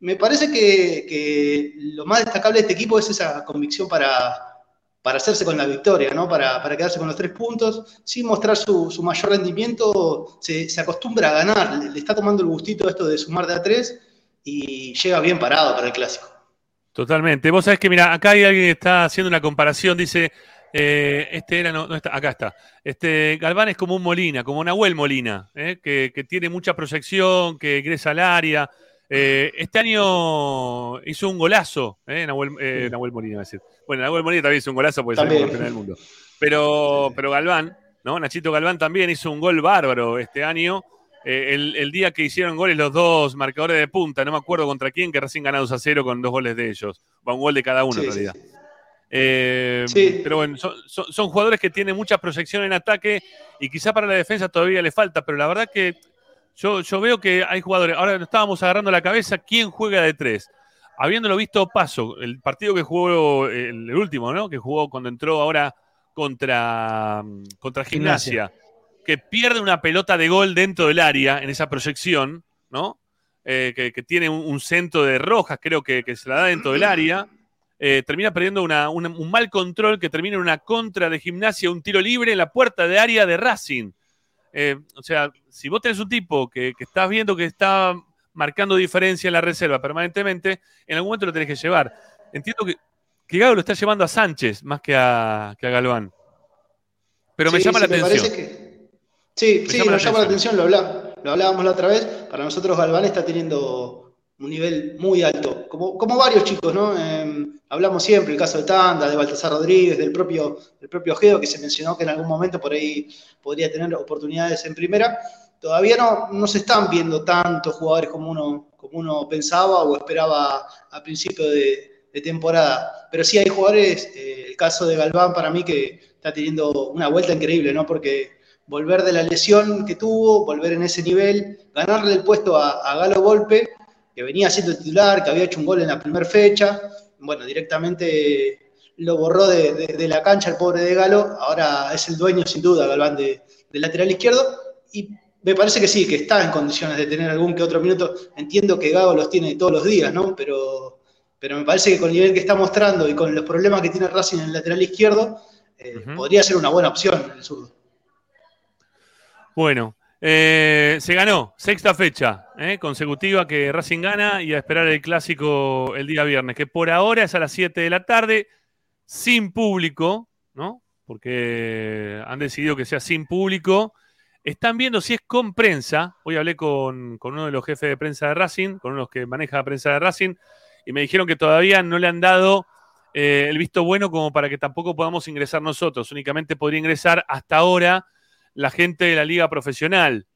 Me parece que, que lo más destacable de este equipo es esa convicción para, para hacerse con la victoria, ¿no? para, para quedarse con los tres puntos, sin mostrar su, su mayor rendimiento, se, se acostumbra a ganar, le, le está tomando el gustito esto de sumar de a tres y llega bien parado para el clásico. Totalmente. Vos sabés que, mira, acá hay alguien que está haciendo una comparación, dice, eh, este era, no, no está, acá está. Este, Galván es como un Molina, como Nahuel Molina, eh, que, que tiene mucha proyección, que ingresa al área. Eh, este año hizo un golazo, eh, Nahuel, eh, Nahuel Molina, iba a decir. Bueno, Nahuel Molina también hizo un golazo porque salió campeón del mundo. Pero, pero Galván, ¿no? Nachito Galván también hizo un gol bárbaro este año. El, el día que hicieron goles los dos marcadores de punta, no me acuerdo contra quién, que recién ganados a cero con dos goles de ellos. Va un gol de cada uno Sí, en sí, realidad. Eh, Sí. Pero bueno, son, son- son jugadores que tienen mucha proyección en ataque y quizá para la defensa todavía le falta, pero la verdad que yo, yo veo que hay jugadores. Ahora nos estábamos agarrando la cabeza quién juega de tres. Habiéndolo visto paso, el partido que jugó, el, el último, ¿no? Que jugó cuando entró ahora contra, contra Gimnasia. Gimnasia, que pierde una pelota de gol dentro del área en esa proyección, ¿no? Eh, que, que tiene un, un centro de rojas, creo que, que se la da dentro del área. Eh, termina perdiendo una- una- un mal control que termina en una contra de gimnasia, un tiro libre en la puerta de área de Racing. Eh, o sea, si vos tenés un tipo que, que estás viendo que está marcando diferencia en la reserva permanentemente, en algún momento lo tenés que llevar. Entiendo que, que Gago lo está llevando a Sánchez más que a, que a Galván. Pero me Sí, llama sí, la atención. parece que- Sí, Me sí, llama la nos llama la atención, lo, habla- lo hablábamos la otra vez. Para nosotros Galván está teniendo un nivel muy alto, como, como varios chicos, ¿no? Eh, hablamos siempre, el caso de Tanda, de Baltasar Rodríguez, del propio, del propio Ojeda, que se mencionó que en algún momento por ahí podría tener oportunidades en primera. Todavía no, no se están viendo tantos jugadores como uno, como uno pensaba o esperaba a principio de, temporada. Pero sí hay jugadores, eh, el caso de Galván para mí que, está teniendo una vuelta increíble, ¿no? Porque volver de la lesión que tuvo, volver en ese nivel, ganarle el puesto a Galo Golpe, que venía siendo titular, que había hecho un gol en la primera fecha, bueno, directamente lo borró de, de- de la cancha el pobre de Galo, ahora es el dueño sin duda, Galván, de, del lateral izquierdo, y me parece que sí, que está en condiciones de tener algún que otro minuto. Entiendo que Gago los tiene todos los días, ¿no? Pero, pero me parece que con el nivel que está mostrando y con los problemas que tiene Racing en el lateral izquierdo, eh, podría ser una buena opción el zurdo. Bueno, eh, se ganó, sexta fecha eh, consecutiva que Racing gana y a esperar el clásico el día viernes, que por ahora es a las 7 de la tarde, sin público, ¿no? Porque han decidido que sea sin público. Están viendo si es con prensa. Hoy hablé con, con uno de los jefes de prensa de Racing, con uno de los que maneja la prensa de Racing, y me dijeron que todavía no le han dado eh, el visto bueno como para que tampoco podamos ingresar nosotros. Únicamente podría ingresar hasta ahora la gente de la liga profesional,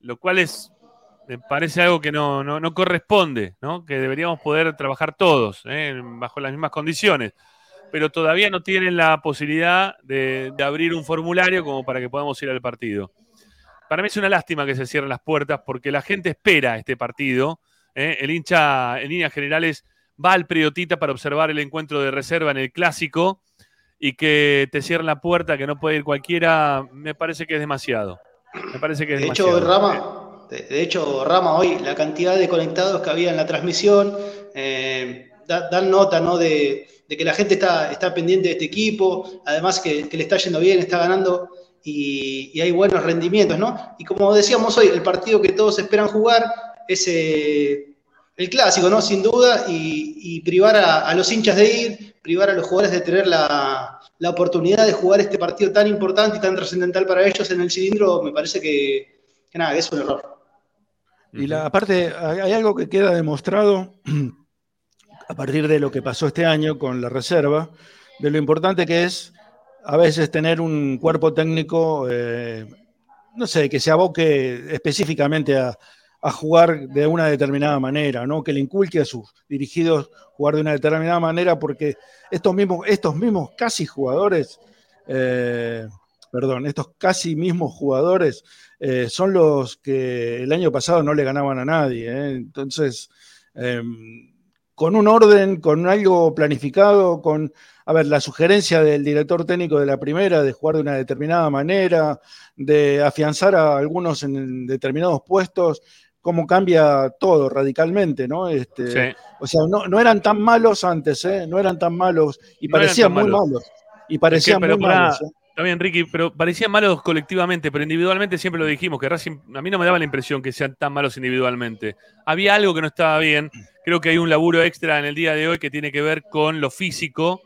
lo cual es, me parece algo que no, no, no corresponde, ¿no? que deberíamos poder trabajar todos ¿eh? bajo las mismas condiciones, pero todavía no tienen la posibilidad de, abrir un formulario como para que podamos ir al partido. Para mí es una lástima que se cierren las puertas porque la gente espera este partido. ¿eh? El hincha, en líneas generales, va al Priotita para observar el encuentro de reserva en el clásico y que te cierren la puerta, que no puede ir cualquiera, me parece que es demasiado. Me parece que es De demasiado. hecho, Rama, de, de hecho, Rama, hoy la cantidad de conectados que había en la transmisión eh, da- dan nota ¿no? de, de que la gente está, está pendiente de este equipo, además que, que le está yendo bien, está ganando y, y hay buenos rendimientos, ¿no? Y como decíamos hoy, el partido que todos esperan jugar es eh, el clásico, ¿no? Sin duda, y, privar a, los hinchas de ir, privar a los jugadores de tener la, oportunidad de jugar este partido tan importante y tan trascendental para ellos en el cilindro, me parece que, nada, es un error. Y aparte, hay hay algo que queda demostrado a partir de lo que pasó este año con la reserva, de lo importante que es a veces tener un cuerpo técnico, eh, no sé, que se aboque específicamente a, a jugar de una determinada manera, ¿no? Que le inculque a sus dirigidos jugar de una determinada manera, porque estos mismos, estos mismos casi jugadores, eh, perdón, estos casi mismos jugadores eh, son los que el año pasado no le ganaban a nadie. ¿eh? Entonces, eh, con un orden, con algo planificado, con, a ver, la sugerencia del director técnico de la primera de jugar de una determinada manera, de afianzar a algunos en determinados puestos, cómo cambia todo radicalmente, ¿no? Este, Sí. O sea, no, no eran tan malos antes, ¿eh? No eran tan malos y No parecían muy malos. malos. Y parecían Es que, pero muy malos. ¿eh? Está bien, Ricky, pero parecían malos colectivamente, pero individualmente siempre lo dijimos, que Racing, a mí no me daba la impresión que sean tan malos individualmente. Había algo que no estaba bien. Creo que hay un laburo extra en el día de hoy que tiene que ver con lo físico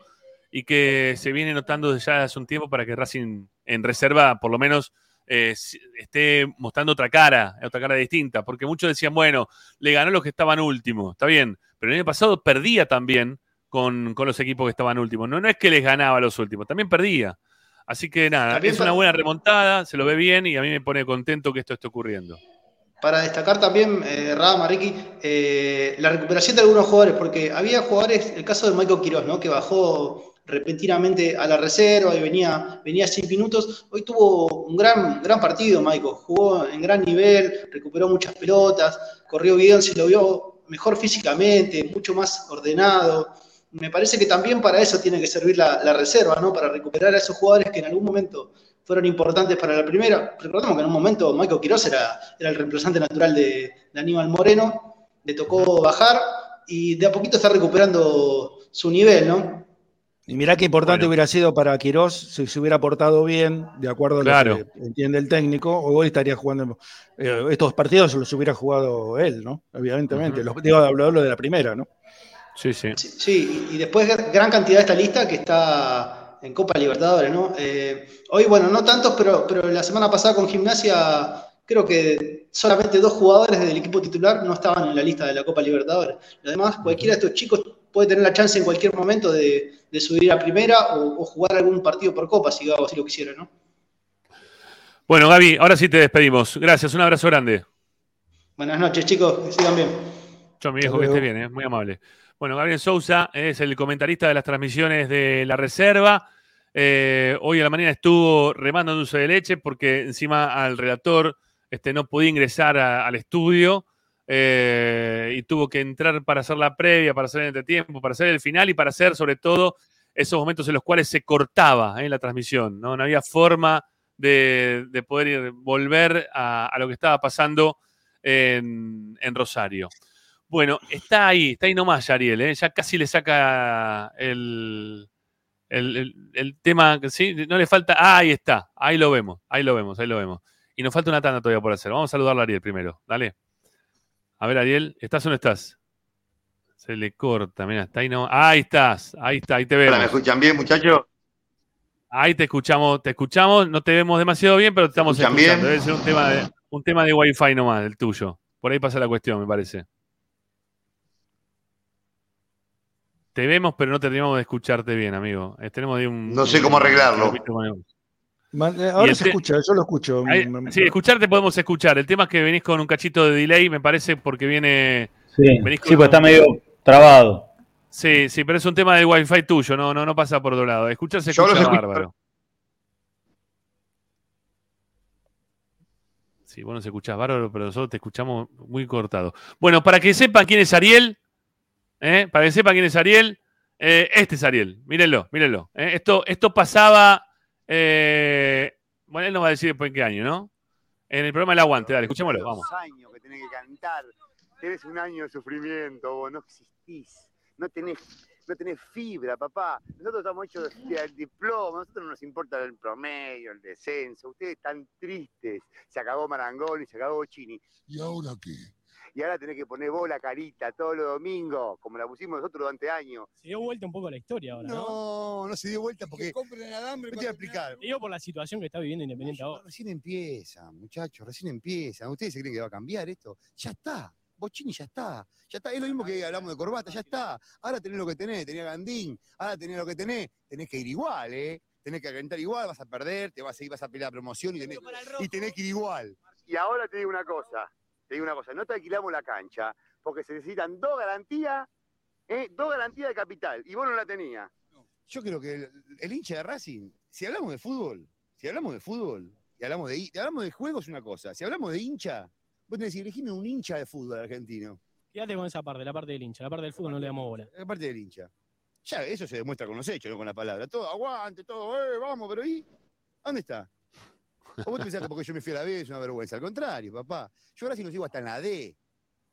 y que se viene notando desde ya hace un tiempo para que Racing en reserva, por lo menos, eh, esté mostrando otra cara, otra cara distinta. Porque muchos decían, bueno, le ganó los que estaban últimos, está bien, pero el año pasado perdía también con, con los equipos que estaban últimos. No, no es que les ganaba a los últimos, también perdía. Así que nada, También es una buena remontada, se lo ve bien y a mí me pone contento que esto esté ocurriendo. Para destacar también, eh, Rama, Ricky, eh, la recuperación de algunos jugadores, porque había jugadores, el caso de Michael Quiroz, ¿no? que bajó repentinamente a la reserva y venía, venía sin minutos. Hoy tuvo un gran, gran partido, Michael. Jugó en gran nivel, recuperó muchas pelotas, corrió bien, se lo vio mejor físicamente, mucho más ordenado. Me parece que también para eso tiene que servir la, la reserva, ¿no? Para recuperar a esos jugadores que en algún momento fueron importantes para la primera. Recordemos que en un momento Michael Quiroz era, era el reemplazante natural de, de Aníbal Moreno, le tocó bajar y de a poquito está recuperando su nivel, ¿no? Y mirá qué importante Bueno. hubiera sido para Quirós si se hubiera portado bien, de acuerdo a Claro. lo que entiende el técnico, o hoy estaría jugando. eh, estos partidos los hubiera jugado él, ¿no? Evidentemente. Los, digo, hablo, hablo de la primera, ¿no? Sí, sí. Sí, y después gran cantidad de esta lista que está en Copa Libertadores, ¿no? Eh, hoy, bueno, no tantos, pero, pero la semana pasada con Gimnasia creo que solamente dos jugadores del equipo titular no estaban en la lista de la Copa Libertadores. Además, cualquiera de estos chicos puede tener la chance en cualquier momento de, de subir a primera o, o jugar algún partido por Copa, si Gabo así lo quisiera, ¿no? Bueno, Gaby, ahora sí te despedimos. Gracias, un abrazo grande. Buenas noches, chicos, que sigan bien. Chao, mi viejo, que esté bien, ¿eh? muy amable. Bueno, Gabriel Sousa es el comentarista de las transmisiones de la reserva. Eh, hoy a la mañana estuvo remando dulce de leche porque encima al relator este, no podía ingresar al estudio eh, y tuvo que entrar para hacer la previa, para hacer el entretiempo, para hacer el final y para hacer sobre todo esos momentos en los cuales se cortaba eh, la transmisión. No, no había forma de, de poder ir- volver a, lo que estaba pasando en, en Rosario. Bueno, está ahí, está ahí nomás, Ariel, ¿eh? ya casi le saca el, el, el- tema, sí, no le falta, ah, ahí está, ahí lo vemos, ahí lo vemos, ahí lo vemos. Y nos falta una tanda todavía por hacer. Vamos a saludar a Ariel primero, dale. A ver, Ariel, ¿estás o no estás? Se le corta, mira, está ahí no. Ahí estás, ahí está, ahí te. Hola, ¿me escuchan bien, muchachos? Ahí te escuchamos, te escuchamos, no te vemos demasiado bien, pero te estamos escuchan escuchando. bien? Debe ser un tema de, un tema de Wi-Fi nomás, el tuyo. Por ahí pasa la cuestión, me parece. Te vemos, pero no terminamos de escucharte bien, amigo. Eh, tenemos ahí un. No sé cómo arreglarlo. un- Ahora el se escucha, yo lo escucho. Sí, escucharte podemos escuchar. El tema es que venís con un cachito de delay, me parece, porque viene. Sí, venís con sí, pues está medio trabado. Sí, sí, pero es un tema del wifi tuyo, no, no, no pasa por otro lado. Escuchar se Yo los escucha bárbaro. Sí, vos nos escuchás bárbaro, pero nosotros te escuchamos muy cortado. Bueno, para que sepan quién es Ariel, ¿eh? para que sepan quién es Ariel, eh, este es Ariel, mírenlo, mírenlo. ¿eh? Esto, esto pasaba, eh, bueno, él nos va a decir después en qué año, ¿no? En el programa El Aguante, dale, escuchémoslo, vamos. años que tenés que cantar. Tenés un año de sufrimiento, vos no existís. No tenés, no tenés fibra, papá. Nosotros estamos hechos de, de diploma, nosotros no nos importa el promedio, el descenso. Ustedes están tristes. Se acabó Marangoni, se acabó Chini. ¿Y ahora qué? Y ahora tenés que poner vos la carita todos los domingos, como la pusimos nosotros durante años. Se dio vuelta un poco la historia ahora, ¿no? No, no se dio vuelta porque. compren alambre ¿Qué te voy a explicar? Digo por la situación que está viviendo Independiente ahora. Recién empieza, muchachos, recién empieza. ¿Ustedes se creen que va a cambiar esto? Ya está. Bochini ya está. Ya está. Es lo mismo que hablamos de corbata, ya está. Ahora tenés lo que tenés, tenés a Gandín. Ahora tenés lo que tenés. Tenés que ir igual, ¿eh? Tenés que calentar igual, vas a perder, te vas a ir, vas a pelear promoción y tenés, y tenés que ir igual. Y ahora te digo una cosa, te digo una cosa, no te alquilamos la cancha, porque se necesitan dos garantías, ¿eh? dos garantías de capital, y vos no la tenías. Yo creo que el, el hincha de Racing, si hablamos de fútbol, si hablamos de fútbol, y hablamos de, hablamos de juego es una cosa, si hablamos de hincha, vos tenés que elegirme un hincha de fútbol argentino, Quédate con esa parte, la parte del hincha. La parte del fútbol no le damos bola. la parte del hincha. Ya, eso se demuestra con los hechos, no con la palabra. Todo, aguante, todo, eh, vamos, pero ¿y? ¿Dónde está? ¿O vos te pensás que porque yo me fui a la B es una vergüenza? Al contrario, papá. Yo ahora sí lo sigo hasta en la D,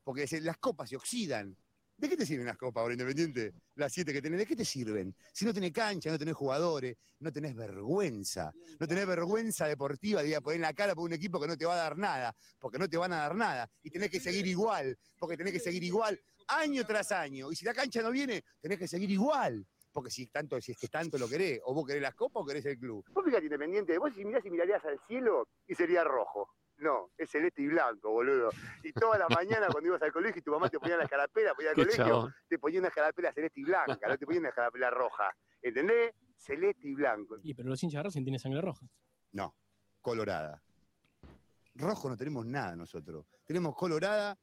porque las copas se oxidan. ¿De qué te sirven las copas ahora, Independiente? Las siete que tenés, ¿de qué te sirven? Si no tenés cancha, no tenés jugadores, no tenés vergüenza. No tenés vergüenza deportiva de ir a poner la cara por un equipo que no te va a dar nada, porque no te van a dar nada. Y tenés que seguir igual, porque tenés que seguir igual año tras año. Y si la cancha no viene, tenés que seguir igual. Porque si tanto, si es que tanto lo querés, o vos querés las copas o querés el club. Vos fíjate independiente, vos si mirás y mirarías al cielo y sería rojo. No, es celeste y blanco, boludo. Y toda la mañana cuando ibas al colegio y tu mamá te ponía la escarapela, ponía al colegio, chabón. te ponía una escarapela celeste y blanca, no te ponía una escarapela roja. ¿Entendés? Celeste y blanco. Y pero los hinchas de Racing tienen sangre roja. No, colorada. Rojo no tenemos nada nosotros. Tenemos colorada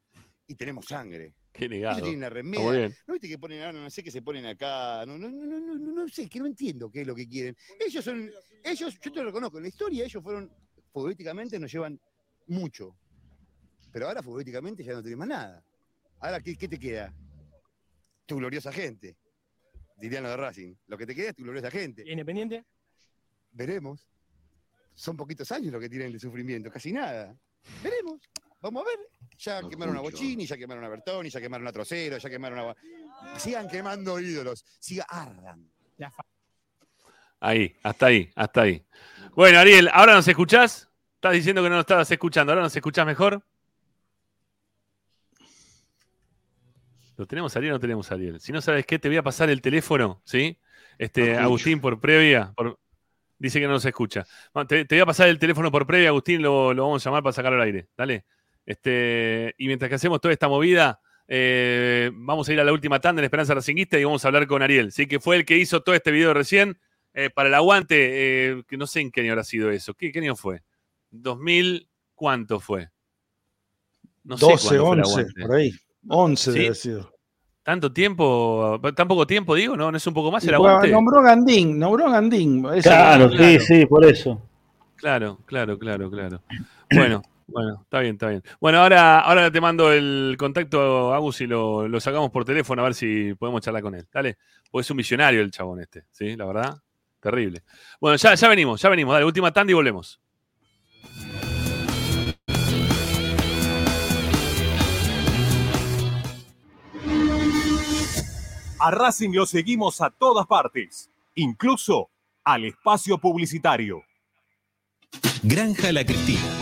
y tenemos sangre. Qué Ellos negado. muy remera. bien. ¿No viste que ponen ahora? No sé qué se ponen acá. No, no, no, no, no, no, no sé, que no entiendo qué es lo que quieren. Ellos son, ellos, yo te lo reconozco, en la historia ellos fueron, futbolísticamente nos llevan mucho. Pero ahora futbolísticamente ya no tenés más nada. Ahora, ¿qué, qué te queda? Tu gloriosa gente. Dirían los de Racing. Lo que te queda es tu gloriosa gente. ¿Y Independiente? Veremos. Son poquitos años lo que tienen de sufrimiento, casi nada. Veremos. Vamos a ver. Ya quemaron a Bochini, ya quemaron a Bertoni, ya quemaron a Trocero, ya quemaron a. Sigan quemando ídolos. Siga, ardan. Ahí, hasta ahí, hasta ahí. Bueno, Ariel, ¿ahora nos escuchás? Estás diciendo que no nos estabas escuchando, ¿ahora nos escuchás mejor? ¿Lo tenemos Ariel o no tenemos Ariel? Si no sabes qué, te voy a pasar el teléfono, ¿sí? Este, escucho. Agustín, por previa, por- dice que no nos escucha. Bueno, te, te voy a pasar el teléfono por previa, Agustín, lo, lo vamos a llamar para sacarlo al aire. Dale. Este, y mientras que hacemos toda esta movida, eh, vamos a ir a la última tanda en Esperanza Racinguista y vamos a hablar con Ariel, ¿sí? Que fue el que hizo todo este video recién. eh, para el aguante, eh, que no sé en qué año habrá sido eso. ¿Qué, qué año fue? ¿2000 cuánto fue? No sé 12, cuándo fue el 11, aguante. por ahí. 11 ¿Sí? debe haber sido. Tanto tiempo, tan poco tiempo, digo, ¿no? ¿No es un poco más el aguante? nombró Gandín, nombró Gandín. Claro, sí, sí, por eso. Claro, claro, claro, claro. Bueno, bueno, está bien, está bien. Bueno, ahora, ahora te mando el contacto, Agus, y lo, lo sacamos por teléfono a ver si podemos charlar con él. Dale, porque es un millonario el chabón este, ¿sí? La verdad, terrible. Bueno, ya, ya venimos, ya venimos. Dale, última tanda y volvemos. A Racing lo seguimos a todas partes, incluso al espacio publicitario. Granja La Cristina.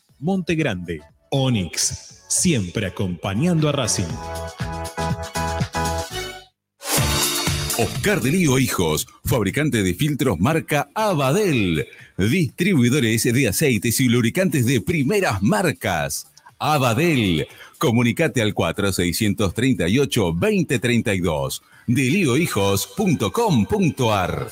Monte Grande. Onyx, siempre acompañando a Racing. Oscar de Lío Hijos, fabricante de filtros marca Abadel. Distribuidores de aceites y lubricantes de primeras marcas. Abadel. Comunicate al 4638-2032. deliohijos.com.ar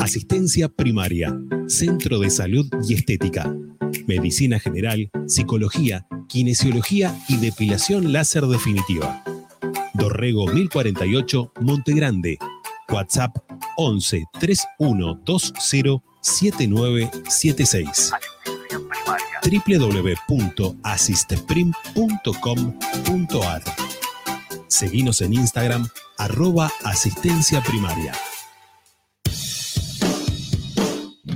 Asistencia primaria, Centro de Salud y Estética, Medicina General, Psicología, Kinesiología y Depilación Láser Definitiva. Dorrego 1048, Monte Grande. WhatsApp 11 3120 7976. www.asisteprim.com.ar Seguinos en Instagram, arroba asistencia primaria.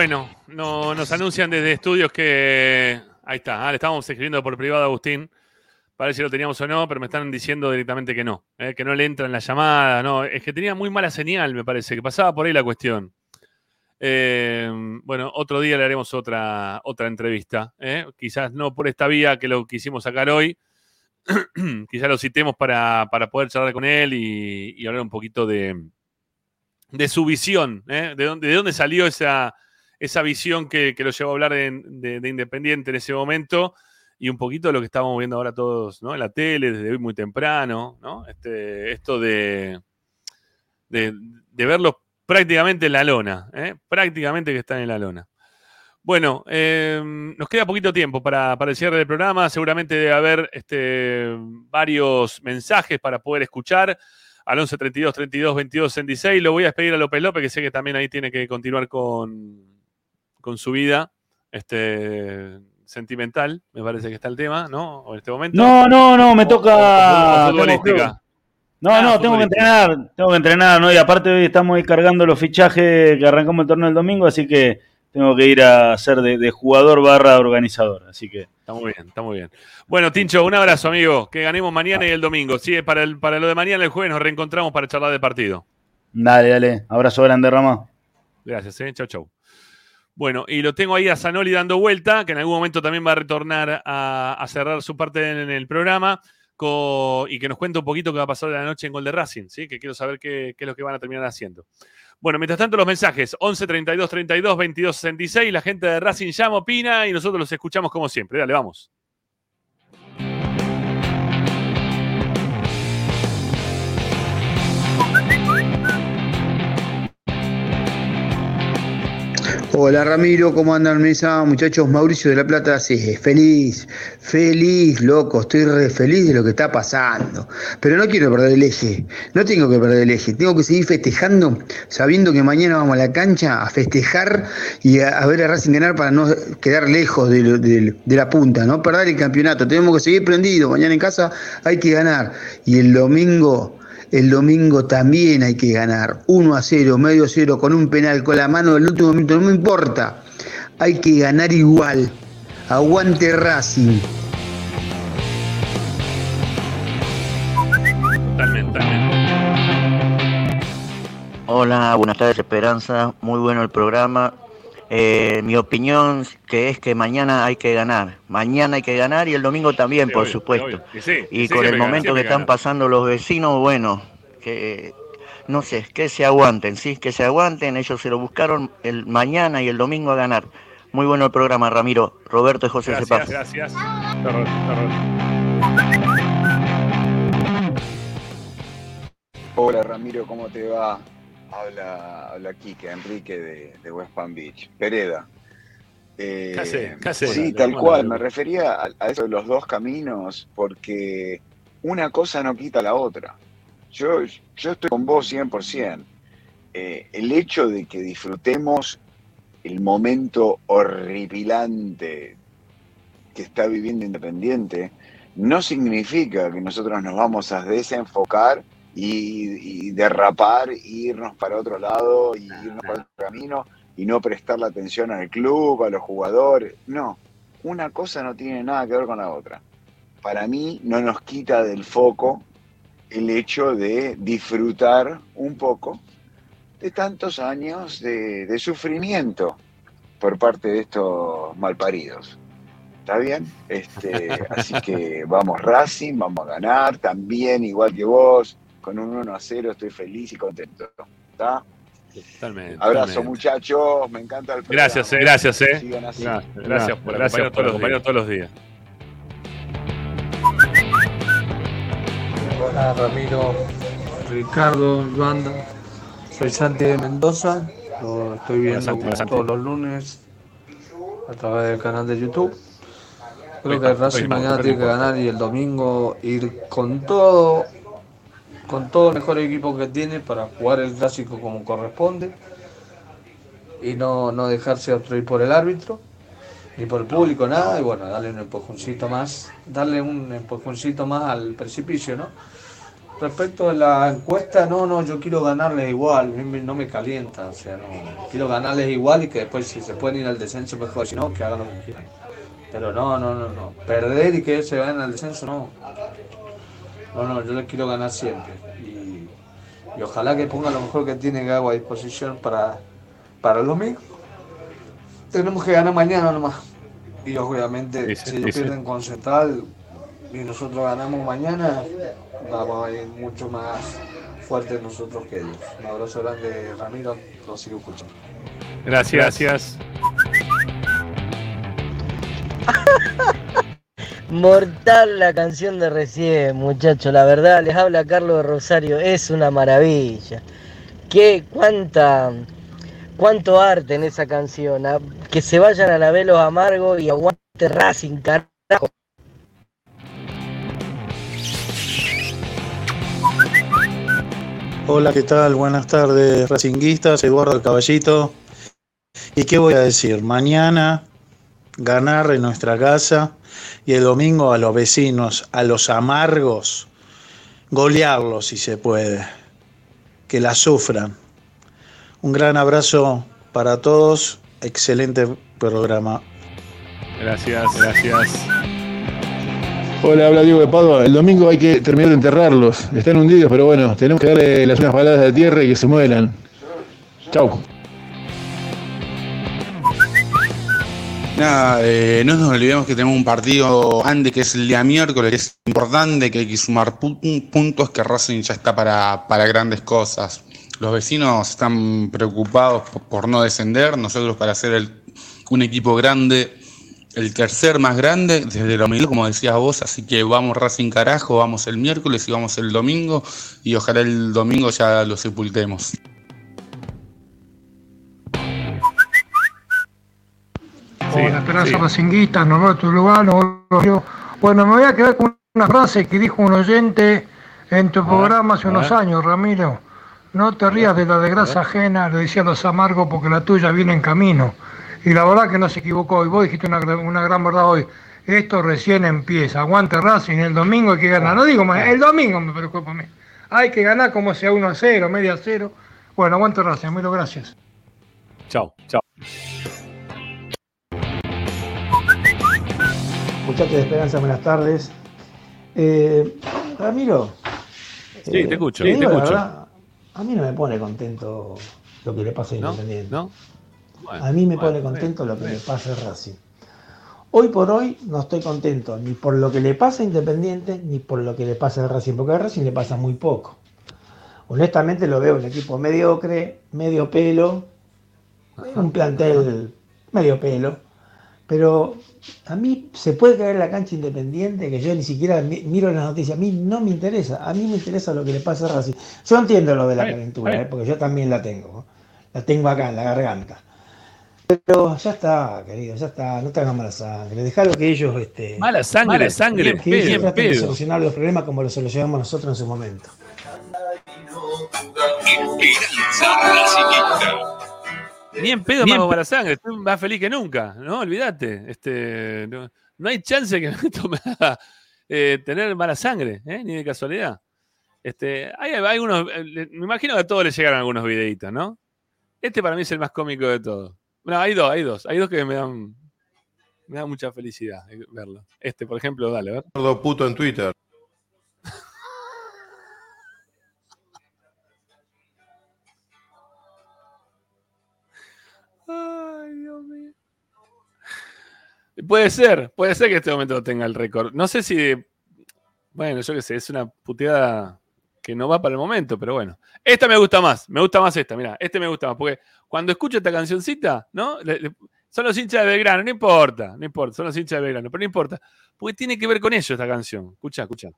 Bueno, no, nos anuncian desde estudios que. Ahí está, ah, le estábamos escribiendo por privado a Agustín. Para ver si lo teníamos o no, pero me están diciendo directamente que no, eh, que no le entra en la llamada. No, es que tenía muy mala señal, me parece, que pasaba por ahí la cuestión. Eh, bueno, otro día le haremos otra, otra entrevista. eh. Quizás no por esta vía que lo quisimos sacar hoy. Quizás lo citemos para, para poder charlar con él y, hablar un poquito de, de su visión, de, dónde, de dónde salió esa, esa visión que, que lo llevó a hablar de, de- de Independiente en ese momento y un poquito lo que estamos viendo ahora todos ¿no? en la tele, desde hoy muy temprano, ¿no? este, esto de, de, verlos prácticamente en la lona, ¿eh? prácticamente que están en la lona. Bueno, eh, nos queda poquito tiempo para, para el cierre del programa. Seguramente debe haber este, varios mensajes para poder escuchar. Al 11 32 32 22 66. Lo voy a despedir a López López, que sé que también ahí tiene que continuar con, con su vida este, sentimental. Me parece que está el tema, ¿no? O en este momento. No, no, no, me O- toca. o- futbolística. No, Ah, no, tengo que entrenar, tengo que entrenar, ¿no? Y aparte hoy estamos ahí cargando los fichajes que arrancamos el torneo el domingo, así que tengo que ir a ser de, de jugador barra organizador, así que. Está muy bien, está muy bien. Bueno, Tincho, un abrazo, amigo. Que ganemos mañana y el domingo. Sí, para, el, para lo de mañana, el jueves, nos reencontramos para charlar del partido. Dale, dale, abrazo grande, Rama. Gracias, eh. Chau, chau. Bueno, y lo tengo ahí a Zanoli dando vuelta, que en algún momento también va a retornar a, cerrar su parte en el programa y que nos cuente un poquito qué va a pasar la noche en Gol de Racing, ¿sí? que quiero saber qué, es lo que van a terminar haciendo. Bueno, mientras tanto, los mensajes 11 32 32 22 66. La gente de Racing llama, opina y nosotros los escuchamos como siempre. Dale, vamos. Hola Ramiro, ¿cómo andan mesa? Muchachos, Mauricio de la Plata, sí, feliz, feliz, loco, estoy re feliz de lo que está pasando. Pero no quiero perder el eje, no tengo que perder el eje, tengo que seguir festejando, sabiendo que mañana vamos a la cancha a festejar y a, ver a Racing ganar para no quedar lejos de la punta, no perder el campeonato. Tenemos que seguir prendidos, mañana en casa hay que ganar. Y el domingo el domingo también hay que ganar. 1 a 0, medio 0, con un penal, con la mano del último minuto, no me importa. Hay que ganar igual. Aguante Racing. Totalmente, totalmente. Hola, buenas tardes Esperanza, muy bueno el programa. Eh, mi opinión que es que mañana hay que ganar, mañana hay que ganar y el domingo también, Sí, por obvio, supuesto. Y sí, y y sí, con el momento que están pasando los vecinos, bueno, que no sé, que se aguanten, sí, que se aguanten, ellos se lo buscaron el mañana y el domingo a ganar. Muy bueno el programa, Ramiro, Roberto y José Gracias, Cepaz. gracias. Terror, terror. Hola Ramiro, ¿cómo te va? Habla, habla Kike, Enrique de, de West Palm Beach. Pereda. Eh. ¿Qué hace? Sí, tal cual. Me refería a, a eso de los dos caminos porque una cosa no quita la otra. Yo, yo estoy con vos 100%. Eh, el hecho de que disfrutemos el momento horripilante que está viviendo Independiente no significa que nosotros nos vamos a desenfocar y, y derrapar, irnos para otro lado y irnos para otro camino y no prestarle atención al club, a los jugadores. No, una cosa no tiene nada que ver con la otra. Para mí no nos quita del foco el hecho de disfrutar un poco de tantos años de, de sufrimiento por parte de estos malparidos. ¿Está bien? Este, así que vamos Racing, vamos a ganar, también igual que vos, con un 1 a 0 estoy feliz y contento. ¿Está? Totalmente. Abrazo totalmente. muchachos, me encanta el programa. Gracias, eh, gracias, eh. Sigan así. Gracias, gracias por Gracias acompañarnos todos, todos los días. Hola Ramiro, Ricardo, Banda. Soy Santi de Mendoza, lo estoy viendo Santi, como Santi. todos los lunes a través del canal de YouTube. Creo que está, Racing ahí mañana tiene que ganar y el domingo ir con todo, con todo el mejor equipo que tiene para jugar el clásico como corresponde y no, no dejarse obstruir por el árbitro ni por el público, nada, y bueno, darle un empujoncito más, darle un empujoncito más al precipicio, ¿no? respecto a la encuesta, no, no, yo quiero ganarles igual, no me calienta, o sea, no, quiero ganarles igual y que después si se pueden ir al descenso mejor, si no, que hagan lo que quieran. Pero no, no, no, no, perder y que se vayan al descenso, no. No, no, yo les quiero ganar siempre. Y, y ojalá que pongan lo mejor que tienen Gago a disposición para, para el domingo. Tenemos que ganar mañana nomás. Y obviamente, Sí, sí, si ellos pierden con Central y nosotros ganamos mañana, vamos a ir mucho más fuertes nosotros que ellos. Un abrazo grande, Ramiro, lo sigo escuchando. Gracias, gracias. Mortal la canción de recién, muchachos. La verdad, les habla Carlos de Rosario. Es una maravilla. Qué cuánta, cuánto arte en esa canción. Que se vayan a la velos amargo y aguante Racing, carajo. Hola, ¿qué tal? Buenas tardes, racinguistas, Eduardo Caballito. ¿Y qué voy a decir? Mañana ganar en nuestra casa y el domingo a los vecinos, a los amargos, golearlos si se puede, que la sufran. Un gran abrazo para todos, excelente programa. Gracias, gracias. Hola, habla Diego de Padua. El domingo hay que terminar de enterrarlos. Están hundidos, pero bueno, tenemos que darle las unas baladas de tierra y que se muelan. Chau. Nada, eh, no nos olvidemos que tenemos un partido antes que es el día miércoles, que es importante, que hay que sumar pu- puntos, que Racing ya está para, para grandes cosas. Los vecinos están preocupados por, no descender, nosotros para ser el- un equipo grande, el tercer más grande, desde la humildad, como decías vos, así que vamos Racing carajo, vamos el miércoles y vamos el domingo, y ojalá el domingo ya lo sepultemos. Hola, Esperanza Racinguista, Norberto Lugano. Bueno, me voy a quedar con una frase que dijo un oyente en tu programa hace a unos ver. años, Ramiro. No te rías de la desgracia ajena, le decía a los amargos, porque la tuya viene en camino. Y la verdad que no se equivocó. Y vos dijiste una, una gran verdad hoy. Esto recién empieza. Aguante Racing, el domingo hay que ganar. No digo más, el domingo me preocupa a mí. Hay que ganar como sea 1 a 0, media a 0. Bueno, aguante Racing, mil gracias. Chao, chao. Muchachos de Esperanza, buenas tardes. Eh, Ramiro. Sí, te escucho, te te digo la escucho. verdad, a mí no me pone contento lo que le pasa a ¿No? Independiente. ¿No? Bueno, a mí me bueno, pone contento bien, lo que bien. le pasa a Racing. Hoy por hoy no estoy contento ni por lo que le pasa a Independiente ni por lo que le pasa a Racing, porque a Racing le pasa muy poco. Honestamente lo veo un equipo mediocre, medio pelo, un plantel medio pelo, pero a mí se puede caer en la cancha independiente, que yo ni siquiera mi- miro las noticias, a mí no me interesa, a mí me interesa lo que le pasa a Racing. Yo entiendo lo de la calentura, eh, porque yo también la tengo, la tengo acá en la garganta. Pero ya está, querido, ya está, no te mala sangre, dejalo que ellos... Este, Mala sangre, Mala sangre, que ellos traten de solucionar los problemas como los solucionamos nosotros en su momento. Ni en pedo pe- mala sangre, estoy más feliz que nunca, ¿no? Olvídate. Este, no, no hay chance que esto me haga eh, tener mala sangre, ¿eh? ni de casualidad. Este, hay, hay unos, eh, le- me imagino que a todos les llegan algunos videitos, ¿no? Este para mí es el más cómico de todos. Bueno, hay dos, hay dos, hay dos que me dan, me dan mucha felicidad eh, verlo. Este, por ejemplo, dale, a ver. Puto en Twitter. Puede ser, puede ser que este momento tenga el récord. No sé si. Bueno, yo qué sé, es una puteada que no va para el momento, pero bueno. Esta me gusta más, me gusta más esta, mira, este me gusta más, porque cuando escucho esta cancioncita, ¿no? Son los hinchas de Belgrano, no importa, no importa, son los hinchas de Belgrano, pero no importa, porque tiene que ver con ellos esta canción. Escucha, escucha.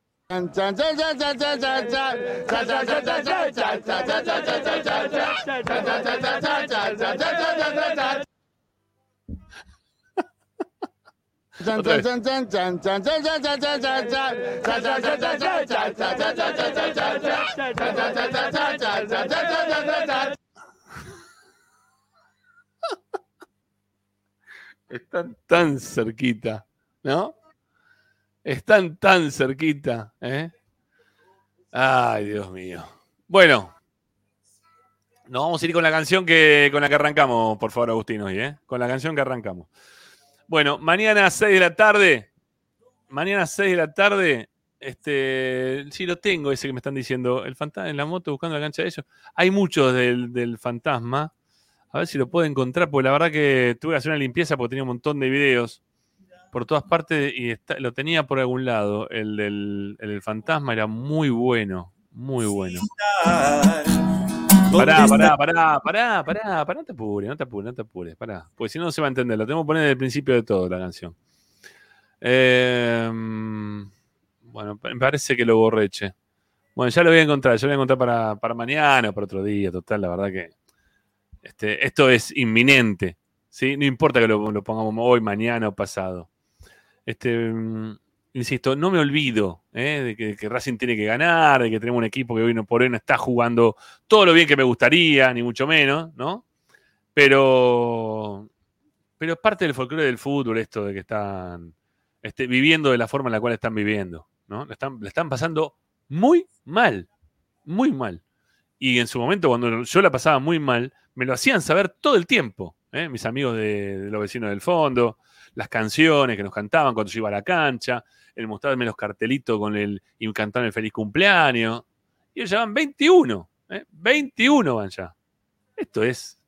Están tan cerquita, ¿no? Están tan cerquita, ¿eh? Ay, Dios mío. Bueno, nos vamos a ir con la canción que, con la que arrancamos, por favor, Agustín, hoy, ¿eh? Con la canción que arrancamos. Bueno, mañana a 6 de la tarde. Mañana a 6 de la tarde. Este, sí lo tengo, ese que me están diciendo. El fantasma en la moto buscando la cancha de ellos. Hay muchos del, del fantasma. A ver si lo puedo encontrar, porque la verdad que tuve que hacer una limpieza porque tenía un montón de videos por todas partes y está- lo tenía por algún lado. El del, el del fantasma era muy bueno, muy bueno. Pará, pará, pará, pará, pará, pará, no te apures, no te apures, no te apures, pará. Porque si no, no se va a entender. Lo tengo que poner desde el principio de todo, la canción. Eh, bueno, me parece que lo borré, che. Bueno, ya lo voy a encontrar, ya lo voy a encontrar para, para mañana o para otro día, total, la verdad que este, esto es inminente, ¿sí? No importa que lo, lo pongamos hoy, mañana o pasado. Este, mm, insisto, no me olvido ¿eh? de que, Racing tiene que ganar, de que tenemos un equipo que hoy no por hoy no está jugando todo lo bien que me gustaría, ni mucho menos, ¿no? Pero, pero es parte del folclore del fútbol esto de que están este, viviendo de la forma en la cual están viviendo, ¿no? Le están, le están pasando muy mal, muy mal. Y en su momento, cuando yo la pasaba muy mal, me lo hacían saber todo el tiempo. ¿eh? Mis amigos de, de los vecinos del fondo, las canciones que nos cantaban cuando yo iba a la cancha, el mostrarme los cartelitos con el y el feliz cumpleaños. Y ellos ya van 21, ¿eh? 21 van ya. Esto es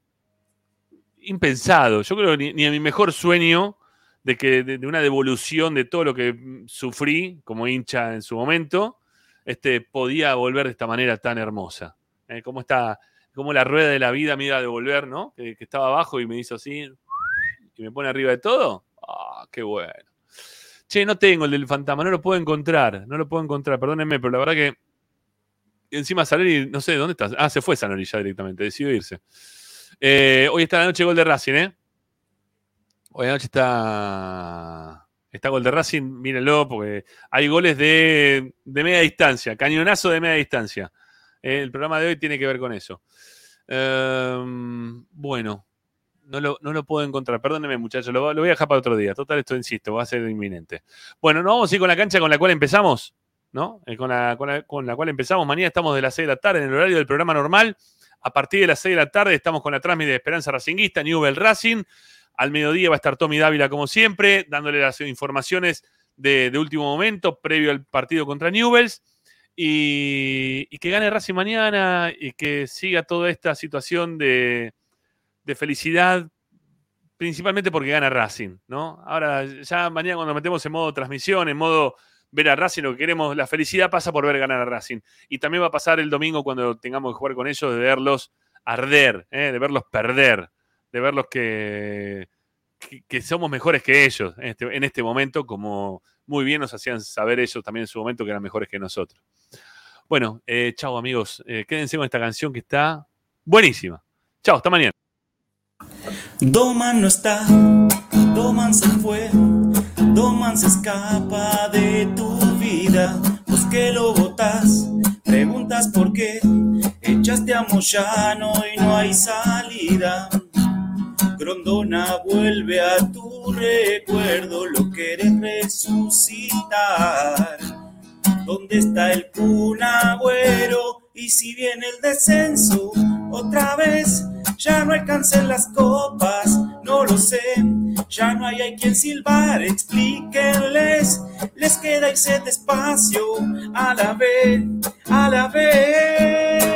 impensado. Yo creo que ni, ni a mi mejor sueño de que de, una devolución de todo lo que mm, sufrí como hincha en su momento, este, podía volver de esta manera tan hermosa. ¿eh? Cómo está, cómo la rueda de la vida me iba a devolver, ¿no? Que, que estaba abajo y me hizo así y me pone arriba de todo. Ah, qué bueno. Che, no tengo el del fantasma, no lo puedo encontrar, no lo puedo encontrar, perdónenme, pero la verdad que encima Sanori, no sé dónde está. Ah, se fue Sanori ya directamente, decidió irse. Eh, hoy está la noche gol de Racing, ¿eh? Hoy la noche está. Está gol de Racing, mírenlo, porque hay goles de, de media distancia, cañonazo de media distancia. Eh, el programa de hoy tiene que ver con eso. Ehm, bueno, no lo, no lo puedo encontrar. Perdónenme, muchachos, lo, lo voy a dejar para otro día. Total, esto insisto, va a ser inminente. Bueno, nos vamos a ir con la cancha con la cual empezamos, ¿no? Eh, con, la, con, la, con la cual empezamos. Mañana estamos de las 6 de la tarde en el horario del programa normal. A partir de las 6 de la tarde estamos con la transmisión de Esperanza Racinguista, Newell Racing. Al mediodía va a estar Tommy Dávila, como siempre, dándole las informaciones de, de último momento, previo al partido contra Newells. Y, y, que gane Racing mañana y que siga toda esta situación de, de, felicidad, principalmente porque gana Racing, ¿no? Ahora, ya mañana cuando metemos en modo transmisión, en modo ver a Racing, lo que queremos, la felicidad pasa por ver ganar a Racing. Y también va a pasar el domingo cuando tengamos que jugar con ellos, de verlos arder, ¿eh? de verlos perder, de verlos que, que, somos mejores que ellos en este, en este momento, como muy bien nos hacían saber ellos también en su momento que eran mejores que nosotros. Bueno, eh, chao amigos. Eh, quédense con esta canción que está buenísima. Chao, hasta mañana. Doman no está, Doman se fue, Doman se escapa de tu vida. Vos que lo botas, preguntas por qué. Echaste a Moyano y no hay salida. Grondona vuelve a tu recuerdo, lo quieres resucitar. ¿Dónde está el cunagüero? Y si viene el descenso, otra vez, ya no alcancen las copas, no lo sé, ya no hay, hay quien silbar, explíquenles, les queda irse despacio, a la vez, a la vez.